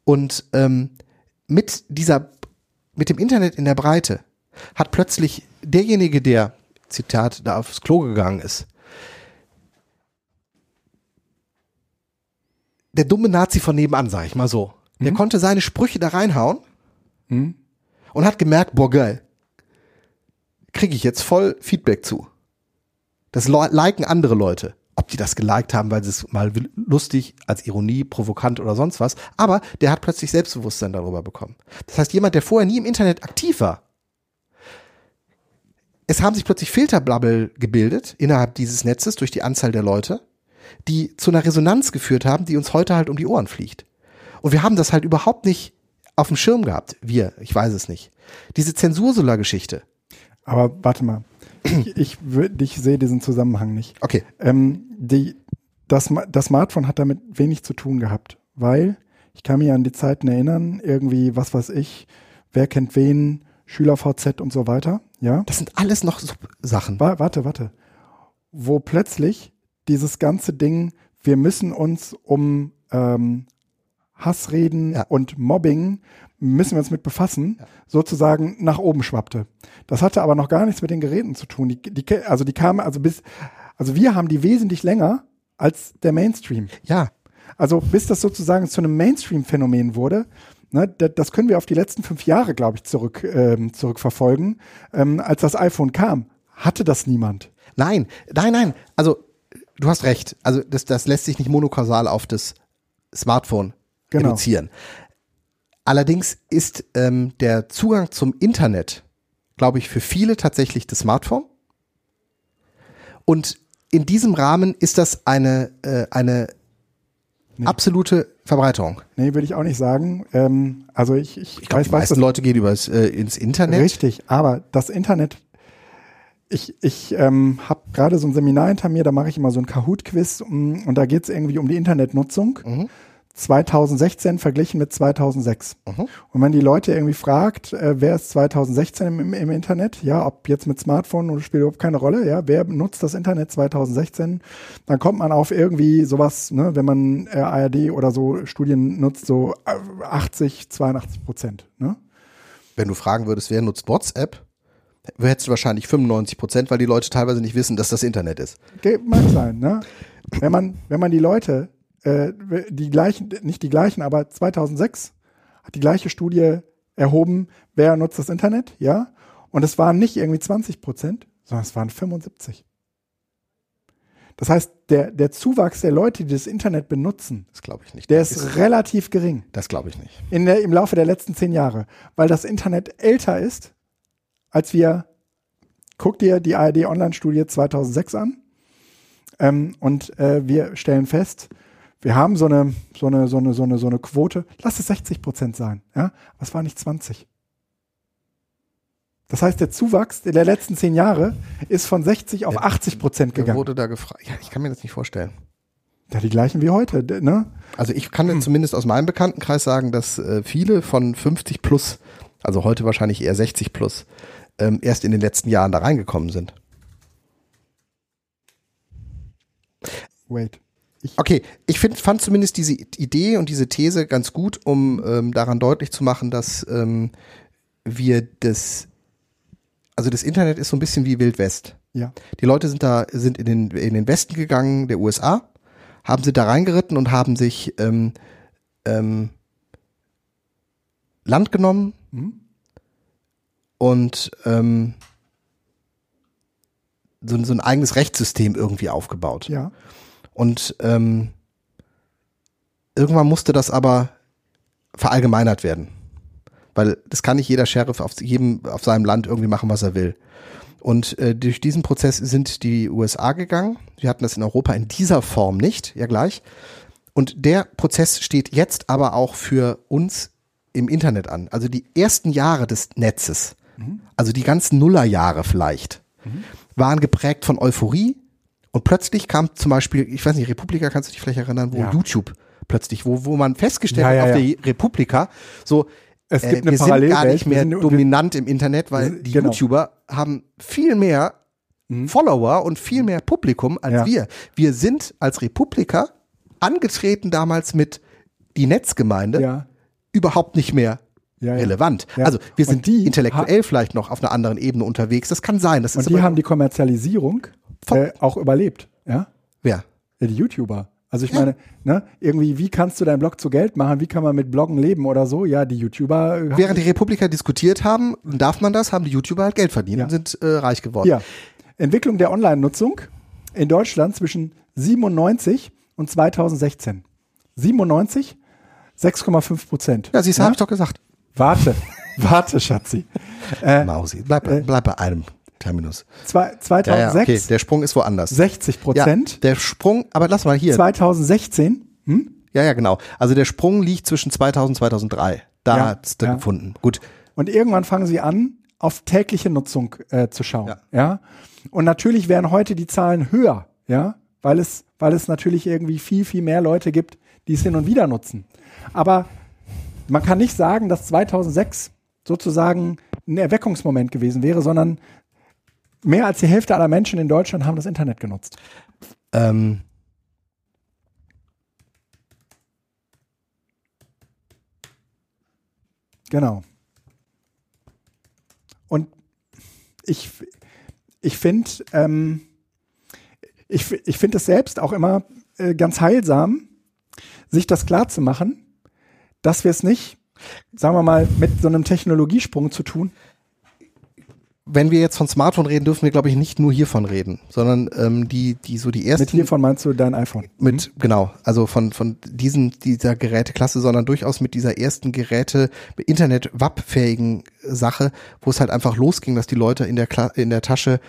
Und ähm, mit dieser, mit dem Internet in der Breite hat plötzlich derjenige, der, Zitat, da aufs Klo gegangen ist, der dumme Nazi von nebenan, sag ich mal so, der konnte seine Sprüche da reinhauen Mhm. und hat gemerkt, boah, geil, kriege ich jetzt voll Feedback zu. Das liken andere Leute. Ob die das geliked haben, weil sie es mal lustig, als Ironie, provokant oder sonst was. Aber der hat plötzlich Selbstbewusstsein darüber bekommen. Das heißt, jemand, der vorher nie im Internet aktiv war, es haben sich plötzlich Filterbubble gebildet innerhalb dieses Netzes durch die Anzahl der Leute, die zu einer Resonanz geführt haben, die uns heute halt um die Ohren fliegt. Und wir haben das halt überhaupt nicht auf dem Schirm gehabt. Wir, ich weiß es nicht. Diese Zensursula-Geschichte. Aber warte mal. Ich, ich, ich sehe diesen Zusammenhang nicht. Okay. Ähm, die, das, das Smartphone hat damit wenig zu tun gehabt, weil ich kann mich an die Zeiten erinnern, irgendwie, was weiß ich, wer kennt wen, SchülerVZ und so weiter, ja. Das sind alles noch so Sachen. Wa- Warte, warte. Wo plötzlich dieses ganze Ding, wir müssen uns um ähm, Hassreden Ja. und Mobbing müssen wir uns mit befassen, sozusagen nach oben schwappte. Das hatte aber noch gar nichts mit den Geräten zu tun. Die, die, also die kamen, also bis Also wir haben die wesentlich länger als der Mainstream. Ja, Also bis das sozusagen zu einem Mainstream-Phänomen wurde, ne, da- das können wir auf die letzten fünf Jahre, glaube ich, zurück, ähm, zurückverfolgen. Ähm, als das iPhone kam, hatte das niemand. Nein, nein, nein. Also du hast recht. Also das, das lässt sich nicht monokausal auf das Smartphone Genau. reduzieren. Allerdings ist ähm, der Zugang zum Internet, glaube ich, für viele tatsächlich das Smartphone. Und in diesem Rahmen ist das eine, äh, eine absolute Verbreiterung. Nee, würde ich auch nicht sagen. Ähm, also ich, ich, Ich glaube, die meisten Leute gehen übers, äh, ins Internet. Richtig, aber das Internet, ich, ich ähm, habe gerade so ein Seminar hinter mir, da mache ich immer so ein Kahoot-Quiz um, und da geht es irgendwie um die Internetnutzung. Mhm. 2016 verglichen mit 2006. Mhm. Und wenn die Leute irgendwie fragt, äh, wer ist 2016 im, im, Internet, ja, ob jetzt mit Smartphone oder spielt überhaupt keine Rolle, ja, wer nutzt das Internet 2016, dann kommt man auf irgendwie sowas, ne, wenn man äh, ARD oder so Studien nutzt, so äh, 80, 82 Prozent, ne? Wenn du fragen würdest, wer nutzt WhatsApp, hättest du wahrscheinlich 95 Prozent, weil die Leute teilweise nicht wissen, dass das Internet ist. Ge- Mag sein, ne? Wenn man, wenn man die Leute, äh, die gleichen, nicht die gleichen, aber 2006 hat die gleiche Studie erhoben, wer nutzt das Internet, ja? Und es waren nicht irgendwie 20 Prozent, sondern es waren 75. Das heißt, der, der Zuwachs der Leute, die das Internet benutzen, Das glaube ich nicht. der Das ist relativ gering Das glaube ich nicht. in der, im Laufe der letzten zehn Jahre, weil das Internet älter ist, als wir, guck dir die ARD Online-Studie 2006 an ähm, und äh, wir stellen fest, wir haben so eine, so eine, so eine, so eine, so eine Quote, lass es 60 Prozent sein, ja, es war nicht 20. Das heißt, der Zuwachs der letzten zehn Jahre ist von 60 auf 80 Prozent Wer gegangen. wurde da gefragt? Ja, ich kann mir das nicht vorstellen. Ja, die gleichen wie heute, ne? Also ich kann Hm. zumindest aus meinem Bekanntenkreis sagen, dass äh, viele von 50 plus, also heute wahrscheinlich eher 60 plus, ähm, erst in den letzten Jahren da reingekommen sind. Wait. Okay, ich find, fand zumindest diese Idee und diese These ganz gut, um ähm, daran deutlich zu machen, dass ähm, wir das, also das Internet ist so ein bisschen wie Wild West. Ja. Die Leute sind da, sind in den, in den Westen gegangen, der USA, haben sie da reingeritten und haben sich ähm, ähm, Land genommen Mhm. und ähm, so, so ein eigenes Rechtssystem irgendwie aufgebaut. Ja. Und ähm, irgendwann musste das aber verallgemeinert werden. Weil das kann nicht jeder Sheriff auf jedem, auf seinem Land irgendwie machen, was er will. Und äh, durch diesen Prozess sind die USA gegangen. Wir hatten das in Europa in dieser Form nicht, ja gleich. Und der Prozess steht jetzt aber auch für uns im Internet an. Also die ersten Jahre des Netzes, also die ganzen Nullerjahre vielleicht, waren geprägt von Euphorie. Und plötzlich kam zum Beispiel, ich weiß nicht, Republika, kannst du dich vielleicht erinnern, wo Ja. YouTube plötzlich, wo, wo man festgestellt Ja, hat auf der Republika, so, Es äh, gibt eine wir sind gar nicht mehr dominant im Internet, weil die genau. YouTuber haben viel mehr Follower und viel mehr Publikum als Mhm. Wir. Wir sind als Republika angetreten damals mit die Netzgemeinde überhaupt nicht mehr Ja, ja. relevant. Ja. Also wir sind die intellektuell vielleicht noch auf einer anderen Ebene unterwegs. Das kann sein. Das Und ist die haben die Kommerzialisierung äh, auch überlebt, ja? wer? Ja, Die YouTuber. Also ich meine, ne, irgendwie, wie kannst du deinen Blog zu Geld machen? Wie kann man mit Bloggen leben oder so? Ja, die YouTuber. äh, Während die Republiker diskutiert haben, darf man das, haben die YouTuber halt Geld verdient Ja. und sind äh, reich geworden. Ja. Entwicklung der Online-Nutzung in Deutschland zwischen 97 und 2016. 97, 6,5 Prozent. Ja, siehst du, Ja? hab ich doch gesagt. Warte, warte, Schatzi. Äh, Mausi, bleib, bleib bei einem Terminus. zwei, Ja, ja, 2006, okay, der Sprung ist woanders. 60 Ja, Prozent. der Sprung, aber lass mal hier. 2016, hm? Ja, ja, genau. Also der Sprung liegt zwischen 2000 und 2003. Da Ja, hat's da ja. gefunden. Gut. Und irgendwann fangen sie an, auf tägliche Nutzung äh, zu schauen. Ja. Ja. Und natürlich wären heute die Zahlen höher, ja, weil es, weil es natürlich irgendwie viel, viel mehr Leute gibt, die es hin und wieder nutzen. Aber man kann nicht sagen, dass 2006 sozusagen ein Erweckungsmoment gewesen wäre, sondern mehr als die Hälfte aller Menschen in Deutschland haben das Internet genutzt. Ähm, Genau. Und ich, ich finde, ähm, ich, ich finde es selbst auch immer äh, ganz heilsam, sich das klar zu machen, dass wir es nicht, sagen wir mal, mit so einem Technologiesprung zu tun. Wenn wir jetzt von Smartphone reden, dürfen wir, glaube ich, nicht nur hiervon reden, sondern ähm, die, die so die ersten. Mit hiervon meinst du dein iPhone? Mit, genau, also von, von diesen, dieser Geräteklasse, sondern durchaus mit dieser ersten Geräte, Internet-WAP-fähigen Sache, wo es halt einfach losging, dass die Leute in der, Kla in der Tasche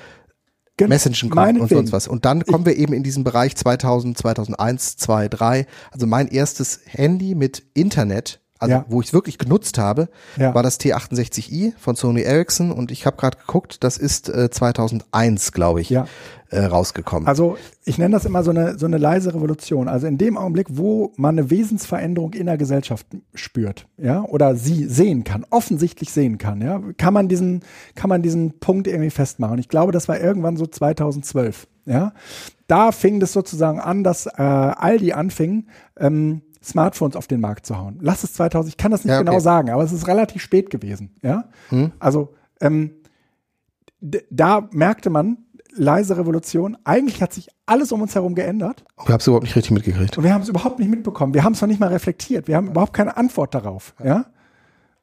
Gen- Messagen konnten und sonst was. Und dann kommen wir eben in diesen Bereich 2000, 2001, 2, 3. Also mein erstes Handy mit Internet, also Ja. wo ich es wirklich genutzt habe, Ja. war das T68i von Sony Ericsson und ich habe gerade geguckt, das ist äh, 2001, glaube ich, Ja. äh, rausgekommen. Also ich nenne das immer so eine, so eine leise Revolution. Also in dem Augenblick, wo man eine Wesensveränderung in der Gesellschaft spürt, ja, oder sie sehen kann, offensichtlich sehen kann, ja, kann man diesen, kann man diesen Punkt irgendwie festmachen. Und ich glaube, das war irgendwann so 2012, ja. Da fing das sozusagen an, dass äh, Aldi anfing, ähm, Smartphones auf den Markt zu hauen. Lass es 2000, ich kann das nicht Ja, okay. genau sagen, aber es ist relativ spät gewesen, ja. Also ähm, da merkte man, leise Revolution, eigentlich hat sich alles um uns herum geändert ich habe es überhaupt nicht richtig mitgekriegt. und wir haben es überhaupt nicht mitbekommen. Wir haben es noch nicht mal reflektiert. Wir haben überhaupt keine Antwort darauf. Ja?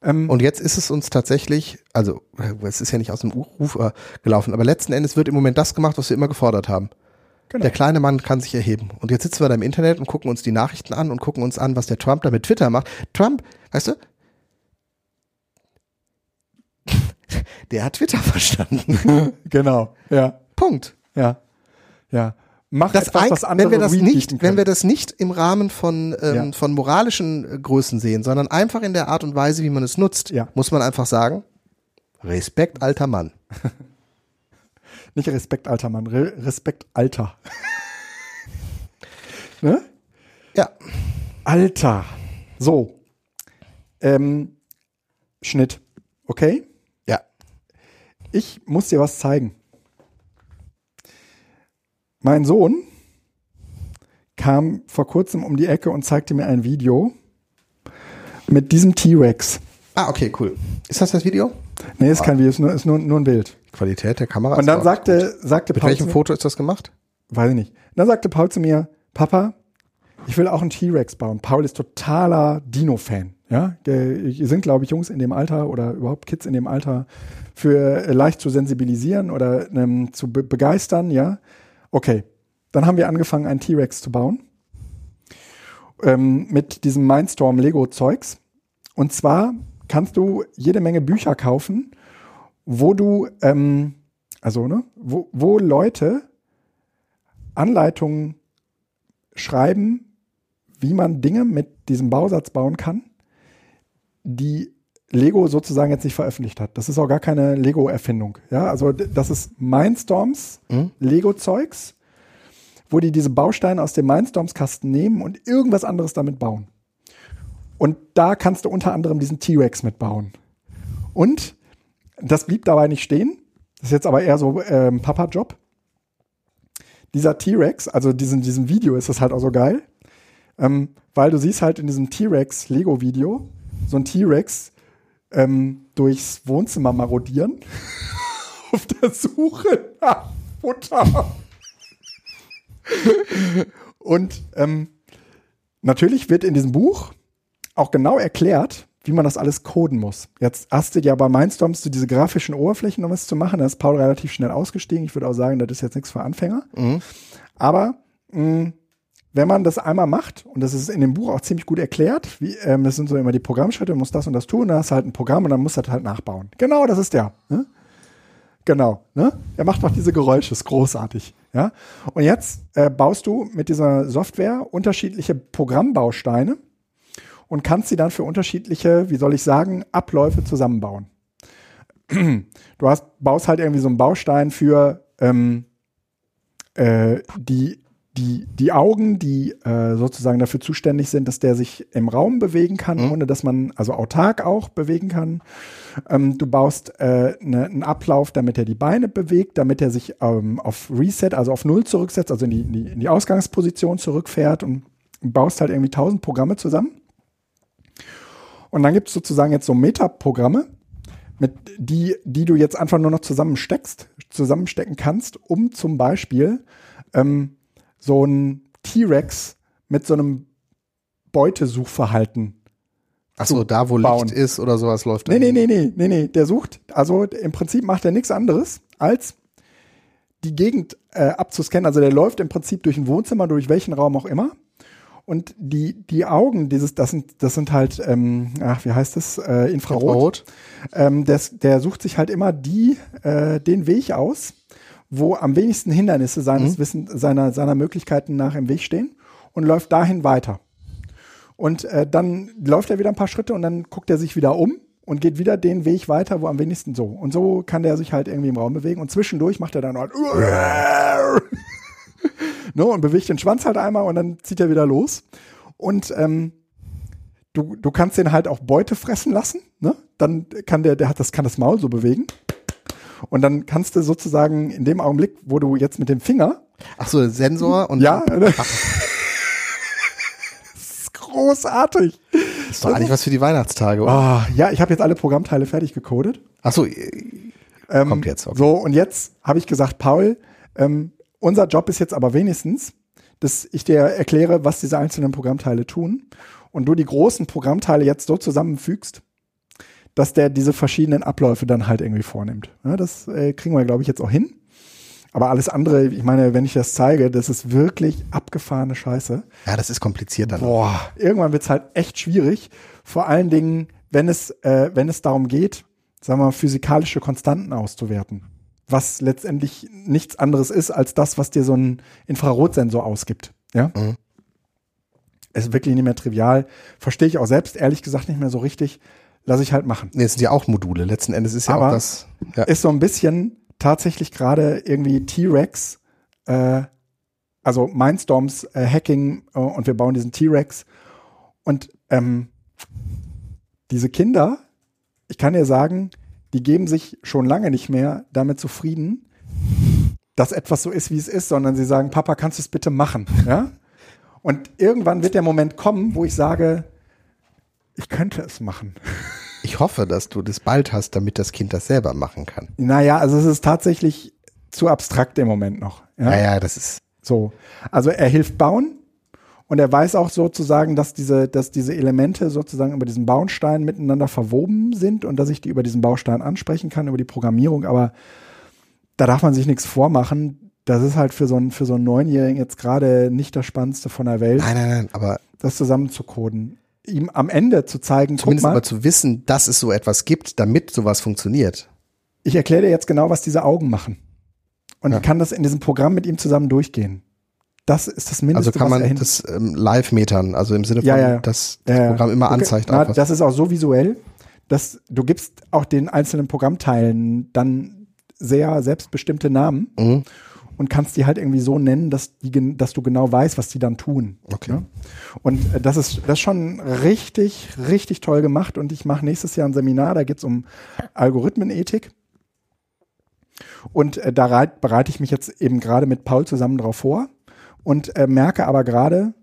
Und jetzt ist es uns tatsächlich, also es ist ja nicht aus dem Ruf äh, gelaufen, aber letzten Endes wird im Moment das gemacht, was wir immer gefordert haben. Genau. Der kleine Mann kann sich erheben. Und jetzt sitzen wir da im Internet und gucken uns die Nachrichten an und gucken uns an, was der Trump da mit Twitter macht. Trump, weißt du, der hat Twitter verstanden. Genau. Ja. Punkt. Ja. Ja. Mach Das etwas, was andere wenn wir das nicht, wenn wir das nicht im Rahmen von, ähm, Ja. von moralischen äh, Größen sehen, sondern einfach in der Art und Weise, wie man es nutzt, Ja. muss man einfach sagen, Respekt, alter Mann. Nicht Respekt, alter Mann. Re Respekt, Alter. ne? Ja. Alter. So. Ähm, Schnitt. Okay? Ja. Ich muss dir was zeigen. Mein Sohn kam vor kurzem um die Ecke und zeigte mir ein Video mit diesem T-Rex. Ah, okay, cool. Ist das das Video? Nee, ist kein Video, ist nur, ist nur, nur ein Bild. Qualität der Kamera. Und dann sagte, sagte Mit Paul welchem zu mir, Foto ist das gemacht? weiß ich nicht. Und dann sagte Paul zu mir, Papa, ich will auch einen T-Rex bauen. Paul ist totaler Dino-Fan. Ja, Die sind, glaube ich, Jungs in dem Alter oder überhaupt Kids in dem Alter für äh, leicht zu sensibilisieren oder ähm, zu be begeistern. Ja, okay. Dann haben wir angefangen, einen T-Rex zu bauen ähm, mit diesem Mindstorm Lego-Zeugs. Und zwar kannst du jede Menge Bücher kaufen, wo du, ähm, also, ne, wo, wo Leute Anleitungen schreiben, wie man Dinge mit diesem Bausatz bauen kann, die Lego sozusagen jetzt nicht veröffentlicht hat. Das ist auch gar keine Lego-Erfindung. Ja, also das ist Mindstorms Lego-Zeugs, wo die diese Bausteine aus dem Mindstorms-Kasten nehmen und irgendwas anderes damit bauen. Und da kannst du unter anderem diesen T-Rex mitbauen. Und das blieb dabei nicht stehen. Das ist jetzt aber eher so ähm, Papa-Job. Dieser T-Rex, also diesen, diesem Video ist das halt auch so geil, ähm, weil du siehst halt in diesem T-Rex Lego-Video so ein T-Rex ähm, durchs Wohnzimmer marodieren auf der Suche nach Futter. Und ähm, natürlich wird in diesem Buch auch genau erklärt, wie man das alles coden muss. Jetzt hast du ja bei Mindstorms so diese grafischen Oberflächen, um es zu machen. Da ist Paul relativ schnell ausgestiegen. Ich würde auch sagen, das ist jetzt nichts für Anfänger. Aber mh, wenn man das einmal macht, und das ist in dem Buch auch ziemlich gut erklärt, wie, ähm, das sind so immer die Programmschritte, du musst das und das tun, dann hast du halt ein Programm und dann musst du das halt nachbauen. Genau, das ist der. Ne? Genau, ne? Er macht auch diese Geräusche, ist großartig. Ja? Und jetzt äh, baust du mit dieser Software unterschiedliche Programmbausteine und kannst sie dann für unterschiedliche, wie soll ich sagen, Abläufe zusammenbauen. Du hast, baust halt irgendwie so einen Baustein für ähm, äh, die, die, die Augen, die äh, sozusagen dafür zuständig sind, dass der sich im Raum bewegen kann, ohne dass man, also autark auch bewegen kann. Ähm, du baust äh, ne, einen Ablauf, damit er die Beine bewegt, damit er sich ähm, auf Reset, also auf Null zurücksetzt, also in die, in die, in die Ausgangsposition zurückfährt und baust halt irgendwie tausend Programme zusammen. Und dann gibt es sozusagen jetzt so Metaprogramme, mit die, die du jetzt einfach nur noch zusammensteckst, zusammenstecken kannst, um zum Beispiel ähm, so ein T-Rex mit so einem Beutesuchverhalten. Achso, da wo bauen. Licht ist oder sowas läuft. Nee, nee, nee, nee, nee, nee. Der sucht, also im Prinzip macht er nichts anderes, als die Gegend äh, abzuscannen. Also der läuft im Prinzip durch ein Wohnzimmer, durch welchen Raum auch immer. Und die, die Augen, dieses, das sind, das sind halt, ähm, ach, wie heißt das? Äh, Infrarot. Rot. Ähm, des, der sucht sich halt immer die, äh, den Weg aus, wo am wenigsten Hindernisse seines Wissen, seiner, seiner Möglichkeiten nach im Weg stehen und läuft dahin weiter. Und äh, dann läuft er wieder ein paar Schritte und dann guckt er sich wieder um und geht wieder den Weg weiter, wo am wenigsten so. Und so kann der sich halt irgendwie im Raum bewegen und zwischendurch macht er dann halt ne, und bewegt den Schwanz halt einmal und dann zieht er wieder los. Und ähm, du, du kannst den halt auch Beute fressen lassen, ne? Dann kann der, der hat das, kann das Maul so bewegen. Und dann kannst du sozusagen in dem Augenblick, wo du jetzt mit dem Finger, Achso, Sensor und ja, das ist großartig. ist doch eigentlich was für die Weihnachtstage, oder? Ah, ja, ich habe jetzt alle Programmteile fertig gecodet. Achso, Ähm, Kommt jetzt, okay. So, und jetzt habe ich gesagt, Paul, ähm, unser Job ist jetzt aber wenigstens, dass ich dir erkläre, was diese einzelnen Programmteile tun und du die großen Programmteile jetzt so zusammenfügst, dass der diese verschiedenen Abläufe dann halt irgendwie vornimmt. Ja, das äh, kriegen wir, glaube ich, jetzt auch hin. Aber alles andere, ich meine, wenn ich das zeige, das ist wirklich abgefahrene Scheiße. ja, das ist kompliziert dann. Boah, irgendwann wird's halt echt schwierig. Vor allen Dingen, wenn es, äh, wenn es darum geht, sagen wir mal, physikalische Konstanten auszuwerten. Was letztendlich nichts anderes ist als das, was dir so ein Infrarotsensor ausgibt. Ja. Mhm. Ist wirklich nicht mehr trivial. Verstehe ich auch selbst, ehrlich gesagt, nicht mehr so richtig. Lass ich halt machen. Nee, es sind ja auch Module. Letzten Endes ist ja Aber auch das. Ja. Ist so ein bisschen tatsächlich gerade irgendwie T-Rex, äh, also Mindstorms äh, Hacking äh, und wir bauen diesen T-Rex. Und ähm, diese Kinder, ich kann dir sagen, die geben sich schon lange nicht mehr damit zufrieden, dass etwas so ist, wie es ist, sondern sie sagen, Papa, kannst du es bitte machen? Ja? Und irgendwann wird der Moment kommen, wo ich sage, ich könnte es machen. Ich hoffe, dass du das bald hast, damit das Kind das selber machen kann. Naja, also es ist tatsächlich zu abstrakt im Moment noch. Ja? Naja, das ist. So. Also er hilft bauen und er weiß auch sozusagen, dass diese, dass diese Elemente sozusagen über diesen Baustein miteinander verwoben sind und dass ich die über diesen Baustein ansprechen kann, über die Programmierung, aber da darf man sich nichts vormachen. Das ist halt für so einen, für so einen Neunjährigen jetzt gerade nicht das Spannendste von der Welt, Nein, nein, nein, aber das zusammenzucoden. Ihm am Ende zu zeigen, zumindest mal, aber zu wissen, dass es so etwas gibt, damit sowas funktioniert. ich erkläre dir jetzt genau, was diese Augen machen. Und Ja. ich kann das in diesem Programm mit ihm zusammen durchgehen. Das ist das Mindeste, Also kann man das ähm, live metern, also im Sinne von, Ja, ja. dass das Ja. Programm immer Okay. anzeigt. Na, das ist auch so visuell, dass du gibst auch den einzelnen Programmteilen dann sehr selbstbestimmte Namen Mhm. und kannst die halt irgendwie so nennen, dass, die, dass du genau weißt, was die dann tun. Okay. Ne? Und äh, das ist das ist schon richtig, richtig toll gemacht. Und ich mache nächstes Jahr ein Seminar, da geht es um Algorithmenethik. Und äh, da reit, bereite ich mich jetzt eben gerade mit Paul zusammen drauf vor und äh, merke aber gerade,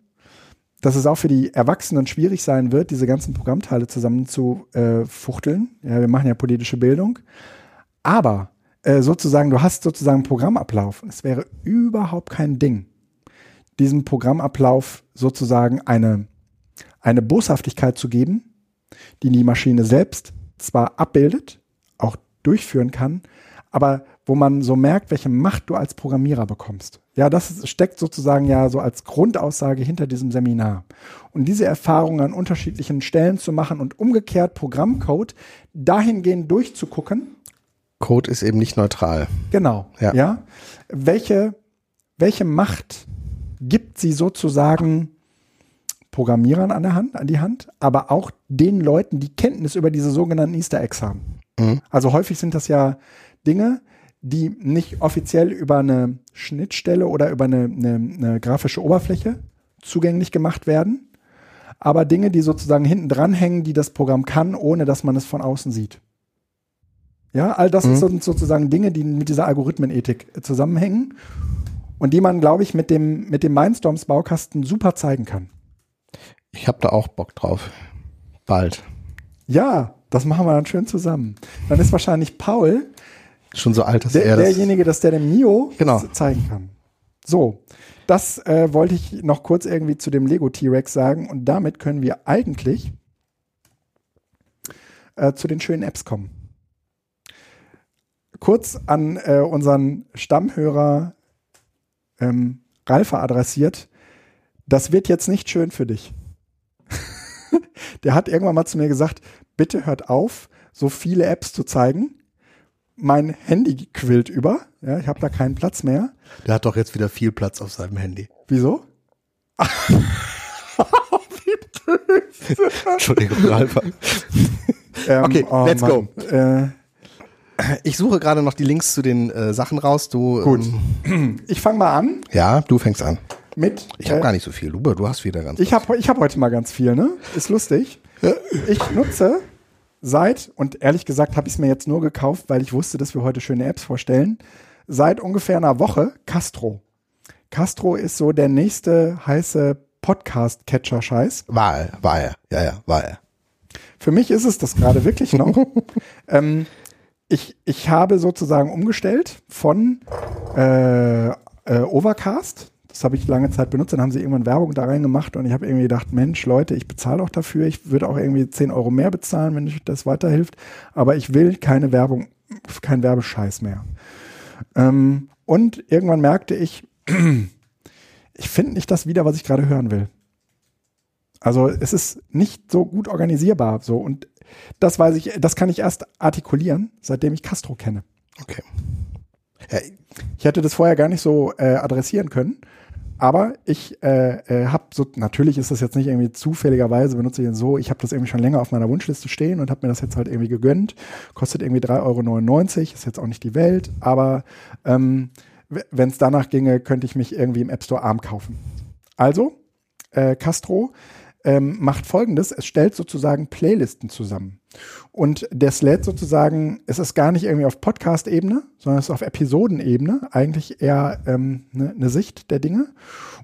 dass es auch für die Erwachsenen schwierig sein wird, diese ganzen Programmteile zusammen zu äh, fuchteln. Ja, wir machen ja politische Bildung. Aber äh, sozusagen, du hast sozusagen einen Programmablauf. Es wäre überhaupt kein Ding, diesem Programmablauf sozusagen eine, eine Boshaftigkeit zu geben, die die Maschine selbst zwar abbildet, auch durchführen kann, aber wo man so merkt, welche Macht du als Programmierer bekommst. Ja, das steckt sozusagen ja so als Grundaussage hinter diesem Seminar. Und diese Erfahrung an unterschiedlichen Stellen zu machen und umgekehrt Programmcode dahingehend durchzugucken, Code ist eben nicht neutral. Genau. Ja. Ja. Welche, welche Macht gibt sie sozusagen Programmierern an der Hand, an die Hand, aber auch den Leuten, die Kenntnis über diese sogenannten Easter Eggs haben? Mhm. Also häufig sind das ja Dinge, die nicht offiziell über eine Schnittstelle oder über eine, eine, eine grafische Oberfläche zugänglich gemacht werden, aber Dinge, die sozusagen hinten dran hängen, die das Programm kann, ohne dass man es von außen sieht. Ja, all das Mhm. sind sozusagen Dinge, die mit dieser Algorithmenethik zusammenhängen und die man, glaube ich, mit dem, mit dem Mindstorms Baukasten super zeigen kann. Ich habe da auch Bock drauf. Bald. Ja, das machen wir dann schön zusammen. Dann ist wahrscheinlich Paul Schon so alt, dass der, er das. derjenige, dass der dem Mio Genau. zeigen kann. So, das äh, wollte ich noch kurz irgendwie zu dem Lego T-Rex sagen und damit können wir eigentlich äh, zu den schönen Apps kommen. Kurz an äh, unseren Stammhörer ähm, Ralfer adressiert. Das wird jetzt nicht schön für dich. Der hat irgendwann mal zu mir gesagt, bitte hört auf, so viele Apps zu zeigen. Mein Handy quillt über. Ja, ich habe da keinen Platz mehr. Der hat doch jetzt wieder viel Platz auf seinem Handy. Wieso? Entschuldigung, Ralf. Ähm, Okay, let's Mann. Äh, Ich suche gerade noch die Links zu den äh, Sachen raus. Du, Gut. Ähm, ich fange mal an ja, du fängst an. mit. Ich habe äh, gar nicht so viel. Du, du hast wieder ganz. Ich habe ich hab heute mal ganz viel, ne? Ist lustig. Ich nutze seit, und ehrlich gesagt habe ich es mir jetzt nur gekauft, weil ich wusste, dass wir heute schöne Apps vorstellen, seit ungefähr einer Woche Castro. Castro ist so der nächste heiße Podcast-Catcher-Scheiß. war er, war er. Ja, ja, war er. Für mich ist es das gerade wirklich noch. ähm, ich, ich habe sozusagen umgestellt von äh, äh, Overcast. Das habe ich lange Zeit benutzt. Dann haben sie irgendwann Werbung da reingemacht und ich habe irgendwie gedacht, Mensch, Leute, ich bezahle auch dafür. Ich würde auch irgendwie 10 Euro mehr bezahlen, wenn das weiterhilft. Aber ich will keine Werbung, kein Werbescheiß mehr. Ähm, und irgendwann merkte ich, ich finde nicht das wieder, was ich gerade hören will. Also es ist nicht so gut organisierbar so und das weiß ich, das kann ich erst artikulieren, seitdem ich Castro kenne. Okay. Ja, Ich hätte das vorher gar nicht so äh, adressieren können, aber ich äh, äh, habe so, natürlich ist das jetzt nicht irgendwie zufälligerweise benutze ich ihn so, ich habe das irgendwie schon länger auf meiner Wunschliste stehen und habe mir das jetzt halt irgendwie gegönnt, kostet irgendwie 3,99 Euro, ist jetzt auch nicht die Welt, aber ähm, wenn es danach ginge, könnte ich mich irgendwie im App Store arm kaufen. Also, äh, Castro ähm, macht folgendes, es stellt sozusagen Playlisten zusammen. Und das lädt sozusagen, es ist gar nicht irgendwie auf Podcast-Ebene, sondern es ist auf Episodenebene, eigentlich eher ähm, ne, eine Sicht der Dinge.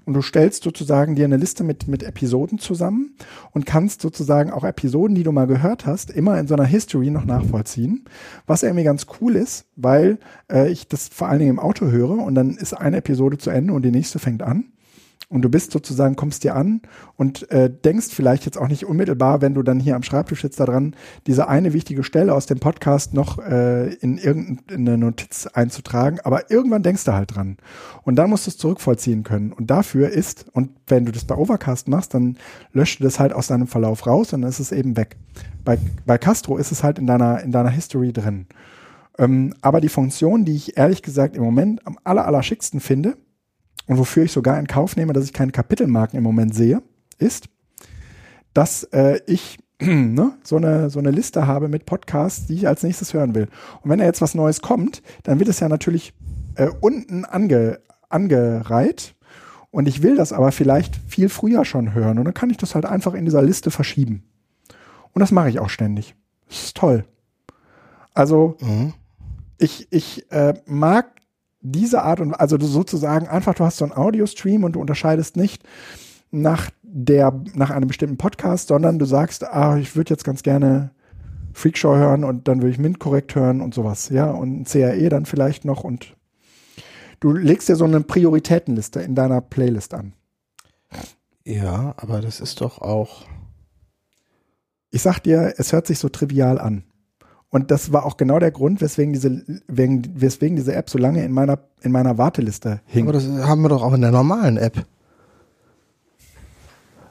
Und du stellst sozusagen dir eine Liste mit, mit Episoden zusammen und kannst sozusagen auch Episoden, die du mal gehört hast, immer in so einer History noch nachvollziehen. Was irgendwie ganz cool ist, weil äh, ich das vor allen Dingen im Auto höre und dann ist eine Episode zu Ende und die nächste fängt an. Und du bist sozusagen, kommst dir an und äh, denkst vielleicht jetzt auch nicht unmittelbar, wenn du dann hier am Schreibtisch sitzt, daran, diese eine wichtige Stelle aus dem Podcast noch äh, in irgendeine Notiz einzutragen. Aber irgendwann denkst du halt dran. Und dann musst du es zurückvollziehen können. Und dafür ist, und wenn du das bei Overcast machst, dann löscht du das halt aus deinem Verlauf raus und dann ist es eben weg. Bei, bei Castro ist es halt in deiner, in deiner History drin. Ähm, aber die Funktion, die ich ehrlich gesagt im Moment am aller, aller schicksten finde, und wofür ich sogar in Kauf nehme, dass ich keine Kapitelmarken im Moment sehe, ist, dass äh, ich ne, so, eine, so eine Liste habe mit Podcasts, die ich als nächstes hören will. Und wenn da jetzt was Neues kommt, dann wird es ja natürlich äh, unten ange, angereiht. Und ich will das aber vielleicht viel früher schon hören. Und dann kann ich das halt einfach in dieser Liste verschieben. Und das mache ich auch ständig. Das ist toll. Also Mhm. ich, ich äh, mag diese Art und also du sozusagen einfach, du hast so einen Audio-Stream und du unterscheidest nicht nach der, nach einem bestimmten Podcast, sondern du sagst, ah, ich würde jetzt ganz gerne Freakshow hören und dann würde ich Mint korrekt hören und sowas, ja, und CRE dann vielleicht noch und du legst dir so eine Prioritätenliste in deiner Playlist an. Ja, aber das ist doch auch. Ich sag dir, es hört sich so trivial an. Und das war auch genau der Grund, weswegen diese, wegen, weswegen diese App so lange in meiner, in meiner Warteliste hing. Aber das haben wir doch auch in der normalen App.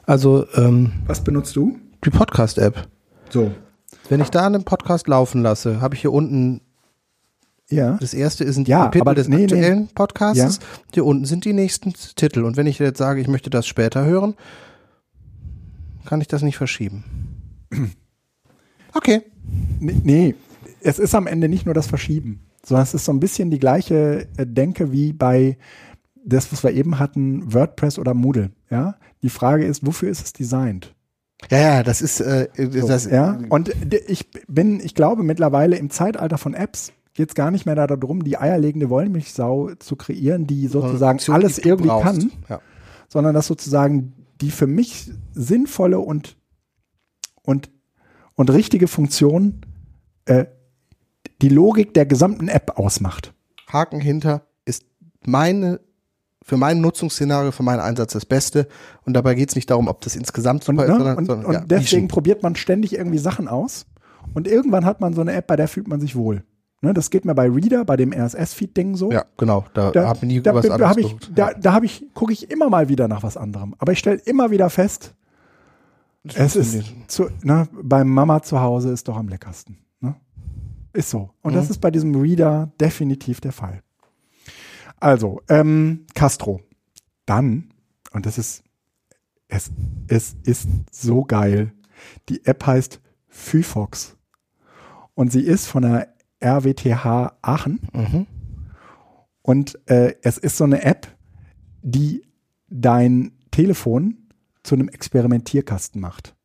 Also ähm, Was benutzt du? die Podcast-App. So. Wenn ich da einen Podcast laufen lasse, habe ich hier unten, Ja. das erste ist ein Ja, Kapitel aber des nee, nee. aktuellen Podcasts. Hier unten sind die nächsten Titel. Und wenn ich jetzt sage, ich möchte das später hören, kann ich das nicht verschieben. Okay. Nee, nee, es ist am Ende nicht nur das Verschieben, sondern es ist so ein bisschen die gleiche äh, Denke wie bei das, was wir eben hatten, WordPress oder Moodle. Ja, die Frage ist, wofür ist es designt? Ja, ja, das ist äh, So, das, ja, und ich bin, ich glaube mittlerweile im Zeitalter von Apps geht es gar nicht mehr darum, die eierlegende Wollmilchsau zu kreieren, die sozusagen Funktion, alles die irgendwie brauchst. kann, Ja. sondern dass sozusagen die für mich sinnvolle und, und, und richtige Funktion äh, die Logik der gesamten App ausmacht. Haken hinter ist meine für mein Nutzungsszenario, für meinen Einsatz das Beste. Und dabei geht es nicht darum, ob das insgesamt Und, super ne? ist, sondern, und, sondern und ja, deswegen Nischen. probiert man ständig irgendwie Sachen aus. Und irgendwann hat man so eine App, bei der fühlt man sich wohl. Ne, das geht mir bei Reader, bei dem RSS-Feed-Ding so. Ja, genau. Da, da, habe ich nie da, was da, anderes hab ich, da, da habe ich, gucke ich immer mal wieder nach was anderem. Aber ich stelle immer wieder fest, es ist zu, ne, beim Mama zu Hause ist doch am leckersten. Ne? Ist so. Und das Mhm. ist bei diesem Reader definitiv der Fall. Also, ähm, Castro. Dann, und das ist, es, es ist so geil. Die App heißt Phyfox. Und sie ist von der RWTH Aachen. Mhm. Und äh, es ist so eine App, die dein Telefon zu einem Experimentierkasten macht.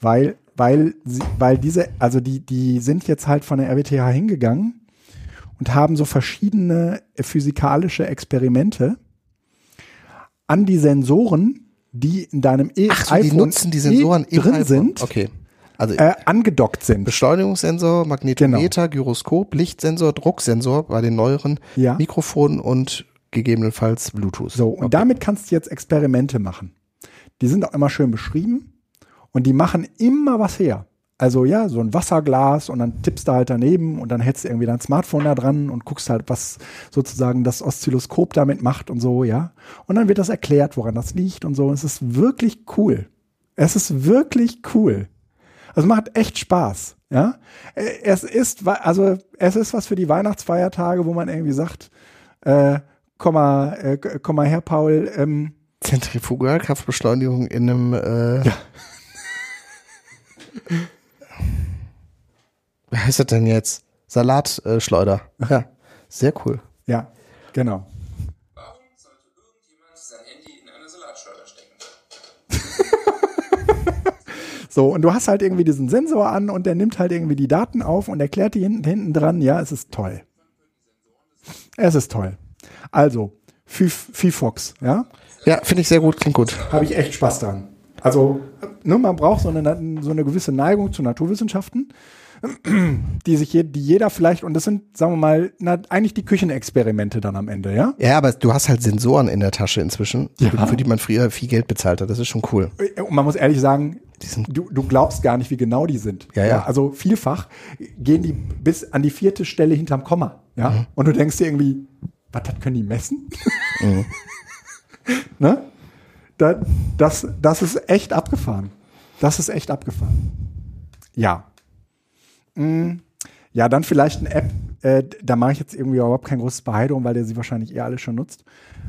Weil, weil, weil diese, also die, die sind jetzt halt von der RWTH hingegangen und haben so verschiedene physikalische Experimente an die Sensoren, die in deinem e Ach so, iPhone die nutzen die Sensoren im drin sind, Okay. Also äh, angedockt sind. Beschleunigungssensor, Magnetometer, Gyroskop, Lichtsensor, Drucksensor bei den neueren Ja. Mikrofonen und gegebenenfalls Bluetooth. So, und Okay. damit kannst du jetzt Experimente machen. Die sind auch immer schön beschrieben und die machen immer was her. Also ja, so ein Wasserglas und dann tippst du halt daneben und dann hältst du irgendwie dein Smartphone da dran und guckst halt, was sozusagen das Oszilloskop damit macht und so, ja. Und dann wird das erklärt, woran das liegt und so. Es ist wirklich cool. Es ist wirklich cool. Also macht echt Spaß, ja. Äh, Es ist, also es ist was für die Weihnachtsfeiertage, wo man irgendwie sagt, äh, komm mal, äh, komm mal her, Paul, ähm, Zentrifugalkraftbeschleunigung in einem äh, Wie heißt das denn jetzt? Salatschleuder. Ja, sehr cool. ja, genau. Warum sollte irgendjemand sein Handy in eine Salatschleuder stecken? So, und du hast halt irgendwie diesen Sensor an und der nimmt halt irgendwie die Daten auf und erklärt die hinten, hinten dran. Ja, es ist toll. Es ist toll. Also, Fifox, ja, Ja, finde ich sehr gut, klingt gut. habe ich echt Spaß dran. Also, ne, man braucht so eine, so eine gewisse Neigung zu Naturwissenschaften, die sich je, die jeder vielleicht, und das sind, sagen wir mal, na, eigentlich die Küchenexperimente dann am Ende, ja? Ja, aber du hast halt Sensoren in der Tasche inzwischen, Ja. für, die man früher viel Geld bezahlt hat. Das ist schon cool. Und man muss ehrlich sagen, du, du glaubst gar nicht, wie genau die sind. Ja, ja. Also vielfach gehen die bis an die vierte Stelle hinterm Komma. Ja. Mhm. Und du denkst dir irgendwie, was, das können die messen? ne? Da, das, das ist echt abgefahren. Das ist echt abgefahren. Ja. Mm, Ja, dann vielleicht eine App, äh, da mache ich jetzt irgendwie überhaupt kein großes Beheide um, weil der sie wahrscheinlich eher alle schon nutzt.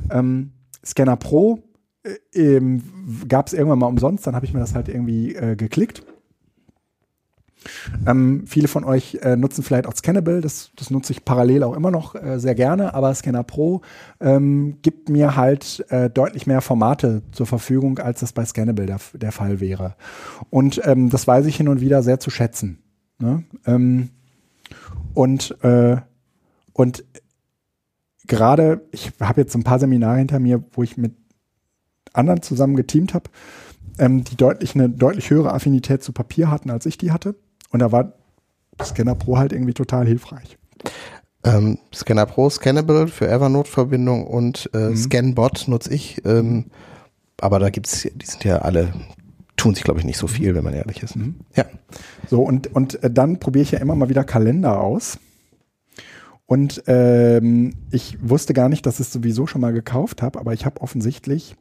Ähm, Scanner Pro äh, ähm, gab es irgendwann mal umsonst, dann habe ich mir das halt irgendwie äh, geklickt. Ähm, viele von euch äh, nutzen vielleicht auch Scannable, das, das nutze ich parallel auch immer noch äh, sehr gerne, aber Scanner Pro ähm, gibt mir halt äh, deutlich mehr Formate zur Verfügung, als das bei Scannable der, der Fall wäre. Und ähm, das weiß ich hin und wieder sehr zu schätzen. Ne? Ähm, und äh, und gerade, ich habe jetzt so ein paar Seminare hinter mir, wo ich mit anderen zusammen geteamt habe, ähm, die deutlich eine deutlich höhere Affinität zu Papier hatten, als ich die hatte. Und da war Scanner Pro halt irgendwie total hilfreich. Ähm, Scanner Pro, Scannable für Evernote-Verbindung und äh, Mhm. Scanbot nutze ich. Ähm, aber da gibt's, die sind ja alle, tun sich glaube ich nicht so viel, wenn man ehrlich ist. Mhm. Ja. So, und, und äh, dann probiere ich ja immer mal wieder Kalender aus. Und ähm, ich wusste gar nicht, dass ich es sowieso schon mal gekauft habe, aber ich habe offensichtlich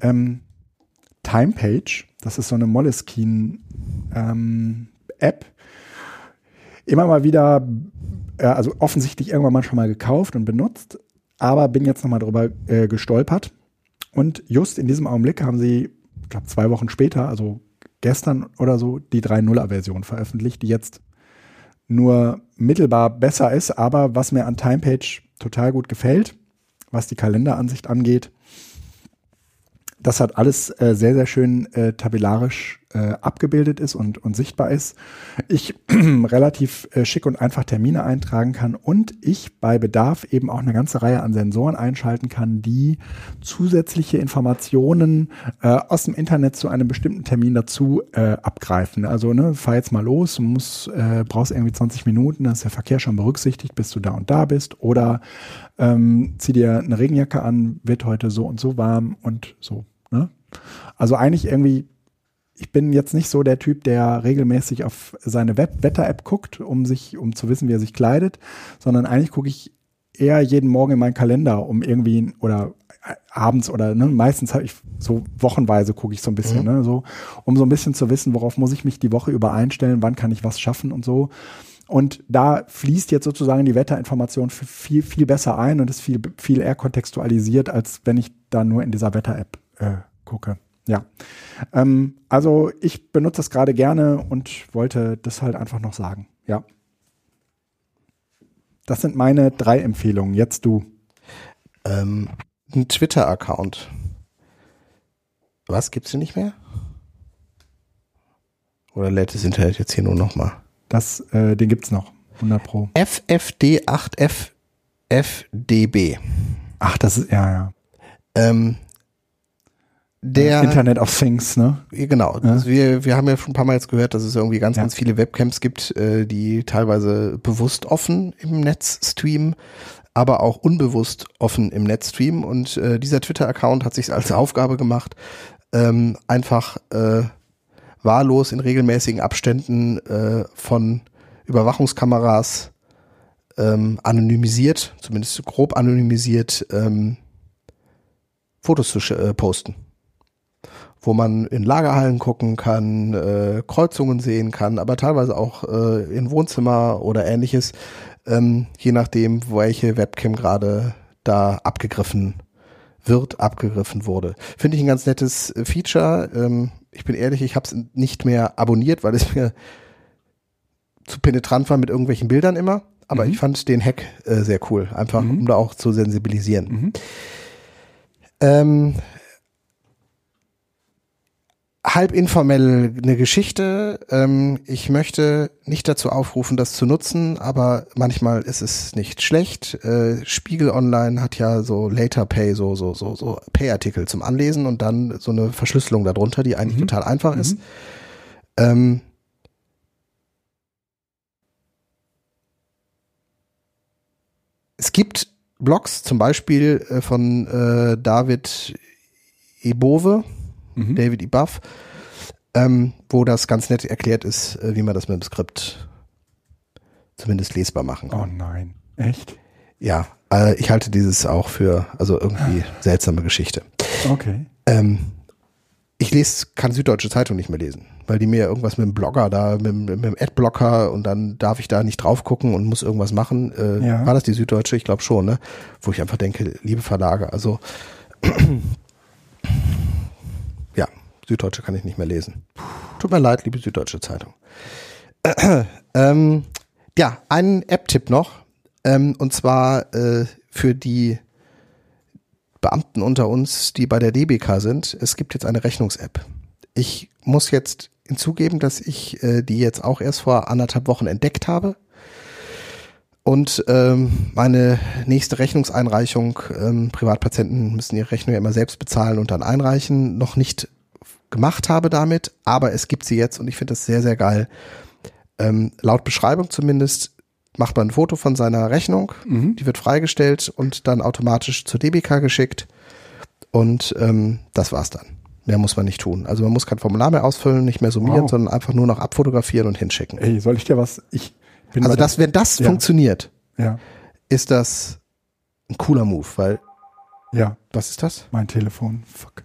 ähm, Timepage, das ist so eine Moleskine ähm, App, immer mal wieder, äh, also offensichtlich irgendwann mal schon mal gekauft und benutzt, aber bin jetzt nochmal drüber äh, gestolpert. Und just in diesem Augenblick haben sie, ich glaube zwei Wochen später, also gestern oder so, die 3.0er-Version veröffentlicht, die jetzt nur mittelbar besser ist, aber was mir an Timepage total gut gefällt, was die Kalenderansicht angeht, das hat alles äh, sehr, sehr schön äh, tabellarisch äh, abgebildet ist und, und sichtbar ist, ich relativ äh, schick und einfach Termine eintragen kann und ich bei Bedarf eben auch eine ganze Reihe an Sensoren einschalten kann, die zusätzliche Informationen äh, aus dem Internet zu einem bestimmten Termin dazu äh, abgreifen. Also ne, fahr jetzt mal los, muss, äh, brauchst irgendwie 20 Minuten, dann ist der Verkehr schon berücksichtigt, bis du da und da bist oder ähm, zieh dir eine Regenjacke an, wird heute so und so warm und so. Ne? Also eigentlich irgendwie ich bin jetzt nicht so der Typ, der regelmäßig auf seine Wetter-App guckt, um sich, um zu wissen, wie er sich kleidet, sondern eigentlich gucke ich eher jeden Morgen in meinen Kalender, um irgendwie oder äh, abends oder ne, meistens habe ich so wochenweise gucke ich so ein bisschen, mhm. ne, so, um so ein bisschen zu wissen, worauf muss ich mich die Woche über einstellen, wann kann ich was schaffen und so. Und da fließt jetzt sozusagen die Wetterinformation viel, viel besser ein und ist viel, viel eher kontextualisiert, als wenn ich da nur in dieser Wetter-App äh, gucke. Ja, ähm, also ich benutze das gerade gerne und wollte das halt einfach noch sagen. Ja. Das sind meine drei Empfehlungen. Jetzt du. Ähm, ein Twitter-Account. Was gibt's denn nicht mehr? Oder lädt das Internet jetzt hier nur noch mal? Das, äh, den gibt's noch. 100 Pro. FFD8FFDB. Ach, das ist, ja, ja. Ähm, der Internet of Things, ne? Genau. Ja. Also wir, wir haben ja schon ein paar Mal jetzt gehört, dass es irgendwie ganz, ja. ganz viele Webcams gibt, äh, die teilweise bewusst offen im Netz streamen, aber auch unbewusst offen im Netz streamen. Und äh, dieser Twitter-Account hat sich als Aufgabe gemacht, ähm, einfach äh, wahllos in regelmäßigen Abständen äh, von Überwachungskameras ähm, anonymisiert, zumindest grob anonymisiert, ähm, Fotos zu äh, posten wo man in Lagerhallen gucken kann, äh, Kreuzungen sehen kann, aber teilweise auch äh, in Wohnzimmer oder ähnliches, ähm, je nachdem, welche Webcam gerade da abgegriffen wird, abgegriffen wurde. Finde ich ein ganz nettes Feature. Ähm, ich bin ehrlich, ich habe es nicht mehr abonniert, weil es mir zu penetrant war mit irgendwelchen Bildern immer. Aber mhm. ich fand den Hack äh, sehr cool, einfach mhm. um da auch zu sensibilisieren. Mhm. Ähm, halb informell eine Geschichte. Ähm, ich möchte nicht dazu aufrufen, das zu nutzen, aber manchmal ist es nicht schlecht. Äh, Spiegel Online hat ja so Later Pay, so so so so Pay-Artikel zum Anlesen und dann so eine Verschlüsselung darunter, die eigentlich mhm. total einfach ist. Mhm. Ähm, es gibt Blogs, zum Beispiel äh, von äh, David Ebove, mhm. David E. Buff, ähm, wo das ganz nett erklärt ist, äh, wie man das mit dem Skript zumindest lesbar machen kann. Oh nein, echt? Ja, äh, ich halte dieses auch für, also irgendwie seltsame Geschichte. Okay. Ähm, ich lese, kann Süddeutsche Zeitung nicht mehr lesen, weil die mir irgendwas mit dem Blogger da, mit, mit dem Adblocker und dann darf ich da nicht drauf gucken und muss irgendwas machen. Äh, ja. War das die Süddeutsche? Ich glaube schon, ne? Wo ich einfach denke, liebe Verlage, also Süddeutsche kann ich nicht mehr lesen. Tut mir leid, liebe Süddeutsche Zeitung. Äh, ähm, ja, einen App-Tipp noch. Ähm, und zwar äh, für die Beamten unter uns, die bei der DBK sind. Es gibt jetzt eine Rechnungs-App. Ich muss jetzt hinzugeben, dass ich äh, die jetzt auch erst vor anderthalb Wochen entdeckt habe. Und ähm, meine nächste Rechnungseinreichung, ähm, Privatpatienten müssen ihre Rechnung ja immer selbst bezahlen und dann einreichen, noch nicht gemacht habe damit, aber es gibt sie jetzt und ich finde das sehr, sehr geil. Ähm, laut Beschreibung zumindest macht man ein Foto von seiner Rechnung, mhm. die wird freigestellt und dann automatisch zur DBK geschickt und ähm, das war's dann. Mehr muss man nicht tun. Also man muss kein Formular mehr ausfüllen, nicht mehr summieren, wow. sondern einfach nur noch abfotografieren und hinschicken. Ey, soll ich dir was? Ich bin also das, wenn das ja. funktioniert, ja. ist das ein cooler Move, weil ja. Was ist das? Mein Telefon. Fuck.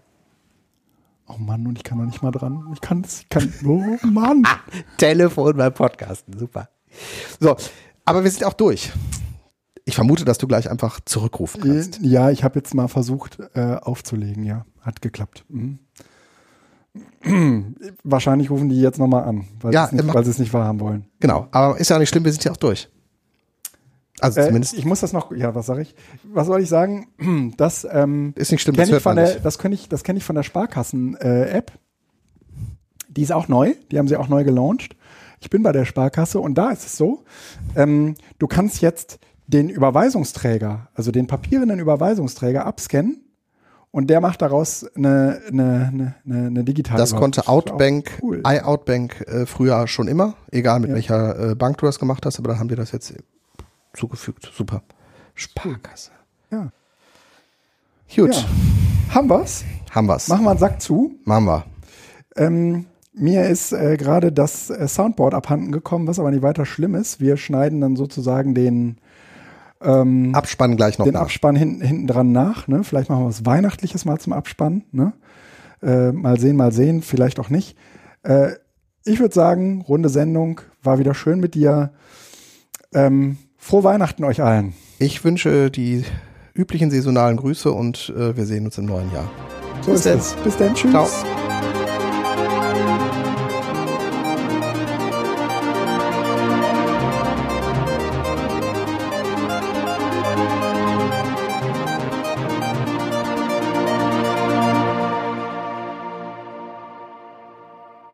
Oh Mann, und ich kann noch nicht mal dran. Ich kann es, ich kann, oh Mann. Telefon beim Podcasten, super. So, aber wir sind auch durch. Ich vermute, dass du gleich einfach zurückrufen kannst. Ja, ich habe jetzt mal versucht äh, aufzulegen, ja. Hat geklappt. Mhm. Wahrscheinlich rufen die jetzt nochmal an, weil ja, sie es nicht wahrhaben wollen. Genau, aber ist ja nicht schlimm, wir sind ja auch durch. Also äh, zumindest. Ich muss das noch, ja, was sage ich? Was soll ich sagen? Das ähm, ist nicht schlimm, das, ich von der, das, ich, das kenne ich von der Sparkassen-App. Äh, Die ist auch neu, die haben sie auch neu gelauncht. Ich bin bei der Sparkasse und da ist es so, ähm, du kannst jetzt den Überweisungsträger, also den papierenden Überweisungsträger abscannen und der macht daraus eine, eine, eine, eine, digitale Das konnte. Outbank, Cool. iOutbank äh, früher schon immer, egal mit Ja. welcher äh, Bank du das gemacht hast, aber dann haben wir das jetzt zugefügt. Super. Sparkasse. Ja. Gut, Ja. Haben wir's? haben wir's. Machen wir einen Sack zu. Machen wir. Ähm, mir ist äh, gerade das äh, Soundboard abhanden gekommen, was aber nicht weiter schlimm ist. Wir schneiden dann sozusagen den, ähm, Abspannen gleich noch den nach. Abspann hinten, hinten dran nach. Ne? Vielleicht machen wir was Weihnachtliches mal zum Abspann. Ne? Äh, mal sehen, mal sehen, vielleicht auch nicht. Äh, ich würde sagen, runde Sendung, war wieder schön mit dir. Ähm, frohe Weihnachten euch allen. Ich wünsche die üblichen saisonalen Grüße und äh, wir sehen uns im neuen Jahr. So Bis ist denn. es. Bis dann, tschüss. Ciao.